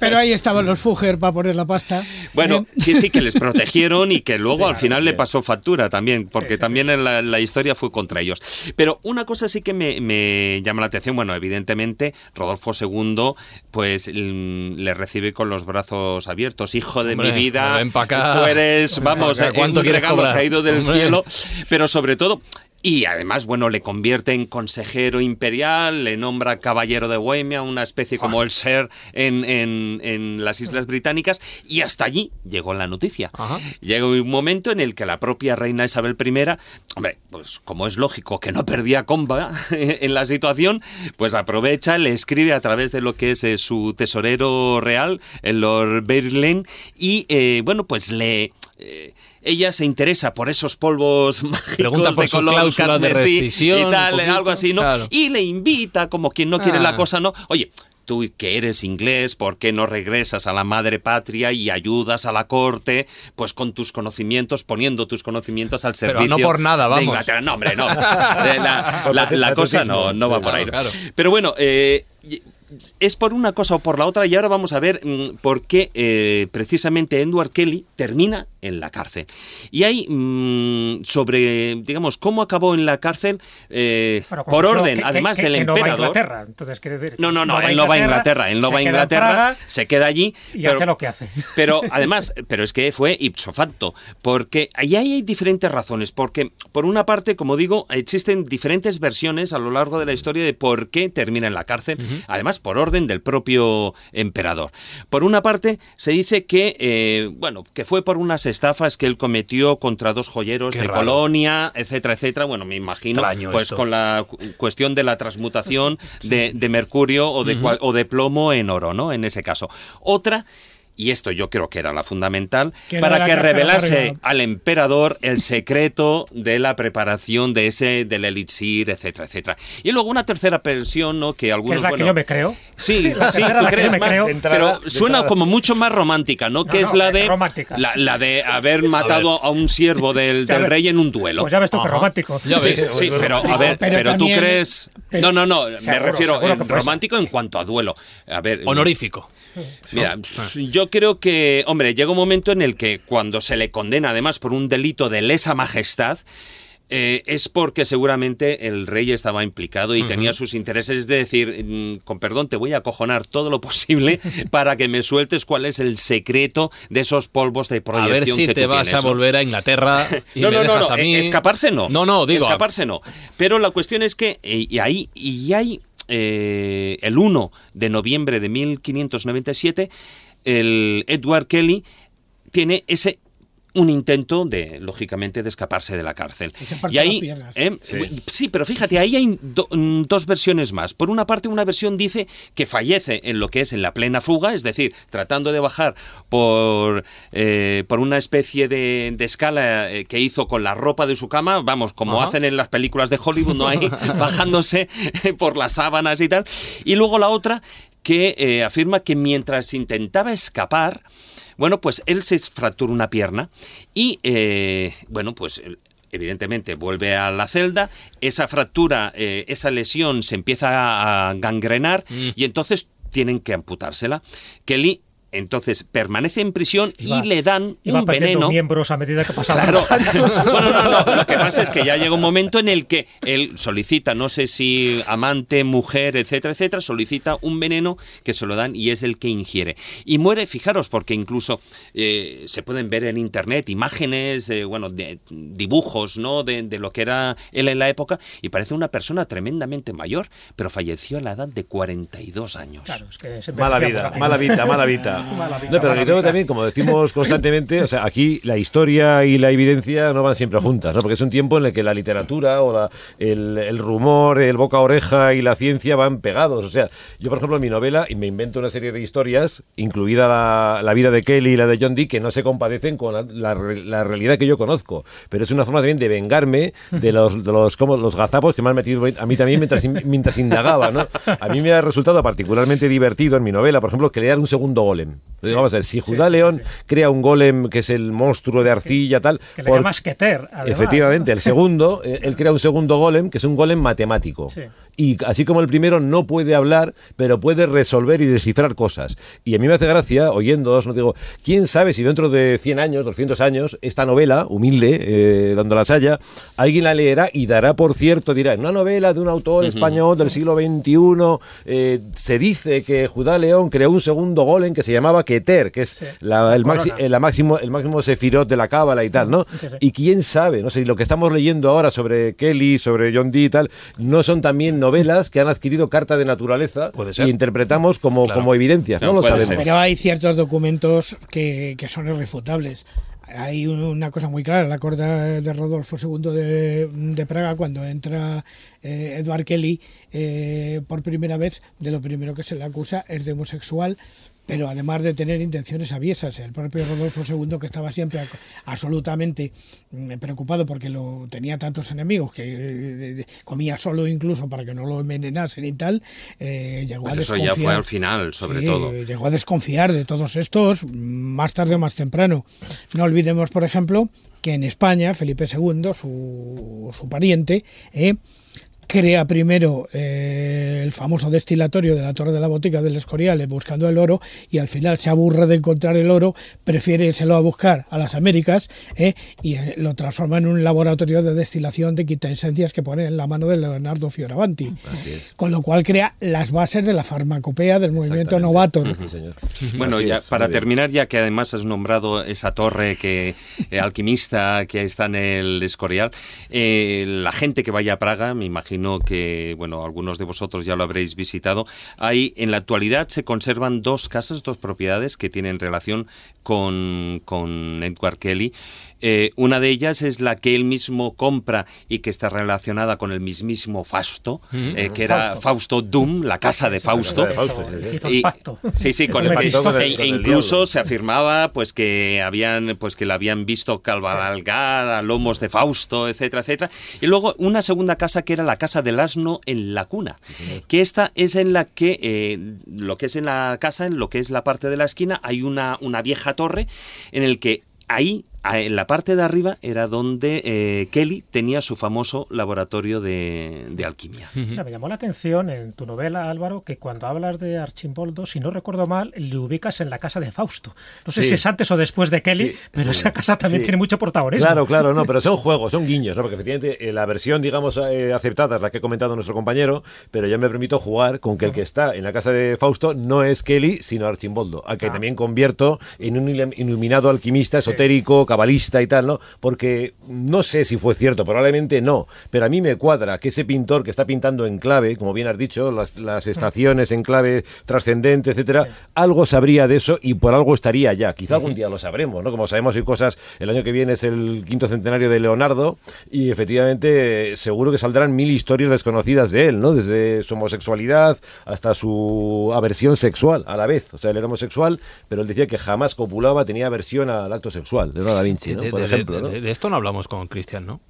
Pero ahí estaban los Fugger para poner la pasta. Bueno, que sí, que les protegieron y que luego Sí, al final le pasó factura también, porque Sí, sí, también en la, la historia fue contra ellos. Pero una cosa sí que me, me llama la atención, bueno, evidentemente Rodolfo II pues mm, le recibe con los brazos abiertos, hijo de Hombre, mi vida, ven acá. tú eres, vamos, acá, ¿cuánto un regalo cobrar? caído del Hombre. cielo, pero sobre todo... Y además, bueno, le convierte en consejero imperial, le nombra caballero de Bohemia, una especie como el ser en, en- en las Islas Británicas, y hasta allí llegó la noticia. Ajá. Llega un momento en el que la propia reina Isabel I, hombre, pues como es lógico que no perdía comba en la situación, pues aprovecha, le escribe a través de lo que es eh, su tesorero real, el Lord Berlin, y eh, bueno, pues le... eh, ella se interesa por esos polvos mágicos Pregunta por de su color de y tal, algo así, ¿no? claro. Y le invita, como quien no quiere Ah. la cosa, ¿no? Oye, tú que eres inglés, ¿por qué no regresas a la madre patria y ayudas a la corte, pues con tus conocimientos, poniendo tus conocimientos al Pero servicio no por nada, de vamos. Inglaterra? No, hombre, no. La, la- la cosa no, no va por ahí. Claro. Pero bueno, eh, es por una cosa o por la otra y ahora vamos a ver mm, por qué eh, precisamente Edward Kelly termina en la cárcel. Y hay mm, sobre, digamos, cómo acabó en la cárcel eh, Bueno, por orden, que- además que- del que no va a emperador. Inglaterra. Entonces, quiere decir, No, no, no, él no va a Inglaterra, él no va a Inglaterra, Praga se queda allí. y pero- hace lo que hace. pero además, pero es que fue ipso facto, porque ahí hay diferentes razones, porque por una parte, como digo, existen diferentes versiones a lo largo de la historia de por qué termina en la cárcel, además por orden del propio emperador. Por una parte, se dice que, eh, bueno, que fue por unas estafas que él cometió contra dos joyeros Qué de raro. Colonia, etcétera, etcétera. Bueno, me imagino, pues esto. con la cu- cuestión de la transmutación de, de mercurio o de, o de plomo en oro, ¿no? En ese caso. Otra, y esto yo creo que era la fundamental, Que para la que revelase al emperador el secreto de la preparación de ese, del elixir, etcétera, etcétera. Y luego una tercera versión, ¿no? Que Que algunos, es la bueno, que yo me creo. Sí, La sí, tú la que crees yo me más, creo. Pero suena como mucho más romántica, ¿no? No, que no, es la que de romántica. la, la de haber matado a un siervo del, Ya del ves. rey en un duelo. Pues ya ves tú que romántico. Ya Sí, ves. sí, pero a ver, Pero pero, tú crees. No, no, no, me Seguro, refiero seguro en que romántico en cuanto a duelo. A ver, Honorífico. Mira, yo creo que, hombre, llega un momento en el que cuando se le condena además por un delito de lesa majestad, eh, es porque seguramente el rey estaba implicado y tenía sus intereses. Es decir, mm, con perdón, te voy a acojonar todo lo posible para que me sueltes cuál es el secreto de esos polvos de A proyección ver si que te vas tienes, a volver a Inglaterra y no, me no, no, dejas no, a mí. eh, escaparse no. No, no, digo. Escaparse no. Pero la cuestión es que, eh, y ahí, y hay eh, el 1 de noviembre de 1597, el Edward Kelly tiene ese un intento de, lógicamente, de escaparse de la cárcel. Y ahí, eh, sí. pero fíjate, ahí hay do- mm, dos versiones más. Por una parte, una versión dice que fallece en lo que es en la plena fuga, es decir, tratando de bajar por, eh, por una especie de, de escala eh, que hizo con la ropa de su cama, vamos, como Ajá. hacen en las películas de Hollywood, ¿no? Ahí bajándose por las sábanas y tal. Y luego la otra que eh, afirma que mientras intentaba escapar, bueno, pues él se fractura una pierna y, eh, bueno, pues eh, evidentemente vuelve a la celda, esa fractura, eh, esa lesión se empieza a gangrenar Mm. y entonces tienen que amputársela. Kelly entonces permanece en prisión Iba- y le dan Iba un perdiendo veneno. miembros a medida que pasaban Claro. los años. Bueno, no, no. Lo que pasa es que ya llega un momento en el que él solicita, no sé si amante, mujer, etcétera, etcétera, solicita un veneno que se lo dan y es el que ingiere. Y muere, fijaros, porque incluso eh, se pueden ver en internet imágenes, eh, bueno, de, dibujos, ¿no? De, de lo que era él en la época y parece una persona tremendamente mayor, pero falleció a la edad de 42 años. Claro, es que se Mala vida, mala vida, mala vida. No, pero luego vida. también, como decimos constantemente, o sea, aquí la historia y la evidencia no van siempre juntas, ¿no? Porque es un tiempo en el que la literatura o la- el, el rumor, el boca a oreja y la ciencia van pegados. O sea, yo, por ejemplo, en mi novela y me invento una serie de historias, incluida la, la vida de Kelly y la de John Dee, que no se compadecen con la, la la realidad que yo conozco. Pero es una forma también de vengarme de los, de los, como, los gazapos que me han metido a mí también mientras, mientras indagaba, ¿no? A mí me ha resultado particularmente divertido en mi novela, por ejemplo, crear un segundo golem. Vamos a ver, si Judá sí, León sí. crea un golem que es el monstruo de arcilla, tal. Que le por- llamas Keter. además, Efectivamente, ¿no? el segundo, eh, él crea un segundo golem que es un golem matemático. Sí. Y así como el primero no puede hablar, pero puede resolver y descifrar cosas. Y a mí me hace gracia, oyendo, no digo, quién sabe si dentro de 100 años, 200 años, esta novela, humilde, eh, dando la saya, alguien la leerá y dará por cierto, dirá, en una novela de un autor español del siglo XXI, eh, se dice que Judá León creó un segundo golem que se llamaba Keter, que es la, el, maxi- eh, la máximo, el máximo sefirot de la cábala y tal, ¿no? Sí, sí. Y quién sabe, no sé, lo que estamos leyendo ahora sobre Kelly, sobre John Dee y tal, no son también novelas que han adquirido carta de naturaleza Puede ser. y interpretamos como, Claro. como evidencias, no, No, lo sabemos. ser. Pero hay ciertos documentos que, que son irrefutables. Hay un- una cosa muy clara, la corte de Rodolfo II de, de Praga, cuando entra eh, Edward Kelly eh, por primera vez, de lo primero que se le acusa es de homosexual pero además de tener intenciones aviesas, el propio Rodolfo II, que estaba siempre absolutamente mm, preocupado porque lo tenía tantos enemigos, que eh, comía solo incluso para que no lo envenenasen y tal, eh, llegó a Eso desconfiar. ya fue al final, sobre Sí, todo. Llegó a desconfiar de todos estos más tarde o más temprano. No olvidemos, por ejemplo, que en España Felipe II, su, su pariente, eh, crea primero eh, el famoso destilatorio de la Torre de la Botica del Escorial eh, buscando el oro y al final se aburre de encontrar el oro, prefiere írselo a buscar a las Américas eh, y eh, lo transforma en un laboratorio de destilación de quitaesencias que pone en la mano de Leonardo Fioravanti. Con lo cual crea las bases de la farmacopea del movimiento novato. Sí, señor. Bueno, ya es, para terminar, ya que además has nombrado esa torre que eh, alquimista que está en el Escorial, eh, la gente que vaya a Praga, me imagino que, bueno, algunos de vosotros ya lo habréis visitado, ahí en la actualidad se conservan dos casas, dos propiedades que tienen relación con, con Edward Kelly. Eh, una de ellas es la que él mismo compra y que está relacionada con el mismísimo Fausto, eh, que era Fausto. Fausto Doom, la casa de Fausto. de Fausto, sí, sí. Con el el- e- incluso se afirmaba pues que habían pues que la habían visto cabalgar a lomos de Fausto, etcétera, etcétera. Y luego una segunda casa que era la casa del asno en la cuna, que esta es en la que eh, lo que es en la casa, en lo que es la parte de la esquina, hay una, una vieja torre en el que ahí en la parte de arriba era donde eh, Kelly tenía su famoso laboratorio de, de alquimia. Mira, me llamó la atención en tu novela, Álvaro, que cuando hablas de Archimboldo, si no recuerdo mal, le ubicas en la casa de Fausto. No sé Sí. si es antes o después de Kelly, Sí, pero sí, esa casa también sí. tiene mucho protagonismo. Claro, claro, no, pero son juegos, son guiños, ¿no? Porque efectivamente eh, la versión, digamos, eh, aceptada es la que ha comentado nuestro compañero, pero yo me permito jugar con que el que está en la casa de Fausto no es Kelly, sino Archimboldo, a que Ah. también convierto en un ilum- iluminado alquimista, esotérico, cabalista y tal, ¿no? Porque no sé si fue cierto, probablemente no, pero a mí me cuadra que ese pintor que está pintando en clave, como bien has dicho, las, las estaciones en clave trascendente, etcétera, algo sabría de eso y por algo estaría ya. Quizá algún día lo sabremos, ¿no? Como sabemos hay cosas, el año que viene es el quinto centenario de Leonardo y efectivamente seguro que saldrán mil historias desconocidas de él, ¿no? Desde su homosexualidad hasta su aversión sexual a la vez. O sea, él era homosexual, pero él decía que jamás copulaba, tenía aversión al acto sexual. Leonardo da Vinci, ¿no? De, Por de- ejemplo, de- ¿no? de- de esto no hablamos con Cristian, ¿no?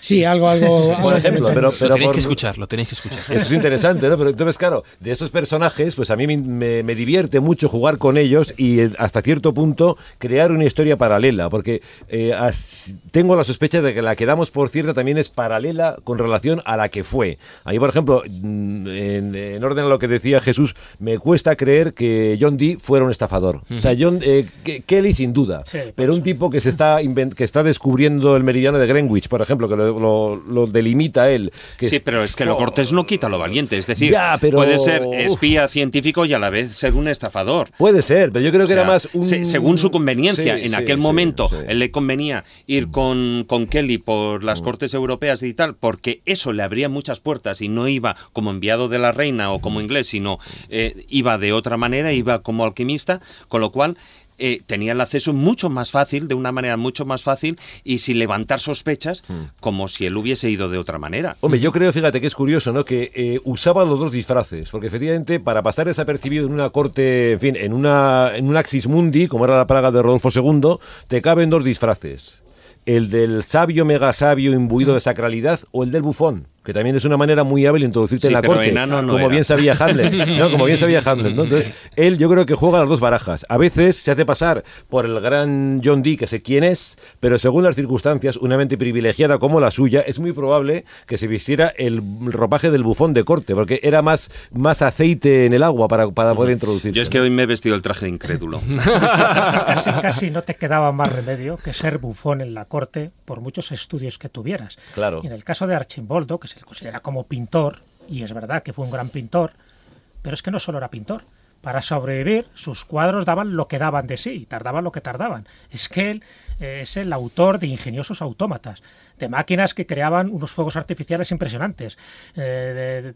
Sí, algo, algo. Por ejemplo, pero, lo pero tenéis por- que escuchar, lo tenéis que escuchar. Eso es interesante, ¿no? Pero entonces, claro, de estos personajes, pues a mí me, me- me divierte mucho jugar con ellos y eh, hasta cierto punto crear una historia paralela, porque eh, as- tengo la sospecha de que la que damos por cierta también es paralela con relación a la que fue. Ahí, por ejemplo, mm, en, en orden a lo que decía Jesús, me cuesta creer que John Dee fuera un estafador. O sea, John eh, Ke- Kelly sin duda, Sí, pero un tipo que se está que está descubriendo el meridiano de Greenwich, por ejemplo, que lo, lo- lo delimita él. que sí, es- pero es que lo Oh, cortés no quita lo valiente. Es decir, Ya, pero- puede ser espía científico y a la vez ser un estafador. Puede ser, pero yo creo que O sea, era más un... se- según su conveniencia, Sí, en sí, aquel sí, momento él le convenía ir con, con Kelly por las cortes europeas y tal, porque eso le abría muchas puertas y no iba como enviado de la reina o como inglés, sino eh, iba de otra manera, iba como alquimista, con lo cual eh, tenía el acceso mucho más fácil, de una manera mucho más fácil y sin levantar sospechas, como si él hubiese ido de otra manera. Hombre, yo creo, fíjate que es curioso, ¿no? Que eh, usaba los dos disfraces, porque efectivamente para pasar desapercibido en una corte, en fin, en una en un axis mundi, como era la Praga de Rodolfo II, te caben dos disfraces. El del sabio mega sabio imbuido de sacralidad o el del bufón, que también es una manera muy hábil de introducirte Sí, en la corte, no como era. bien sabía Hamlet, ¿no? Como bien sabía Hamlet, ¿no? Entonces, él yo creo que juega las dos barajas. A veces se hace pasar por el gran John Dee, que sé quién es, pero según las circunstancias, una mente privilegiada como la suya, es muy probable que se vistiera el ropaje del bufón de corte, porque era más, más aceite en el agua para, para poder introducirse. Yo es que hoy me he vestido el traje de incrédulo. casi, casi no te quedaba más remedio que ser bufón en la corte por muchos estudios que tuvieras. Claro. Y en el caso de Archimboldo, que se le considera como pintor, y es verdad que fue un gran pintor, pero es que no solo era pintor. Para sobrevivir, sus cuadros daban lo que daban de sí, tardaban lo que tardaban. Es que él eh, es el autor de ingeniosos autómatas, de máquinas que creaban unos fuegos artificiales impresionantes, eh,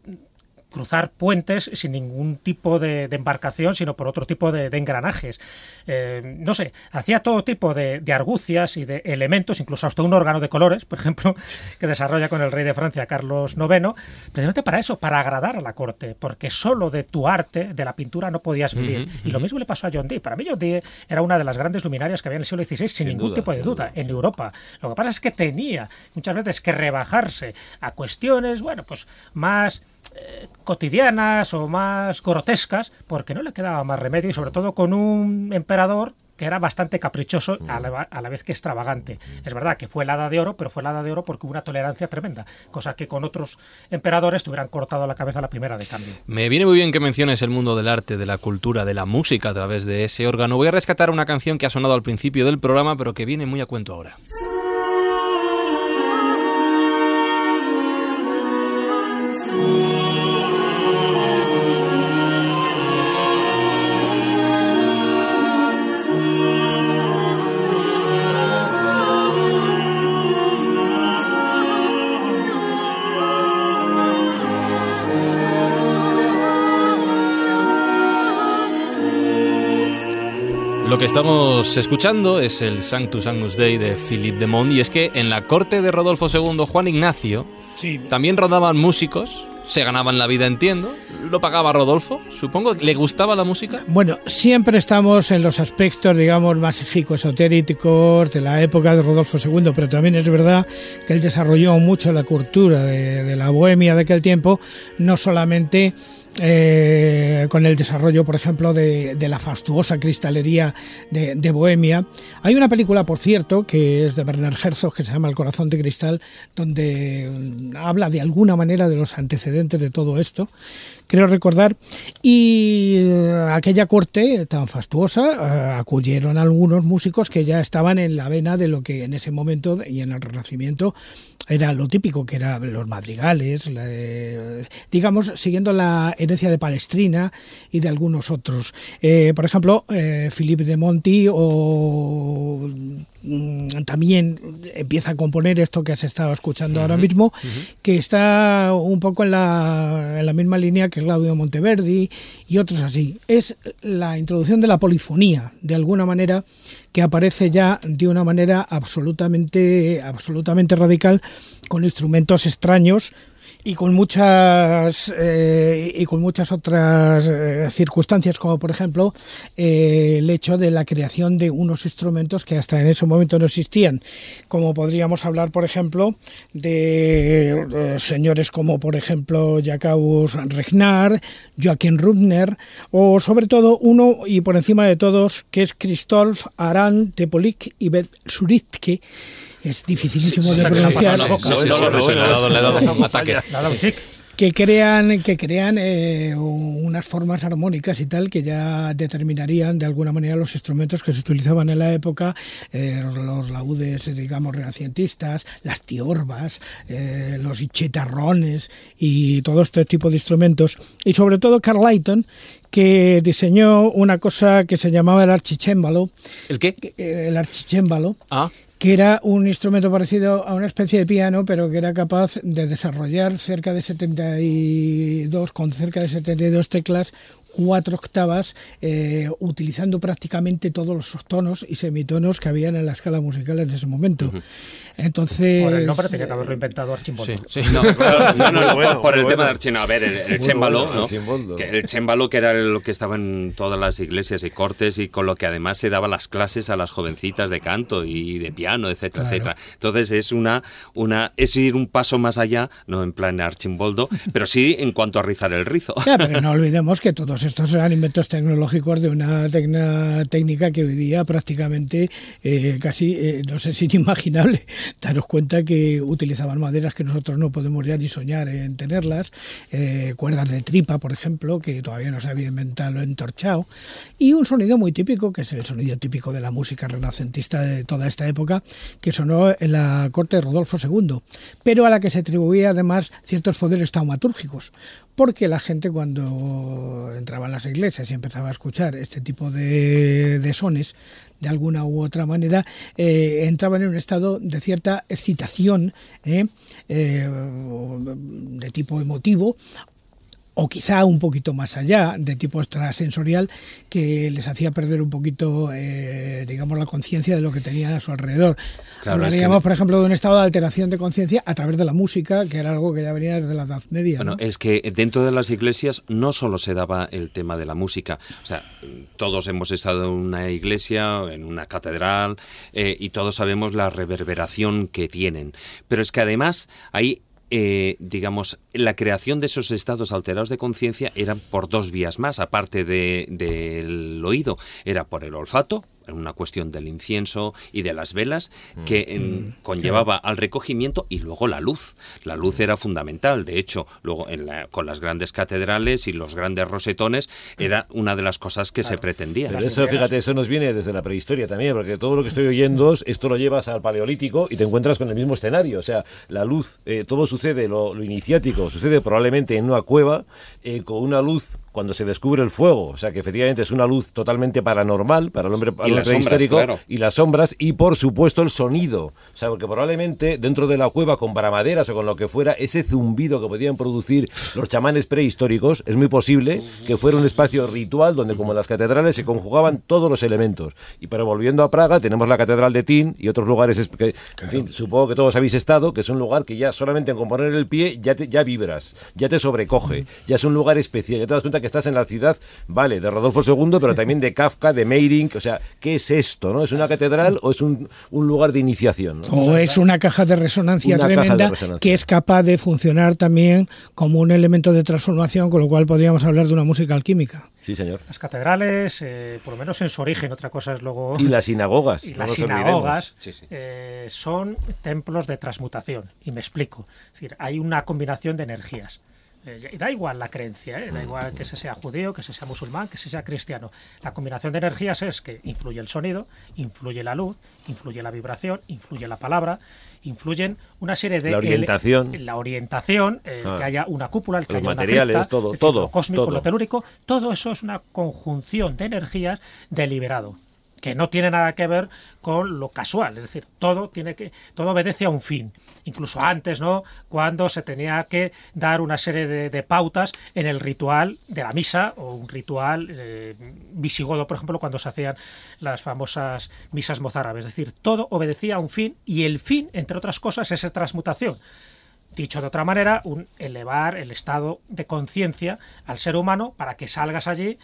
cruzar puentes sin ningún tipo de, embarcación, sino por otro tipo de, engranajes. Eh, no sé, hacía todo tipo de, argucias y de elementos, incluso hasta un órgano de colores, por ejemplo, que desarrolla con el rey de Francia, Carlos IX, precisamente para eso, para agradar a la corte, porque solo de tu arte, de la pintura, no podías vivir. Y lo mismo le pasó a John Dee. Para mí John Dee era una de las grandes luminarias que había en el siglo XVI, sin, ningún tipo de duda, en Europa. Lo que pasa es que tenía muchas veces que rebajarse a cuestiones, bueno, pues más eh, cotidianas o más grotescas, porque no le quedaba más remedio y sobre todo con un emperador que era bastante caprichoso a la, vez que extravagante. Es verdad que fue el hada de oro, pero fue hada de oro porque hubo una tolerancia tremenda, cosa que con otros emperadores te hubieran cortado la cabeza la primera de cambio. Me viene muy bien que menciones el mundo del arte, de la cultura, de la música a través de ese órgano. Voy a rescatar una canción que ha sonado al principio del programa, pero que viene muy a cuento ahora. Que estamos escuchando es el Sanctus Agnus Dei de Philippe de Mont y es que en la corte de Rodolfo II, Juan Ignacio, también rodaban músicos, se ganaban la vida, entiendo. ¿Lo pagaba Rodolfo? Supongo. ¿Le gustaba la música? Bueno, siempre estamos en los aspectos, digamos, más esotéricos de la época de Rodolfo II, pero también es verdad que él desarrolló mucho la cultura de, de la bohemia de aquel tiempo, no solamente eh, con el desarrollo, por ejemplo, de, la fastuosa cristalería de, Bohemia. Hay una película, por cierto, que es de Bernard Herzog, que se llama El corazón de cristal, donde mm, habla de alguna manera de los antecedentes de todo esto creo recordar, y eh, aquella corte tan fastuosa eh, acudieron algunos músicos que ya estaban en la vena de lo que en ese momento y en el Renacimiento era lo típico, que eran los madrigales, digamos, siguiendo la herencia de Palestrina y de algunos otros. Eh, por ejemplo, eh, Philippe de Monti o mm, también empieza a componer esto que has estado escuchando ahora mismo, que está un poco en la, en la misma línea que Claudio Monteverdi y otros así. Es la introducción de la polifonía, de alguna manera, que aparece ya de una manera absolutamente, absolutamente radical, con instrumentos extraños, y con muchas eh, y con muchas otras eh, circunstancias como por ejemplo eh, el hecho de la creación de unos instrumentos que hasta en ese momento no existían como podríamos hablar por ejemplo de señores como por ejemplo Jacobus Regnar Joachim Rubner o sobre todo uno y por encima de todos que es Christoph Aran de Polic y Bet Suritke es dificilísimo de pronunciar. Que crean, que crean eh, unas formas armónicas y tal que ya determinarían de alguna manera los instrumentos que se utilizaban en la época, eh, los laudes, digamos, renacientistas, las tiorbas, eh, los chetarrones y todo este tipo de instrumentos. Y sobre todo Carl Layton, que diseñó una cosa que se llamaba el archichémbalo. ¿El qué? El archichémbalo. Ah que era un instrumento parecido a una especie de piano, pero que era capaz de desarrollar cerca de 72, con cerca de 72 teclas, cuatro octavas, eh, utilizando prácticamente todos los tonos y semitonos que habían en la escala musical en ese momento. Entonces. Por el nombre tenía que haberlo inventado Archimboldo. Sí, sí. No, no, no, por, el tema de Archimboldo. A ver, el, el chémbalo, Que el chémbalo que era lo que estaba en todas las iglesias y cortes y con lo que además se daba las clases a las jovencitas de canto y de piano, etcétera, etcétera. Entonces es una, una, es ir un paso más allá, no en plan Archimboldo, pero sí en cuanto a rizar el rizo. Ya, pero no olvidemos que todos estos eran inventos tecnológicos de una técnica que hoy día prácticamente eh, casi, eh, no sé si inimaginable. Daros cuenta que utilizaban maderas que nosotros no podemos ya ni soñar en tenerlas, eh, cuerdas de tripa, por ejemplo, que todavía no se había inventado entorchado, y un sonido muy típico, que es el sonido típico de la música renacentista de toda esta época, que sonó en la corte de Rodolfo II, pero a la que se atribuía además ciertos poderes taumatúrgicos porque la gente cuando entraba en las iglesias y empezaba a escuchar este tipo de, sones, de alguna u otra manera, eh, entraban en un estado de cierta excitación ¿eh? Eh, de tipo emotivo o quizá un poquito más allá, de tipo extrasensorial, que les hacía perder un poquito, eh, digamos, la conciencia de lo que tenían a su alrededor. Claro, Hablaríamos, es que- por ejemplo, de un estado de alteración de conciencia a través de la música, que era algo que ya venía desde la Edad Media. Bueno, ¿no? es que dentro de las iglesias no solo se daba el tema de la música, o sea, todos hemos estado en una iglesia, en una catedral, eh, y todos sabemos la reverberación que tienen. Pero es que además hay, eh, digamos, la creación de esos estados alterados de conciencia eran por dos vías más, aparte de- del oído, era por el olfato, una cuestión del incienso y de las velas, que em, conllevaba al recogimiento y luego la luz. La luz era fundamental. De hecho, luego en la- con las grandes catedrales y los grandes rosetones era una de las cosas que se pretendía. Pero eso, fíjate, eso nos viene desde la prehistoria también, porque todo lo que estoy oyendo, esto lo llevas al paleolítico y te encuentras con el mismo escenario. O sea, la luz, eh, todo sucede, lo, lo iniciático, sucede probablemente en una cueva eh, con una luz cuando se descubre el fuego. O sea, que efectivamente es una luz totalmente paranormal para el hombre, para el hombre claro. Y las sombras y, por supuesto, el sonido. O sea, porque probablemente dentro de la cueva con bramaderas o con lo que fuera, ese zumbido que podían producir los chamanes prehistóricos, es muy posible que fuera un espacio ritual donde, como en las catedrales, se conjugaban todos los elementos. Y pero volviendo a Praga, tenemos la catedral de Tin y otros lugares es- que, en fin, supongo que todos habéis estado, que es un lugar que ya solamente en componer el pie ya, te- ya vibras, ya te sobrecoge, ya es un lugar especial, ya te das cuenta que estás en la ciudad, vale, de Rodolfo II, pero también de Kafka, de Meyrink, o sea, ¿qué es esto? ¿no? ¿Es una catedral o es un, un lugar de iniciación? ¿no? O es una caja de resonancia Una caja de tremenda resonancia. que es capaz de funcionar también como un elemento de transformación, con lo cual podríamos hablar de una música alquímica. Sí, señor. Las catedrales, eh, por lo menos en su origen, otra cosa es luego... Y las sinagogas. y no las sinagogas Sí, sí. eh, son templos de transmutación. Y me explico. Es decir, hay una combinación de energías. Eh, y da igual la creencia, ¿eh? da igual que se sea judío, que se sea musulmán, que se sea cristiano. La combinación de energías es que influye el sonido, influye la luz, influye la vibración, influye la palabra, influyen una serie de... La orientación. el- la orientación, eh, Ah. que haya una cúpula, el que Los haya una materiales, cripta, todo, decir, todo, lo cósmico, todo. lo telúrico, todo eso es una conjunción de energías deliberado que no tiene nada que ver con lo casual, es decir, todo tiene que todo obedece a un fin, incluso antes, ¿no? Cuando se tenía que dar una serie de, de pautas en el ritual de la misa o un ritual eh, visigodo, por ejemplo, cuando se hacían las famosas misas mozárabes, es decir, todo obedecía a un fin y el fin, entre otras cosas, es esa transmutación. Dicho de otra manera, un elevar el estado de conciencia al ser humano para que salgas allí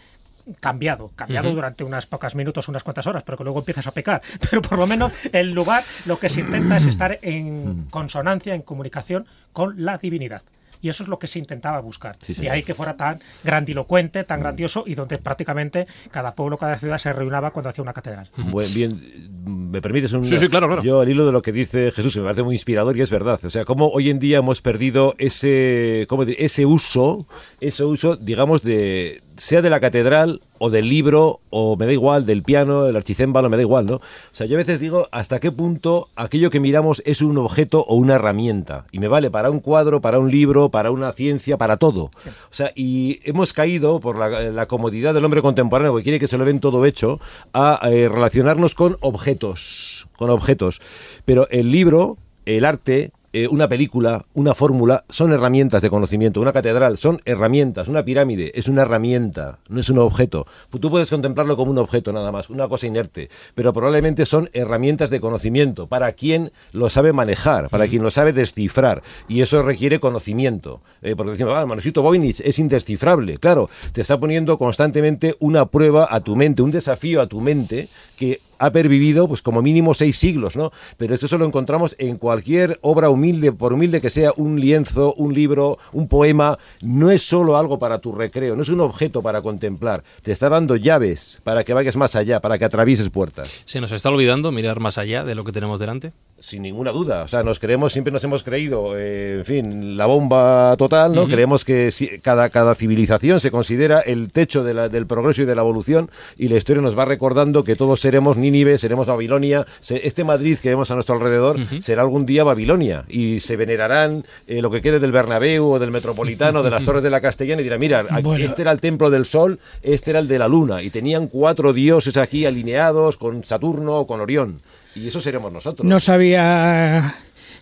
cambiado, cambiado durante unas pocas minutos, unas cuantas horas, pero que luego empiezas a pecar. Pero por lo menos el lugar lo que se intenta es estar en consonancia, en comunicación con la divinidad. Y eso es lo que se intentaba buscar. Sí, de ahí que fuera tan grandilocuente, tan grandioso y donde prácticamente cada pueblo, cada ciudad se reunaba cuando hacía una catedral. Bien, ¿me permites un Sí, sí, claro, claro. Yo al hilo de lo que dice Jesús, que me parece muy inspirador y es verdad. O sea, cómo hoy en día hemos perdido ese, ¿cómo decir? ese uso, ese uso, digamos, de sea de la catedral o del libro o me da igual, del piano, del archicémbalo, me da igual, ¿no? O sea, yo a veces digo hasta qué punto aquello que miramos es un objeto o una herramienta y me vale para un cuadro, para un libro, para una ciencia, para todo. O sea, y hemos caído por la, la comodidad del hombre contemporáneo que quiere que se lo ven todo hecho a eh, relacionarnos con objetos, con objetos. Pero el libro, el arte, eh, una película, una fórmula, son herramientas de conocimiento. Una catedral son herramientas. Una pirámide es una herramienta, no es un objeto. Tú puedes contemplarlo como un objeto nada más, una cosa inerte, pero probablemente son herramientas de conocimiento para quien lo sabe manejar, para quien lo sabe descifrar. Y eso requiere conocimiento. Eh, porque decimos, ah, el manuscrito Voynich es indescifrable. Claro, te está poniendo constantemente una prueba a tu mente, un desafío a tu mente que ha pervivido pues como mínimo seis siglos, ¿no? Pero esto se lo encontramos en cualquier obra humilde, por humilde que sea un lienzo, un libro, un poema, no es solo algo para tu recreo, no es un objeto para contemplar, te está dando llaves para que vayas más allá, para que atravieses puertas. Se nos está olvidando mirar más allá de lo que tenemos delante. Sin ninguna duda, o sea, nos creemos, siempre nos hemos creído, eh, en fin, la bomba total, ¿no? Creemos que si- cada, cada civilización se considera el techo de la- del progreso y de la evolución y la historia nos va recordando que todos seremos Nínive, seremos Babilonia, se- este Madrid que vemos a nuestro alrededor será algún día Babilonia y se venerarán eh, lo que quede del Bernabéu o del Metropolitano, de las Torres de la Castellana y dirán, mira, Bueno. este era el templo del sol, este era el de la luna y tenían cuatro dioses aquí alineados con Saturno o con Orión. Y eso seremos nosotros. No sabía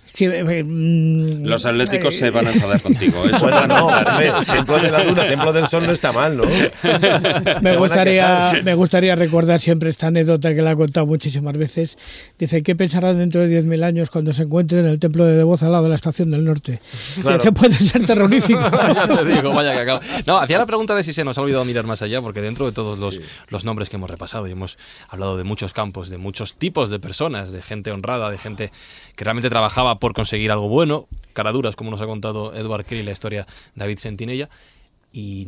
Sí, eh, mm, Los atléticos eh, se van a enfadar contigo. Eso Bueno, no, hombre, Templo de la Luna, Templo del Sol no está mal, ¿no? Me gustaría, me gustaría recordar siempre esta anécdota que la he contado muchísimas veces. Dice, ¿qué pensarán dentro de 10.000 años cuando se encuentren en el templo de Devoz al lado de la estación del norte? Claro. Ese puede ser terrorífico. ya te digo, vaya que acabo. No, hacía la pregunta de si se nos ha olvidado mirar más allá, porque dentro de todos los, los nombres que hemos repasado y hemos hablado de muchos campos, de muchos tipos de personas, de gente honrada, de gente que realmente trabajaba por conseguir algo bueno, caraduras, como nos ha contado Edward Krill, la historia de David Sentinella, y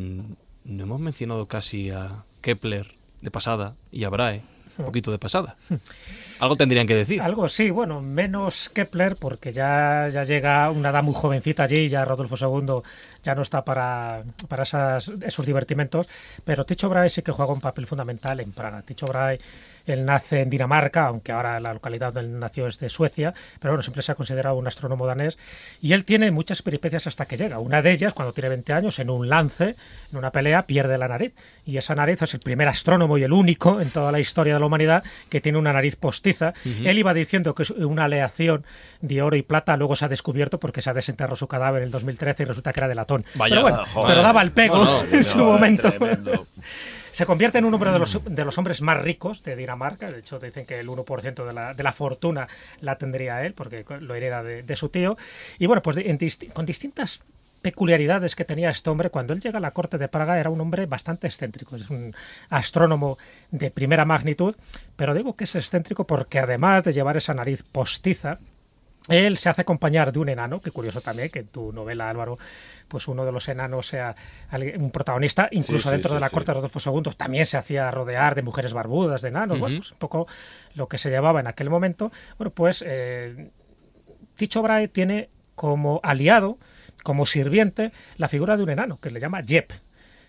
no hemos mencionado casi a Kepler de pasada y a Brahe, un poquito de pasada. Algo tendrían que decir. Algo sí, bueno, menos Kepler, porque ya, ya llega una edad muy jovencita allí, ya Rodolfo II ya no está para, para esas, esos divertimentos, pero Tycho Brahe sí que juega un papel fundamental en Praga. Tycho Brahe, él nace en Dinamarca, aunque ahora la localidad donde él nació es de Suecia, pero bueno, siempre se ha considerado un astrónomo danés, y él tiene muchas peripecias hasta que llega. Una de ellas, cuando tiene 20 años, en un lance, en una pelea, pierde la nariz, y esa nariz es el primer astrónomo y el único en toda la historia de la humanidad que tiene una nariz postiza. Él iba diciendo que es una aleación de oro y plata, luego se ha descubierto porque se ha desenterrado su cadáver en el 2013 y resulta que era de latón. Vaya, pero bueno, joder. pero daba el pego No, no, en su no, momento. Se convierte en uno de los, de los hombres más ricos de Dinamarca. De hecho, dicen que el 1% de la, de la fortuna la tendría él, porque lo hereda de, su tío. Y bueno, pues con distintas peculiaridades que tenía este hombre, cuando él llega a la corte de Praga era un hombre bastante excéntrico, es un astrónomo de primera magnitud, pero digo que es excéntrico porque además de llevar esa nariz postiza, él se hace acompañar de un enano, que curioso también que en tu novela, Álvaro, pues uno de los enanos sea un protagonista, incluso sí, dentro sí, de la sí. corte de Rodolfo II también se hacía rodear de mujeres barbudas, de enanos, bueno, pues un poco lo que se llevaba en aquel momento. Bueno, pues eh, Ticho Brahe tiene como aliado, como sirviente, la figura de un enano, que le llama Jep.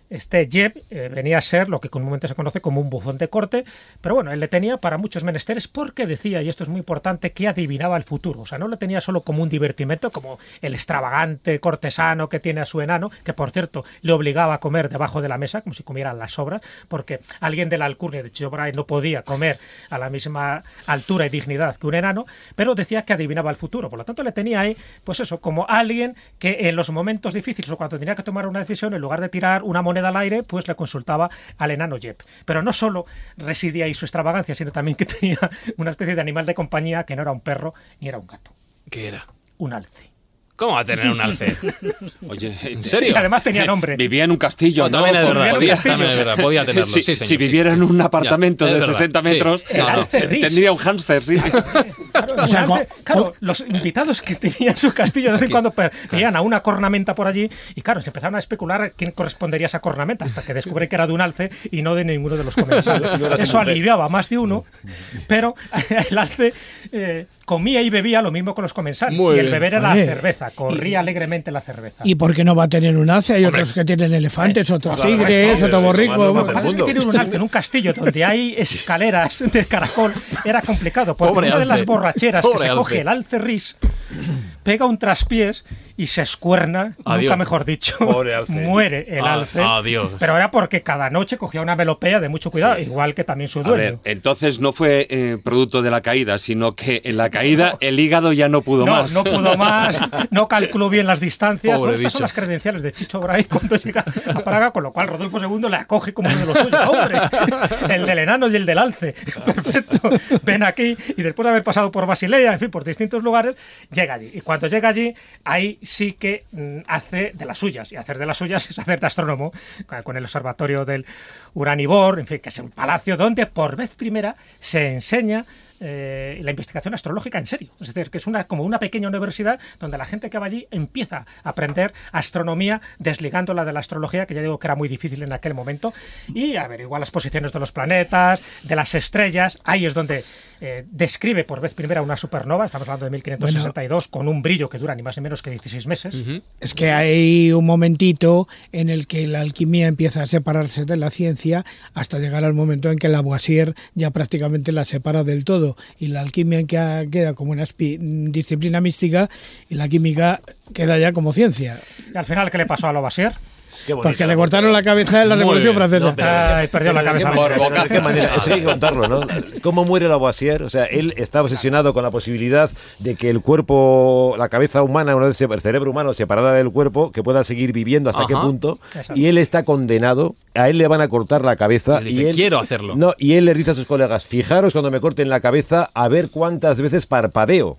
Este Jeb eh, venía a ser lo que comúnmente se conoce como un bufón de corte, pero bueno, él le tenía para muchos menesteres porque decía, y esto es muy importante, que adivinaba el futuro. O sea, no lo tenía solo como un divertimento, como el extravagante cortesano que tiene a su enano, que por cierto le obligaba a comer debajo de la mesa, como si comieran las sobras, porque alguien de la alcurnia de Chobray no podía comer a la misma altura y dignidad que un enano, pero decía que adivinaba el futuro. Por lo tanto, le tenía ahí, pues eso, como alguien que en los momentos difíciles o cuando tenía que tomar una decisión, en lugar de tirar una moneda al aire, pues le consultaba al enano Jep. Pero no solo residía ahí su extravagancia, sino también que tenía una especie de animal de compañía que no era un perro ni era un gato, ¿Qué era? un alce. ¿Cómo va a tener un alce? Oye, ¿En serio? Y además tenía nombre. Vivía en un castillo, No, ¿no? también es Por- verdad, sí, ser. también es verdad, podía tenerlo. Si, sí, si viviera sí. en un apartamento Ya, de es verdad, 60 sí. metros, tendría un hámster, sí. Claro, O sea, alce- claro, los invitados que tenía en su castillo de vez en cuando veían a una cornamenta por allí y claro, se empezaron a especular a quién correspondería a esa cornamenta hasta que descubren que era de un alce y no de ninguno de los comensales. No Eso aliviaba a más de uno, pero el alce eh, comía y bebía lo mismo con los comensales Muy y el beber era la cerveza, corría alegremente la cerveza. ¿Y por qué no va a tener un alce? Hay otros que tienen elefantes, otros Claro, tigres, eso, otro eso, borrico. eso, Lo que pasa es que tiene un alce en un castillo donde hay escaleras de caracol. Era complicado. Porque Pobre una de alce. las borracheras que se alce. coge el alce ris, pega un traspiés y se escuerna, Adiós. nunca mejor dicho. Pobre alce. Muere el Ah, alce. adiós. Pero era porque cada noche cogía una melopea de mucho cuidado, igual que también su A dueño. ver, entonces no fue eh, producto de la caída, sino que en la caída el hígado ya no pudo no, más. no pudo más, no calculó bien las distancias. Pobre Bueno, estas son las credenciales de Chicho Bray cuando llega a Praga, con lo cual Rodolfo II le acoge como uno de los suyos. ¡Hombre! El del enano y el del alce. Perfecto. Ven aquí y después de haber pasado por Basilea, en fin, por distintos lugares, llega allí. Y cuando llega allí, ahí sí que mm, hace de las suyas. Y hacer de las suyas es hacer de astrónomo, con el observatorio del Uranibor, en fin, que es un palacio donde por vez primera se enseña eh, la investigación astrológica en serio. Es decir, que es una, como una pequeña universidad donde la gente que va allí empieza a aprender astronomía desligándola de la astrología, que ya digo que era muy difícil en aquel momento, y averiguar las posiciones de los planetas, de las estrellas. Ahí es donde eh, describe por vez primera una supernova, estamos hablando de 1562, con un brillo que dura ni más ni menos que 16 meses. Es que hay un momentito en el que la alquimia empieza a separarse de la ciencia hasta llegar al momento en que Lavoisier ya prácticamente la separa del todo y la alquimia queda, como una disciplina mística y la química queda ya como ciencia. Y al final, ¿qué le pasó a Lavoisier? Porque la le cortaron la cabeza en la Revolución. Francesa. Ay, perdió la cabeza. Por qué manera, eso hay que contarlo, ¿no? ¿Cómo muere Lavoisier? O sea, él está obsesionado con la posibilidad de que el cuerpo, la cabeza humana, una vez el cerebro humano separada del cuerpo, que pueda seguir viviendo hasta qué punto. Exacto. Y él está condenado, a él le van a cortar la cabeza. Dice, él, "Quiero hacerlo". No, y él le dice a sus colegas, fijaros cuando me corten la cabeza a ver cuántas veces parpadeo.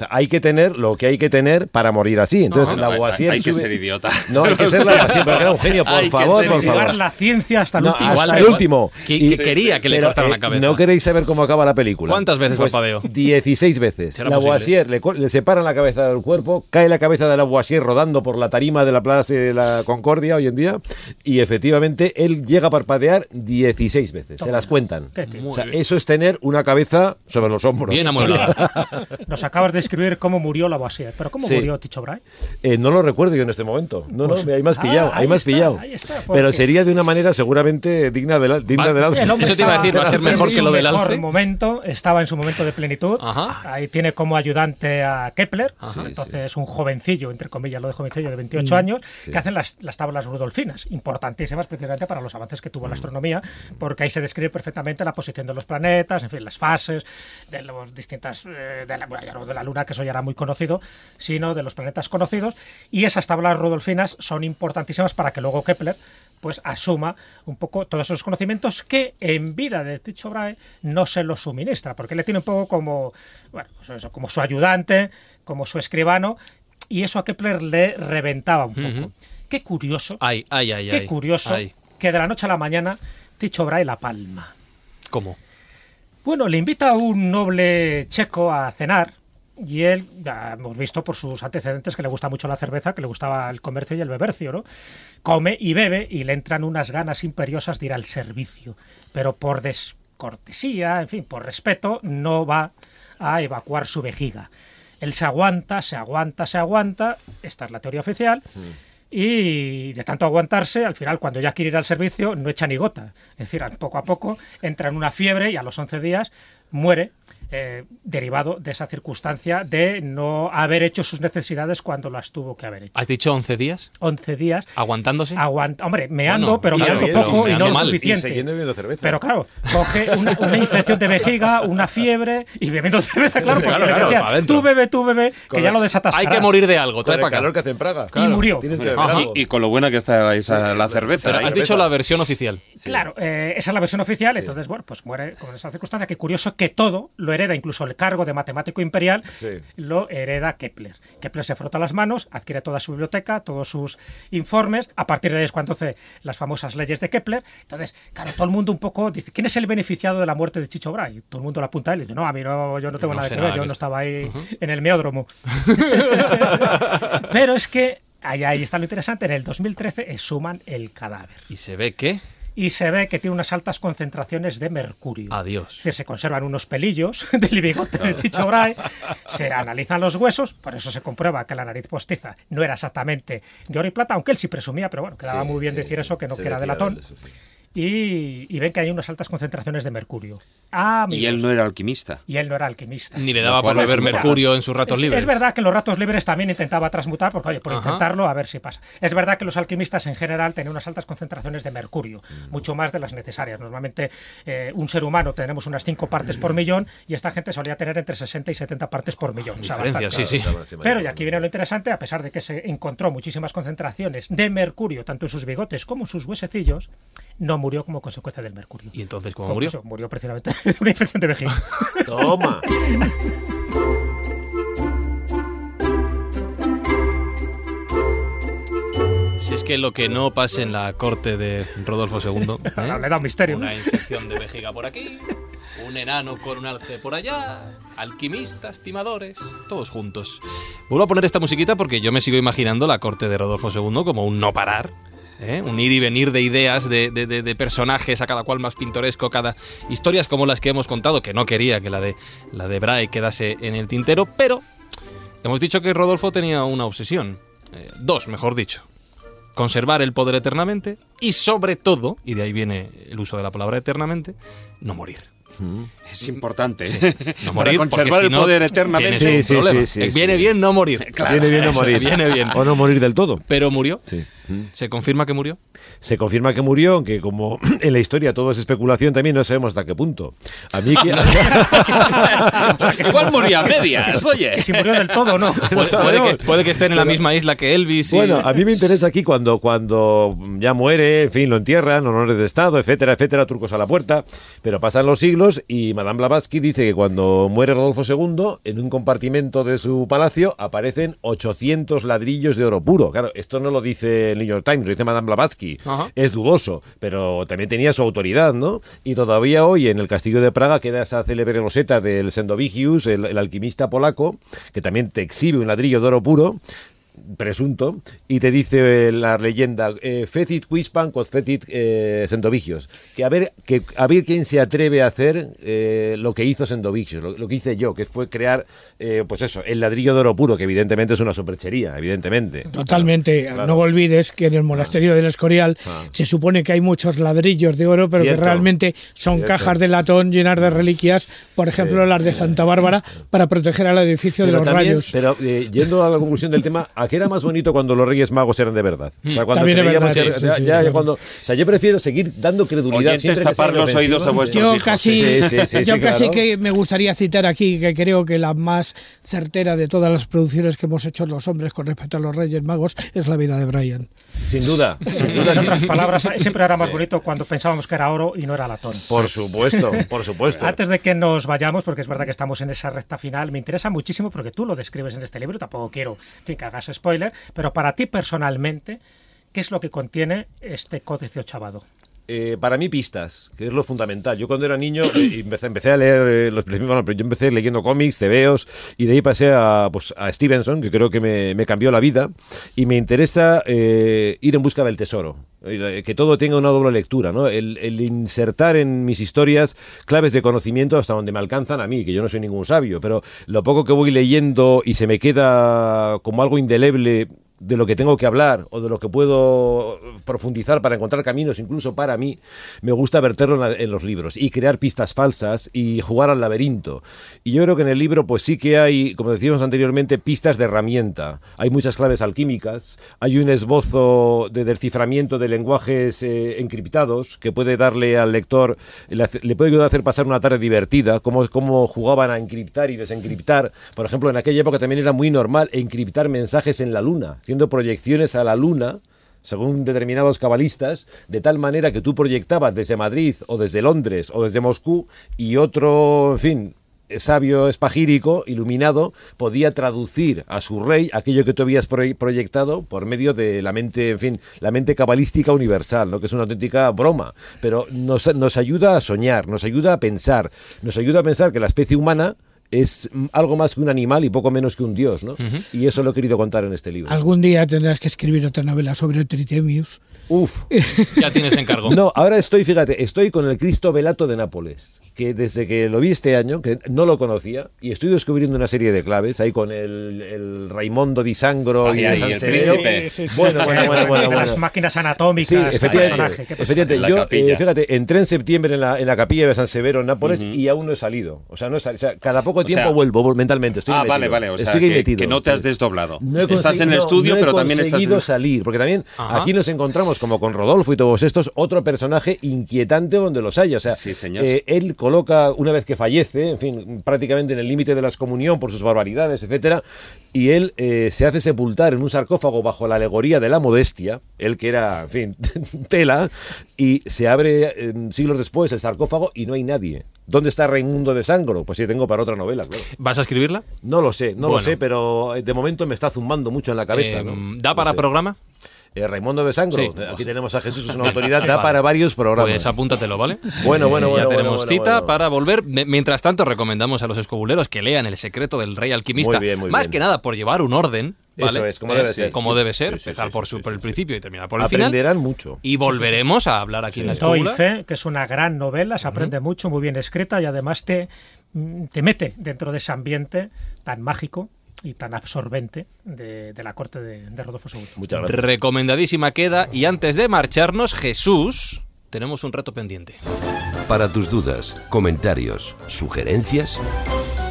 Sea, hay que tener lo que hay que tener para morir así. Entonces, No, no, Lavoisier hay que sube- ser idiota. No, hay que ser Lavoisier, pero que era un genio, por Hay que favor, ser por idiota. favor. Llevar la ciencia hasta el No, último. hasta el último. Que- Y- que quería que le pero, cortaran la eh, cabeza. No queréis saber cómo acaba la película. ¿Cuántas veces pues, parpadeó? 16 veces. ¿Será Lavoisier le, le separan la cabeza del cuerpo, cae la cabeza de Lavoisier rodando por la tarima de la Plaza de la Concordia hoy en día y efectivamente él llega a parpadear 16 veces. Se las cuentan. O sea, eso es tener una cabeza sobre los hombros. Bien amueblado. Nos acabas de escribir cómo murió Lavoisier. ¿Pero cómo Sí. murió Ticho Brahe? Eh, no lo recuerdo yo en este momento. No, Pues- no, ahí me has Ah, pillado, ahí me has está, pillado. está, Pero sería de una manera seguramente digna del, digna del alce. Eso te iba a decir, ¿va a ser mejor que lo del alce? momento, estaba en su momento de plenitud. Ajá. Ahí tiene como ayudante a Kepler, Ajá. entonces un jovencillo, entre comillas, lo de jovencillo de Mm. 28 años, que hacen las, las tablas rudolfinas, importantísimas precisamente para los avances que tuvo Mm. la astronomía, porque ahí se describe perfectamente la posición de los planetas, en fin, las fases de los distintas, eh, de, la, de la Luna, que eso ya era muy conocido, sino de los planetas conocidos, y esas tablas rudolfinas son importantísimas para que luego Kepler pues asuma un poco todos esos conocimientos que en vida de Tycho Brahe no se los suministra, porque le tiene un poco como, bueno, pues eso, como su ayudante, como su escribano, y eso a Kepler le reventaba un poco. Qué curioso, Ay, ay, ay, qué curioso que de la noche a la mañana Tycho Brahe la palma. ¿Cómo? Bueno, le invita a un noble checo a cenar y él, hemos visto por sus antecedentes que le gusta mucho la cerveza, que le gustaba el comercio y el bebercio, ¿no? Come y bebe y le entran unas ganas imperiosas de ir al servicio, pero por descortesía, en fin, por respeto, no va a evacuar su vejiga. Él se aguanta, se aguanta, se aguanta, esta es la teoría oficial, y de tanto aguantarse, al final, cuando ya quiere ir al servicio, no echa ni gota. Es decir, poco a poco entra en una fiebre y a los 11 días muere, eh, derivado de esa circunstancia de no haber hecho sus necesidades cuando las tuvo que haber hecho. ¿Has dicho 11 días? 11 días ¿Aguantándose? aguanta, hombre, meando, Bueno, pero claro, meando poco y no lo mal. Y Y suficiente. siguiendo bebiendo cerveza. Pero claro, coge una, una infección de vejiga, una fiebre y bebiendo cerveza, claro, porque Claro, le claro, decía, tú bebe, tú bebe, que Con ya lo desatas. Hay que morir de algo, trae el para calor que hace en Praga. Y murió. Y, y con lo buena que está esa, la cerveza. Pero ahí. has dicho la versión oficial. Claro, eh, esa es la versión oficial, entonces, bueno, pues muere con esa circunstancia. Qué curioso que todo lo hereda, incluso el cargo de matemático imperial, Sí. lo hereda Kepler. Kepler se frota las manos, adquiere toda su biblioteca, todos sus informes, a partir de ahí es cuando hace las famosas leyes de Kepler. Entonces, claro, todo el mundo un poco dice, ¿quién es el beneficiado de la muerte de Chicho Brahe? Todo el mundo lo apunta a él y dice, no, a mí no, yo no tengo No nada que ver, yo no esto". estaba ahí en el meódromo. Pero es que, ahí, ahí está lo interesante, en el 2013 exhuman el cadáver Y se ve que... y se ve que tiene unas altas concentraciones de mercurio. Es Adiós. decir, se conservan unos pelillos del bigote de Ticho Brahe, se analizan los huesos, por eso se comprueba que la nariz postiza no era exactamente de oro y plata, aunque él sí presumía, pero bueno, quedaba Sí, muy bien sí, decir eso, que no que era de latón. eso. Y, y ven que hay unas altas concentraciones de mercurio. Ah, Y él no era alquimista. y él no era alquimista. Ni le daba por es beber mercurio en sus ratos Es- libres. Es verdad que en los ratos libres también intentaba transmutar, porque oye, por Ajá. intentarlo, a ver si pasa. Es verdad que los alquimistas en general tenían unas altas concentraciones de mercurio, mucho más de las necesarias. Normalmente eh, un ser humano tenemos unas 5 partes por millón y esta gente solía tener entre 60 y 70 partes por millón. O sea, Diferencia, bastante. sí, sí. Pero y aquí viene lo interesante, a pesar de que se encontró muchísimas concentraciones de mercurio, tanto en sus bigotes como en sus huesecillos, no murió como consecuencia del mercurio. ¿Y entonces cómo Como murió? eso, murió precisamente de una infección de vejiga. Toma. Si es que lo que no pase en la corte de Rodolfo II. ¿eh? Le da un misterio. Una infección de vejiga por aquí, un enano con un alce por allá, alquimistas, timadores, todos juntos. Vuelvo a poner esta musiquita porque yo me sigo imaginando la corte de Rodolfo II como un no parar. ¿Eh? Un ir y venir de ideas, de, de- de- de personajes, a cada cual más pintoresco, cada historias como las que hemos contado, que no quería que la de la de Brahe quedase en el tintero, pero hemos dicho que Rodolfo tenía una obsesión, eh, dos, mejor dicho conservar el poder eternamente y sobre todo, y de ahí viene el uso de la palabra eternamente, no morir. Es importante. No Para morir, porque conservar si el no, poder tienes eternamente. Sí, sí, sí, sí, Eh, Viene sí. bien no morir. viene bien no morir. Viene bien. O no morir del todo. Pero murió. Sí. ¿Se confirma que murió? Se confirma que murió, aunque como en la historia todo es especulación, también no sabemos hasta qué punto. A mí que... Igual murió a medias, oye. Que si murió del todo o no. Puede, que, puede que estén en la misma isla que Elvis. y- Bueno, a mí me interesa aquí cuando, cuando ya muere, en fin, lo entierran, honores de Estado, etcétera, etcétera, turcos a la puerta, pero pasan los siglos y Madame Blavatsky dice que cuando muere Rodolfo II, en un compartimento de su palacio aparecen 800 ladrillos de oro puro. Claro, esto no lo dice el New York Times, lo dice Madame Blavatsky. Ajá. Es dudoso, pero también tenía su autoridad, ¿no? Y todavía hoy en el castillo de Praga queda esa célebre loseta del Sendovigius, el, el alquimista polaco, que también te exhibe un ladrillo de oro puro presunto, y te dice eh, la leyenda, eh, fecit quispan quod fecit eh, Sendovigios, que a ver, que a ver quién se atreve a hacer eh, lo que hizo Sendovigios, lo, lo que hice yo, que fue crear, eh, pues eso, el ladrillo de oro puro, que evidentemente es una superchería, evidentemente. Totalmente. Claro. No olvides que en el monasterio del Escorial Ah. se supone que hay muchos ladrillos de oro, pero Cierto. que realmente son Cierto. cajas de latón llenas de reliquias, por ejemplo las de Santa Bárbara, para proteger al edificio de los también, rayos. pero yendo a la conclusión del tema, ¿a qué era más bonito cuando los Reyes Magos eran de verdad? O sea, cuando También es creíamos verdad, que- sí, sí, ya- sí, ya- claro. cuando, o sea, yo prefiero seguir dando credulidad siempre que tapar los oídos a vuestros Yo hijos. casi, Sí, sí, sí, yo sí, casi claro. que me gustaría citar aquí que creo que la más certera de todas las producciones que hemos hecho los hombres con respecto a los Reyes Magos es la vida de Brian. Sin duda, sin duda. En sí. otras palabras, siempre era más bonito cuando pensábamos que era oro y no era latón. Por supuesto, por supuesto. Antes de que nos vayamos, porque es verdad que estamos en esa recta final, me interesa muchísimo porque tú lo describes en este libro, tampoco quiero que hagas spoiler, pero para ti personalmente, ¿qué es lo que contiene este códice ochavado? Eh, para mí pistas, que es lo fundamental. Yo cuando era niño eh, empecé, a leer eh, los bueno, yo empecé leyendo cómics, tebeos y de ahí pasé a, pues, a Stevenson, que creo que me, cambió la vida y me interesa eh, ir en busca del tesoro. Que todo tenga una doble lectura, ¿no? El insertar en mis historias claves de conocimiento hasta donde me alcanzan a mí, que yo no soy ningún sabio, pero lo poco que voy leyendo y se me queda como algo indeleble de lo que tengo que hablar o de lo que puedo profundizar para encontrar caminos incluso para mí, me gusta verterlo en, en los libros y crear pistas falsas y jugar al laberinto. Y yo creo que en el libro pues sí que hay, como decíamos anteriormente, pistas de herramienta. Hay muchas claves alquímicas, hay un esbozo de desciframiento de lenguajes eh, encriptados que puede darle al lector, le, puede ayudar a hacer pasar una tarde divertida, cómo, cómo jugaban a encriptar y desencriptar. Por ejemplo, en aquella época también era muy normal encriptar mensajes en la luna, haciendo proyecciones a la luna según determinados cabalistas, de tal manera que tú proyectabas desde Madrid o desde Londres o desde Moscú y otro, en fin, sabio espagírico, iluminado, podía traducir a su rey aquello que tú habías proy- proyectado por medio de la mente, en fin, la mente cabalística universal, ¿no? que es una auténtica broma, pero nos, nos ayuda a soñar, nos ayuda a pensar, nos ayuda a pensar que la especie humana es algo más que un animal y poco menos que un dios, ¿no? Y eso lo he querido contar en este libro. Algún día tendrás que escribir otra novela sobre Tritemius. Uf. Ya tienes encargo. No, ahora estoy, fíjate, estoy con el Cristo Velato de Nápoles, que desde que lo vi este año, que no lo conocía, y estoy descubriendo una serie de claves, ahí con el, el Raimondo di Sangro Ay, y ay, de San el Severo. príncipe. Sí, sí, sí. Bueno, bueno, bueno, bueno, las máquinas anatómicas, Sí, efectivamente. efectivamente. Yo, eh, fíjate, entré en septiembre en la, en la capilla de San Severo en Nápoles y aún no he salido. O sea, no he salido. O sea, cada poco Tiempo sea- vuelvo mentalmente. Estoy ah, vale, metido. vale. O sea, estoy que, metido. que no te has desdoblado. No estás en el estudio, no pero también estás conseguido en... salir, porque también Ajá. aquí nos encontramos como con Rodolfo y todos estos otro personaje inquietante donde los haya, o sea, Sí, señor. eh, él coloca una vez que fallece, en fin, prácticamente en el límite de la excomunión por sus barbaridades, etcétera, y él eh, se hace sepultar en un sarcófago bajo la alegoría de la modestia, él que era, en fin, tela, y se abre eh, siglos después el sarcófago y no hay nadie. ¿Dónde está Raimundo de Sangro? Pues sí, tengo para otra novela, claro. ¿Vas a escribirla? No lo sé, no Bueno. lo sé, pero eh, de momento me está zumbando mucho en la cabeza. Eh, ¿no? ¿Da No para sé. programa? Eh, Raimundo de Sangro, Sí. aquí tenemos a Jesús, es una autoridad, Sí, da vale. para varios programas. Pues apúntatelo, ¿vale? Bueno, bueno, Eh, bueno, Ya bueno, tenemos bueno, cita bueno. para volver. Mientras tanto, recomendamos a los escobuleros que lean El secreto del rey alquimista. Muy bien, muy Más bien. que nada por llevar un orden. ¿Vale? Eso es, como debe ser. Como debe ser, Sí, sí, empezar sí, por, su- sí, por el sí. principio y terminar por el final. Aprenderán mucho. Y volveremos a hablar aquí en la escóbula. fe, que es una gran novela, se aprende mucho, muy bien escrita y además te, mm, te mete dentro de ese ambiente tan mágico y tan absorbente de, de la corte de, de Rodolfo II. Muchas gracias. Recomendadísima queda. Y antes de marcharnos, Jesús, tenemos un reto pendiente. Para tus dudas, comentarios, sugerencias,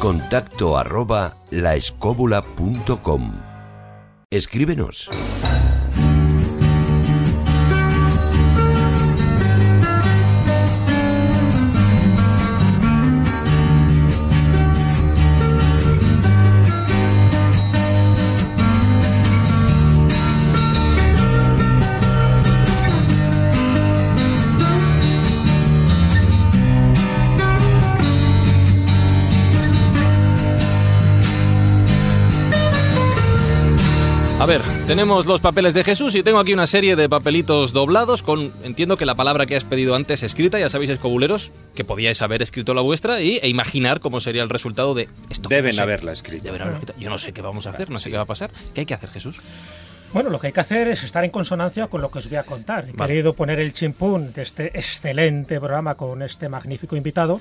contacto arroba laescóbula.com. Escríbenos. Ver, tenemos los papeles de Jesús y tengo aquí una serie de papelitos doblados con, entiendo que la palabra que has pedido antes escrita, ya sabéis, escobuleros, que podíais haber escrito la vuestra y, e imaginar cómo sería el resultado de esto. Deben No sé. haberla escrito. Deben haberla escrito. Yo no sé qué vamos a hacer, no sé qué va a pasar. ¿Qué hay que hacer, Jesús? Bueno, lo que hay que hacer es estar en consonancia con lo que os voy a contar. He Vale. querido poner el chimpún de este excelente programa con este magnífico invitado,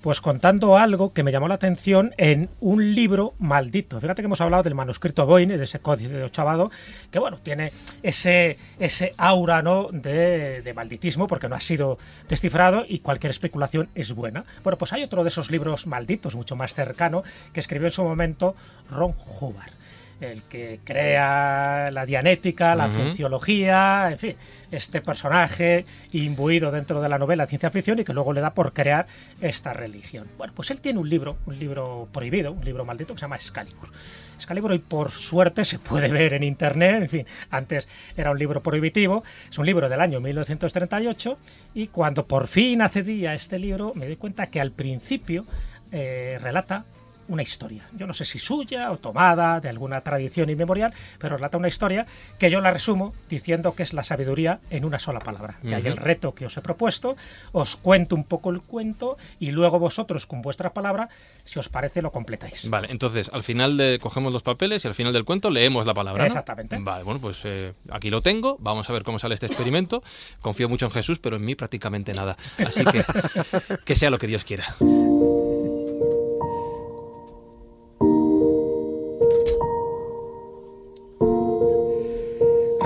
pues contando algo que me llamó la atención en un libro maldito. Fíjate que hemos hablado del manuscrito Boyne, de ese códice de Ochavado, que bueno, tiene ese, ese aura ¿no? de, de malditismo porque no ha sido descifrado y cualquier especulación es buena. Bueno, pues hay otro de esos libros malditos, mucho más cercano, que escribió en su momento Ron Hubbard el que crea la dianética, la cienciología, en fin, este personaje imbuido dentro de la novela de ciencia ficción y que luego le da por crear esta religión. Bueno, pues él tiene un libro, un libro prohibido, un libro maldito que se llama Excalibur. Excalibur hoy por suerte se puede ver en internet, en fin, antes era un libro prohibitivo, es un libro del año 1938 y cuando por fin accedí a este libro me doy cuenta que al principio eh, relata una historia. Yo no sé si suya o tomada de alguna tradición inmemorial, pero relata una historia que yo la resumo diciendo que es la sabiduría en una sola palabra. De ahí el reto que os he propuesto, os cuento un poco el cuento y luego vosotros con vuestra palabra, si os parece, lo completáis. Vale, entonces al final de cogemos los papeles y al final del cuento leemos la palabra. ¿no? Exactamente. Vale, bueno, pues eh, aquí lo tengo. Vamos a ver cómo sale este experimento. Confío mucho en Jesús, pero en mí prácticamente nada. Así que que sea lo que Dios quiera.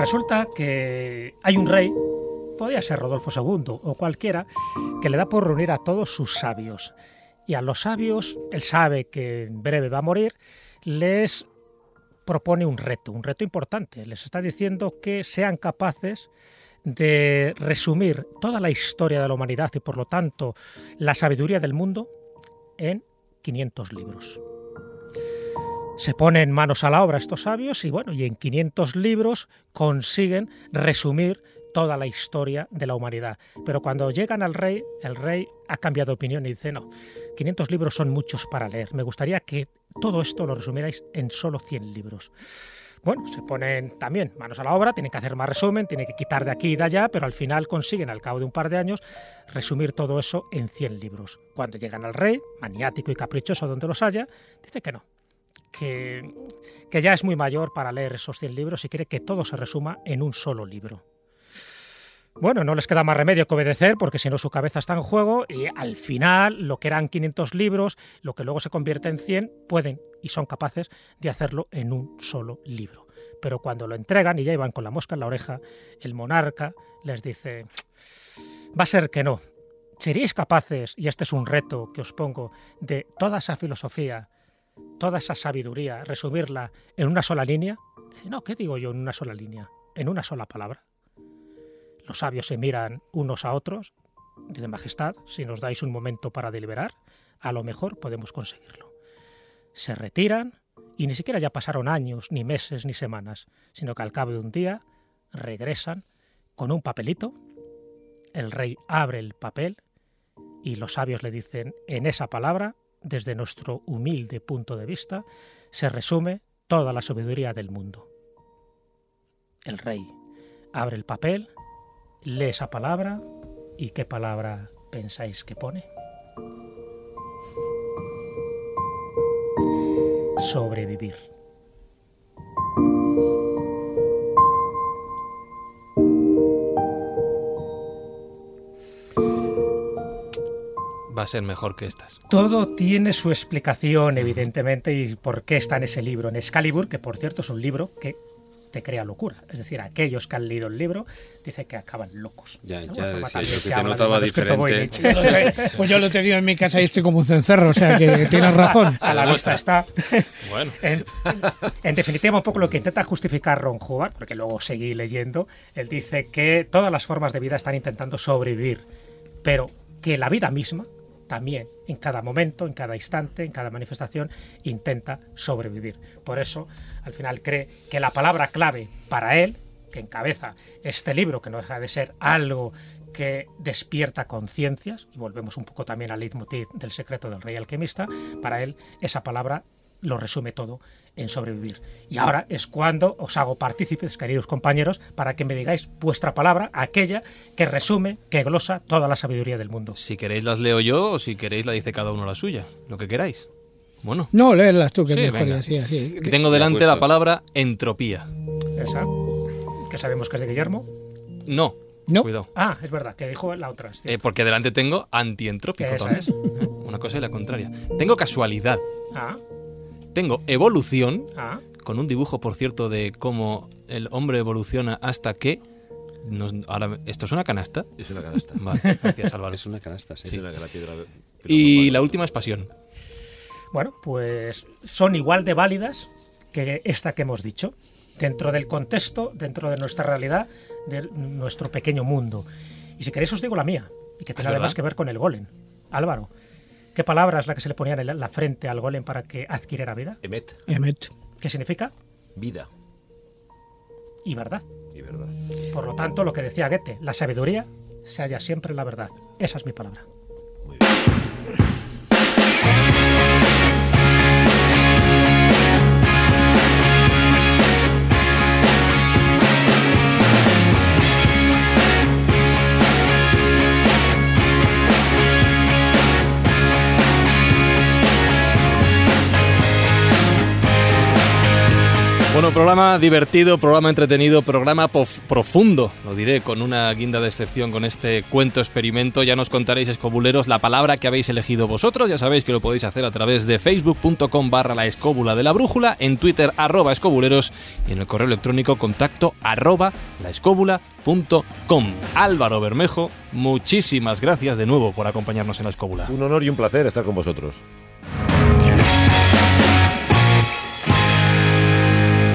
Resulta que hay un rey, podría ser Rodolfo II o cualquiera, que le da por reunir a todos sus sabios. Y a los sabios, él sabe que en breve va a morir, les propone un reto, un reto importante. Les está diciendo que sean capaces de resumir toda la historia de la humanidad y por lo tanto la sabiduría del mundo en 500 libros. Se ponen manos a la obra estos sabios y bueno, y en 500 libros consiguen resumir toda la historia de la humanidad. Pero cuando llegan al rey, el rey ha cambiado de opinión y dice, no, 500 libros son muchos para leer. Me gustaría que todo esto lo resumierais en solo 100 libros. Bueno, se ponen también manos a la obra, tienen que hacer más resumen, tienen que quitar de aquí y de allá, pero al final consiguen, al cabo de un par de años, resumir todo eso en 100 libros. Cuando llegan al rey, maniático y caprichoso donde los haya, dice que no, que, ya es muy mayor para leer esos 100 libros y quiere que todo se resuma en un solo libro. Bueno, no les queda más remedio que obedecer porque si no su cabeza está en juego y al final lo que eran 500 libros, lo que luego se convierte en 100, pueden y son capaces de hacerlo en un solo libro. Pero cuando lo entregan y ya iban con la mosca en la oreja, el monarca les dice, va a ser que no. ¿Seríais capaces, y este es un reto que os pongo, de toda esa filosofía, toda esa sabiduría, resumirla en una sola línea? Dice, no, ¿qué digo yo en una sola línea? En una sola palabra. Los sabios se miran unos a otros. Dice, Majestad, si nos dais un momento para deliberar, a lo mejor podemos conseguirlo. Se retiran y ni siquiera ya pasaron años, ni meses, ni semanas, sino que al cabo de un día regresan con un papelito. El rey abre el papel y los sabios le dicen, en esa palabra, desde nuestro humilde punto de vista, se resume toda la sabiduría del mundo. El rey abre el papel, lee esa palabra y qué palabra pensáis que pone. Sobrevivir. Va a ser mejor que estas. Todo tiene su explicación, evidentemente, y por qué está en ese libro, en Excalibur, que por cierto es un libro que te crea locura. Es decir, aquellos que han leído el libro dicen que acaban locos. Ya, De ya decía también yo que se te notaba diferente. Pues yo lo he tenido en mi casa y estoy como un cencerro, o sea que tienes razón. A la vista está. Bueno. En, en definitiva, un poco lo que intenta justificar Ron Hubbard, porque luego seguí leyendo, él dice que todas las formas de vida están intentando sobrevivir, pero que la vida misma también, en cada momento, en cada instante, en cada manifestación, intenta sobrevivir. Por eso, al final cree que la palabra clave para él, que encabeza este libro, que no deja de ser algo que despierta conciencias, y volvemos un poco también al leitmotiv del secreto del rey alquimista, para él esa palabra lo resume todo en sobrevivir. Y ahora es cuando os hago partícipes, queridos compañeros, para que me digáis vuestra palabra, aquella que resume, que glosa toda la sabiduría del mundo. Si queréis las leo yo o si queréis la dice cada uno la suya. Lo que queráis. Bueno. No, léelas tú, que Sí, es mejor así, así. Que tengo delante la palabra entropía. Esa, que sabemos que es de Guillermo. No. No. Cuidado. Ah, es verdad, que dijo la otra. Eh, porque delante tengo antientrópico también. es. Una cosa y la contraria. Tengo casualidad. Ah, Tengo evolución, ah, con un dibujo, por cierto, de cómo el hombre evoluciona hasta que. nos- ahora, ¿Esto es una canasta? Es una canasta. Vale, gracias, Álvaro. Es una canasta, sí. Es una la piedra. Y la última es pasión. Bueno, pues son igual de válidas que esta que hemos dicho, dentro del contexto, dentro de nuestra realidad, de nuestro pequeño mundo. Y si queréis os digo la mía, y que tiene además que ver con el golem. Álvaro, ¿qué palabra es la que se le ponía en la frente al golem para que adquiriera vida? Emet, Emmet. ¿Qué significa? vida Y verdad. y verdad. Por lo tanto, lo que decía Goethe, la sabiduría se halla siempre en la verdad. Esa es mi palabra. Bueno, programa divertido, programa entretenido, programa profundo, lo diré con una guinda de excepción con este cuento experimento. Ya nos contaréis, escobuleros, la palabra que habéis elegido vosotros. Ya sabéis que lo podéis hacer a través de facebook.com barra la escóbula de la brújula, en twitter arroba escobuleros y en el correo electrónico contacto arroba laescóbula.com. Álvaro Bermejo, muchísimas gracias de nuevo por acompañarnos en la escóbula. Un honor y un placer estar con vosotros.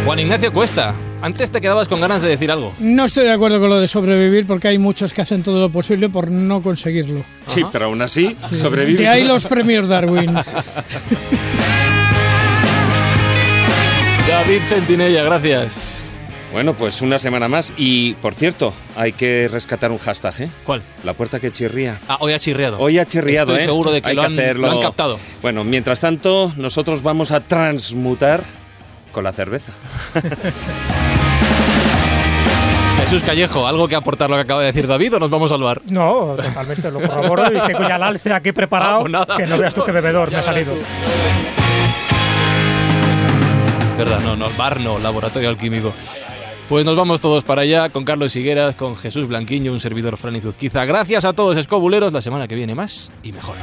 Juan Ignacio Cuesta, antes te quedabas con ganas de decir algo. No estoy de acuerdo con lo de sobrevivir porque hay muchos que hacen todo lo posible por no conseguirlo. Sí, Ajá. pero aún así sobrevive. De ahí los premios Darwin. David Sentinella, gracias. Bueno, pues una semana más. Y, por cierto, hay que rescatar un hashtag, ¿eh? ¿Cuál? La puerta que chirría. Ah, hoy ha chirriado. Hoy ha chirriado, Estoy ¿eh? seguro de que, Hay lo, han, hacerlo. lo han captado. Bueno, mientras tanto, nosotros vamos a transmutar con la cerveza. Jesús Callejo, ¿algo que aportar lo que acaba de decir David o nos vamos al bar? No, totalmente lo corroboro y tengo ya el alce aquí preparado. Ah, pues nada. que no veas tú qué bebedor me ha salido. Verdad, no, no, bar no, laboratorio alquímico. Pues nos vamos todos para allá con Carlos Higueras, con Jesús Blanquiño, un servidor Fran Izuzquiza. Gracias a todos, escobuleros. La semana que viene más y mejor.